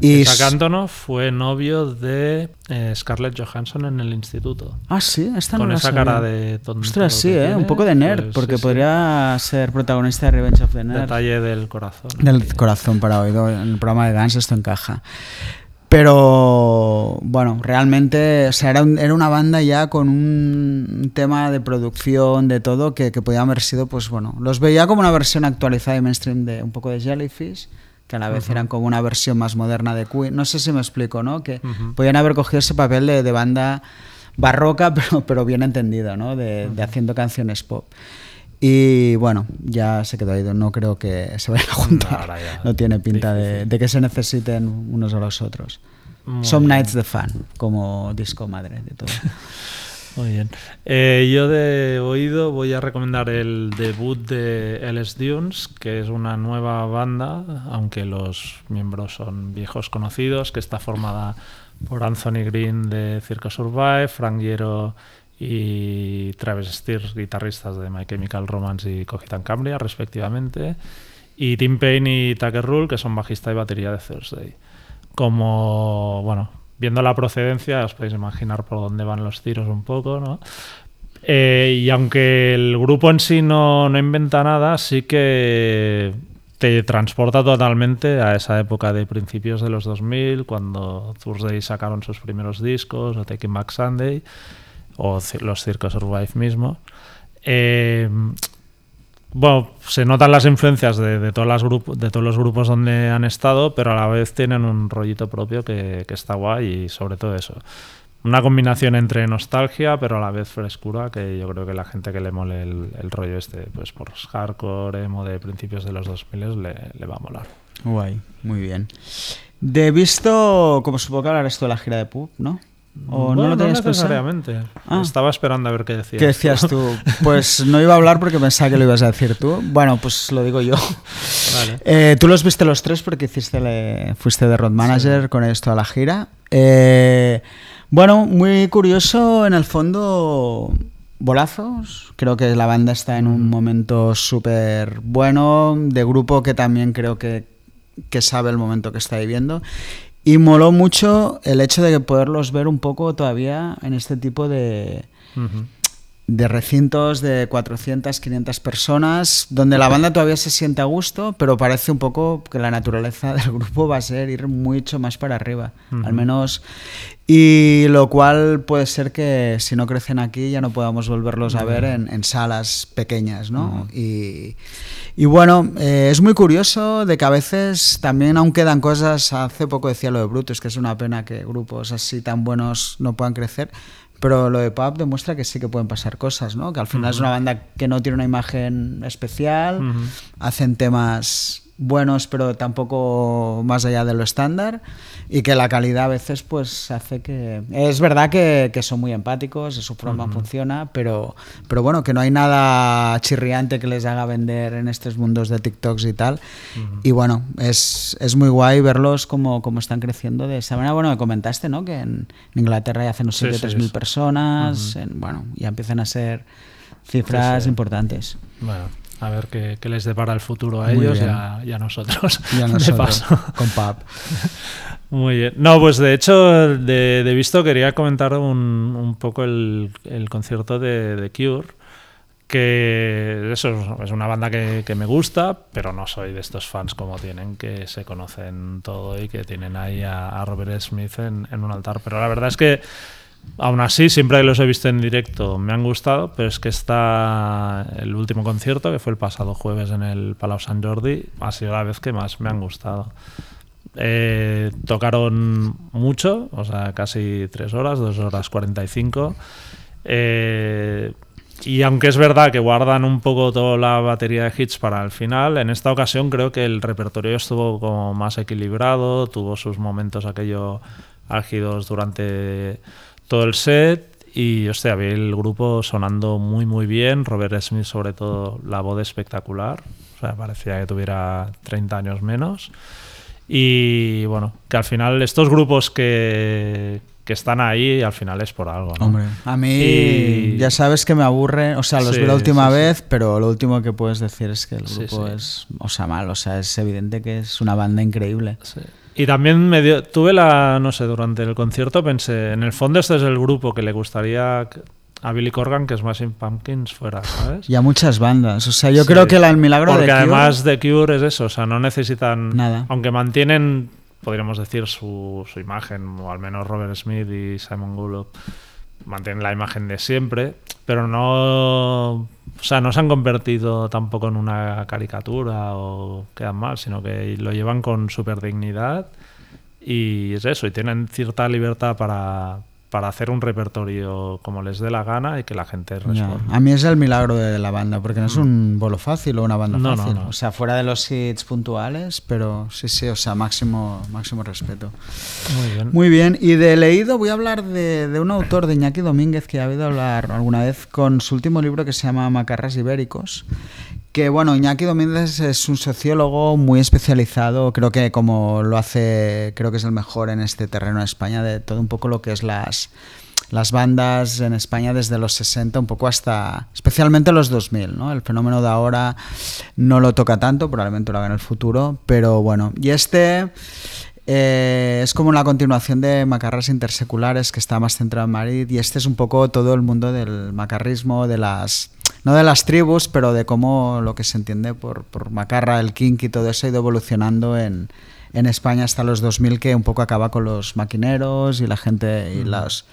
Y Jack Antonoff fue novio de eh, Scarlett Johansson en el instituto. Ah, sí, esta no Con la esa cara de tonto Ostras, sí, ¿eh? tiene, un poco de nerd, pues, porque sí, sí. podría ser protagonista de Revenge of the Nerd. Detalle del corazón. Del corazón para oído. En el programa de Guns esto encaja. Pero bueno, realmente, o sea, era, un- era una banda ya con un tema de producción, de todo, que, que podía haber sido, pues bueno, los veía como una versión actualizada y mainstream de un poco de Jellyfish, que a la vez eran como una versión más moderna de Queen. No sé si me explico, ¿no? Que podían haber cogido ese papel de, de banda barroca, pero, pero bien entendido, ¿no? De, de haciendo canciones pop. Y bueno, ya se quedó ahí. No creo que se vayan a juntar. ya. No tiene pinta de que se necesiten unos a los otros. Muy Some bien. Nights the Fan, como disco madre de todo. Muy bien. Eh, yo de oído voy a recomendar el debut de LS Dunes, que es una nueva banda, aunque los miembros son viejos conocidos, que está formada por Anthony Green de Circo Survive, Frank Hierro y Travis Steers, guitarristas de My Chemical Romance y Cogitan Cambria, respectivamente, y Tim Payne y Tucker Rule, que son bajista y batería de Thursday. Como, bueno, viendo la procedencia, os podéis imaginar por dónde van los tiros un poco, ¿no? Eh, y aunque el grupo en sí no, no inventa nada, sí que te transporta totalmente a esa época de principios de los 2000, cuando Thursday sacaron sus primeros discos, o Taking Back Sunday, o los Circos Survive mismo. Eh, bueno, se notan las influencias de, de de todos los grupos donde han estado, pero a la vez tienen un rollito propio que, que está guay y sobre todo eso. Una combinación entre nostalgia, pero a la vez frescura, que yo creo que la gente que le mole el, rollo este, pues por hardcore, emo de principios de los 2000 le, le va a molar. Guay, muy bien. De visto, como supongo que hablarás tú de la gira de pub, ¿no? ¿O Bueno, no lo tenías pensado? necesariamente. Ah. Estaba esperando a ver qué decías. ¿Qué decías tú? Pues no iba a hablar porque pensaba que lo ibas a decir tú. Bueno, pues lo digo yo. Vale. Eh, tú los viste los tres porque hiciste le- fuiste de road manager con ellos toda la gira. Eh, bueno, muy curioso en el fondo. Bolazos, creo que la banda está en un momento súper bueno, de grupo que también creo que, que sabe el momento que está viviendo. Y moló mucho el hecho de poderlos ver un poco todavía en este tipo de, de recintos de 400, 500 personas, donde la banda todavía se siente a gusto, pero parece un poco que la naturaleza del grupo va a ser ir mucho más para arriba, al menos. Y lo cual puede ser que si no crecen aquí ya no podamos volverlos a ver en, en salas pequeñas, ¿no? y, y bueno, eh, es muy curioso de que a veces también aún quedan cosas, hace poco decía lo de Brutus, que es una pena que grupos así tan buenos no puedan crecer, pero lo de Pub demuestra que sí que pueden pasar cosas, ¿no? Que al final es una banda que no tiene una imagen especial, hacen temas buenos pero tampoco más allá de lo estándar y que la calidad a veces pues hace que es verdad que, que son muy empáticos su forma funciona pero pero bueno que no hay nada chirriante que les haga vender en estos mundos de TikToks y tal. Y bueno es, es muy guay verlos como, como están creciendo de esa manera. Bueno me comentaste ¿no? que en Inglaterra ya hacen no sé Sí, qué sí, 3.000 sí. personas en- bueno ya empiezan a ser cifras sí. importantes. Bueno, A ver qué, qué les depara el futuro a Muy ellos y a, y a nosotros. Y a de nosotros, paso. con Pap. Muy bien. No, pues de hecho, de, de visto quería comentar un, un poco el, el concierto de, de Cure, que eso es- es una banda que, que me gusta, pero no soy de estos fans como tienen, que se conocen todo y que tienen ahí a, a Robert Smith en, en un altar. Pero la verdad es que, aún así, siempre los he visto en directo me han gustado, pero es que está el último concierto, que fue el pasado jueves en el Palau Sant Jordi, ha sido la vez que más me han gustado. Eh, tocaron mucho, o sea, casi tres horas, dos horas 45. Eh, y aunque es verdad que guardan un poco toda la batería de hits para el final, en esta ocasión creo que el repertorio estuvo como más equilibrado, tuvo sus momentos aquello álgidos durante todo el set y hostia, vi el grupo sonando muy muy bien, Robert Smith sobre todo la voz espectacular, o sea, parecía que tuviera 30 años menos. Y bueno, que al final estos grupos que, que están ahí, al final es por algo. ¿no? Hombre, a mí Y- ya sabes que me aburre, o sea, los Sí, vi la última sí, sí. vez, pero lo último que puedes decir es que el grupo es, o sea, mal, o sea, es evidente que es una banda increíble. Sí. Y también me dio, tuve la, no sé, durante el concierto pensé, en el fondo este es el grupo que le gustaría a Billy Corgan que Smashing Pumpkins fuera, ¿sabes? Y a muchas bandas, o sea, yo Sí. creo que la- el milagro Porque de Cure- además de Cure es eso, o sea, no necesitan Nada. aunque mantienen, podríamos decir, su, su imagen, o al menos Robert Smith y Simon Gullop mantienen la imagen de siempre, pero no, o sea, no se han convertido tampoco en una caricatura o quedan mal, sino que lo llevan con super dignidad y es eso, y tienen cierta libertad para, para hacer un repertorio como les dé la gana y que la gente responda. A mí es el milagro de la banda, porque no es un bolo fácil o una banda Mm. No, no, fácil. no. O sea, fuera de los hits puntuales, pero sí, sí, o sea, máximo, máximo respeto. Muy bien. Muy bien, y de leído voy a hablar de, de un autor, de Iñaki Domínguez, que ha habido hablar alguna vez con su último libro que se llama Macarras Ibéricos. Que bueno, Iñaki Domínguez es un sociólogo muy especializado, creo que como lo hace, creo que es el mejor en este terreno en España, de todo un poco lo que es las, las bandas en España desde los 60 un poco hasta, especialmente los 2000, ¿no? El fenómeno de ahora no lo toca tanto, probablemente lo haga en el futuro, pero bueno, y este... Eh, es como la continuación de Macarras Interseculares, que está más centrado en Madrid, y este es un poco todo el mundo del macarrismo, de las no de las tribus, pero de cómo lo que se entiende por, por macarra, el kink y todo eso ha ido evolucionando en, en España hasta los 2000, que un poco acaba con los maquineros y la gente y los,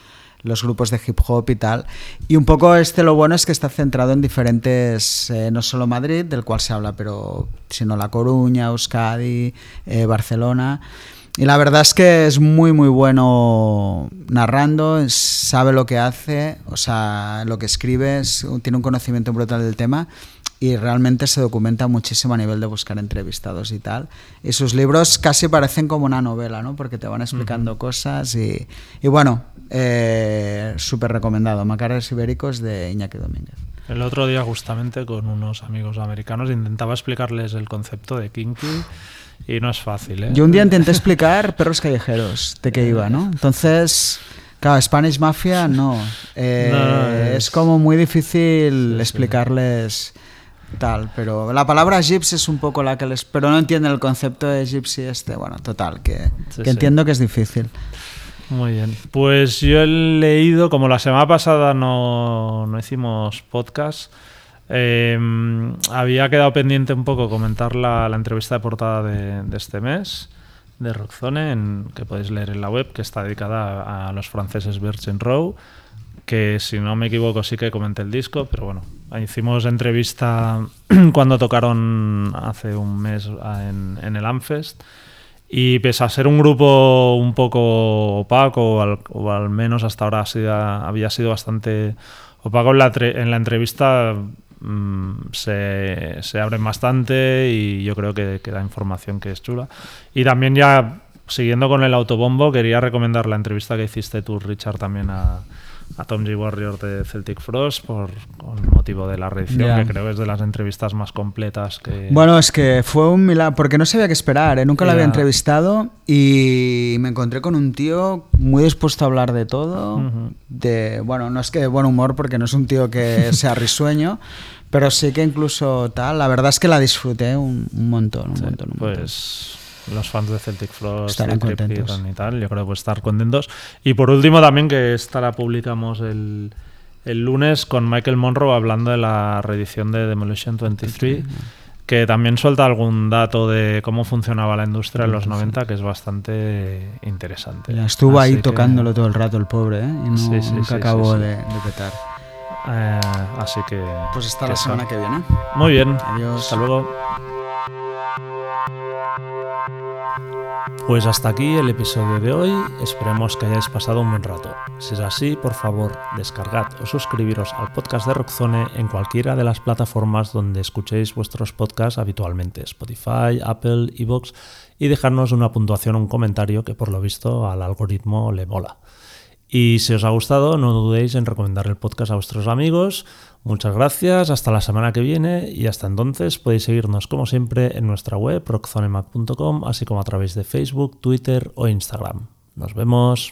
los grupos de hip hop y tal. Y un poco este lo bueno es que está centrado en diferentes, eh, no solo Madrid, del cual se habla, pero sino La Coruña, Euskadi, eh, Barcelona. Y la verdad es que es muy, muy bueno narrando, sabe lo que hace, o sea, lo que escribe, es- tiene un conocimiento brutal del tema y realmente se documenta muchísimo a nivel de buscar entrevistados y tal. Y sus libros casi parecen como una novela, ¿no? Porque te van explicando cosas y, y bueno, eh, súper recomendado. Macares Ibéricos de Iñaki Domínguez. El otro día, justamente con unos amigos americanos, intentaba explicarles el concepto de kinky y no es fácil. ¿eh? Yo un día intenté explicar perros callejeros, de qué iba, ¿no? Entonces, claro, Spanish Mafia no. Eh, No, no, es... es- como muy difícil Sí, sí. explicarles tal, pero la palabra gypsy es un poco la que les... Pero no entienden el concepto de gypsy este, bueno, total, que, Sí, que sí. entiendo que es difícil. Muy bien. Pues yo he leído, como la semana pasada no, no hicimos podcast, eh, había quedado pendiente un poco comentar la, entrevista de portada de, este mes de Rockzone, en, que podéis leer en la web, que está dedicada a, los franceses Virgin Row, que si no me equivoco sí que comenté el disco, pero bueno, hicimos entrevista cuando tocaron hace un mes ah, en, en el Amfest. Y pese a ser un grupo un poco opaco, o al, menos hasta ahora ha sido- había sido bastante opaco en la, en la entrevista, mm, se, se abren bastante y yo creo que, que da información que es chula. Y también ya, siguiendo con el autobombo, quería recomendar la entrevista que hiciste tú, Richard, también a, a Tom G. Warrior de Celtic Frost por con motivo de la reedición, Ya. que creo que es de las entrevistas más completas que... Bueno, es que fue un milagro, porque no sabía qué esperar, ¿eh? nunca lo había entrevistado y me encontré con un tío muy dispuesto a hablar de todo, Ujú. de, bueno, no es que de buen humor porque no es un tío que sea risueño, Pero sí que incluso tal, la verdad es que la disfruté un, un montón, un Sí, montón, un montón. Los fans de Celtic Frost Estarán contentos. Y tal, yo creo que estar contentos. Y por último también que esta la publicamos el, el lunes con Michael Monroe hablando de la reedición de Demolition 23, que también suelta algún dato de cómo funcionaba la industria en los 90 que es bastante interesante. Ya estuvo ahí que, tocándolo todo el rato el pobre, ¿eh? Y no, Sí, sí, nunca sí, acabó sí, sí. De, de petar. eh, así que... Pues hasta la semana que viene. Muy bien. Adiós. Hasta luego. Pues hasta aquí el episodio de hoy. Esperemos que hayáis pasado un buen rato. Si es así, por favor, descargad o suscribiros al podcast de Rockzone en cualquiera de las plataformas donde escuchéis vuestros podcasts habitualmente, Spotify, Apple, Evox, y dejarnos una puntuación o un comentario que por lo visto al algoritmo le mola. Y si os ha gustado, no dudéis en recomendar el podcast a vuestros amigos. Muchas gracias, hasta la semana que viene y hasta entonces podéis seguirnos como siempre en nuestra web rockzonemac.com, así como a través de Facebook, Twitter o Instagram. Nos vemos.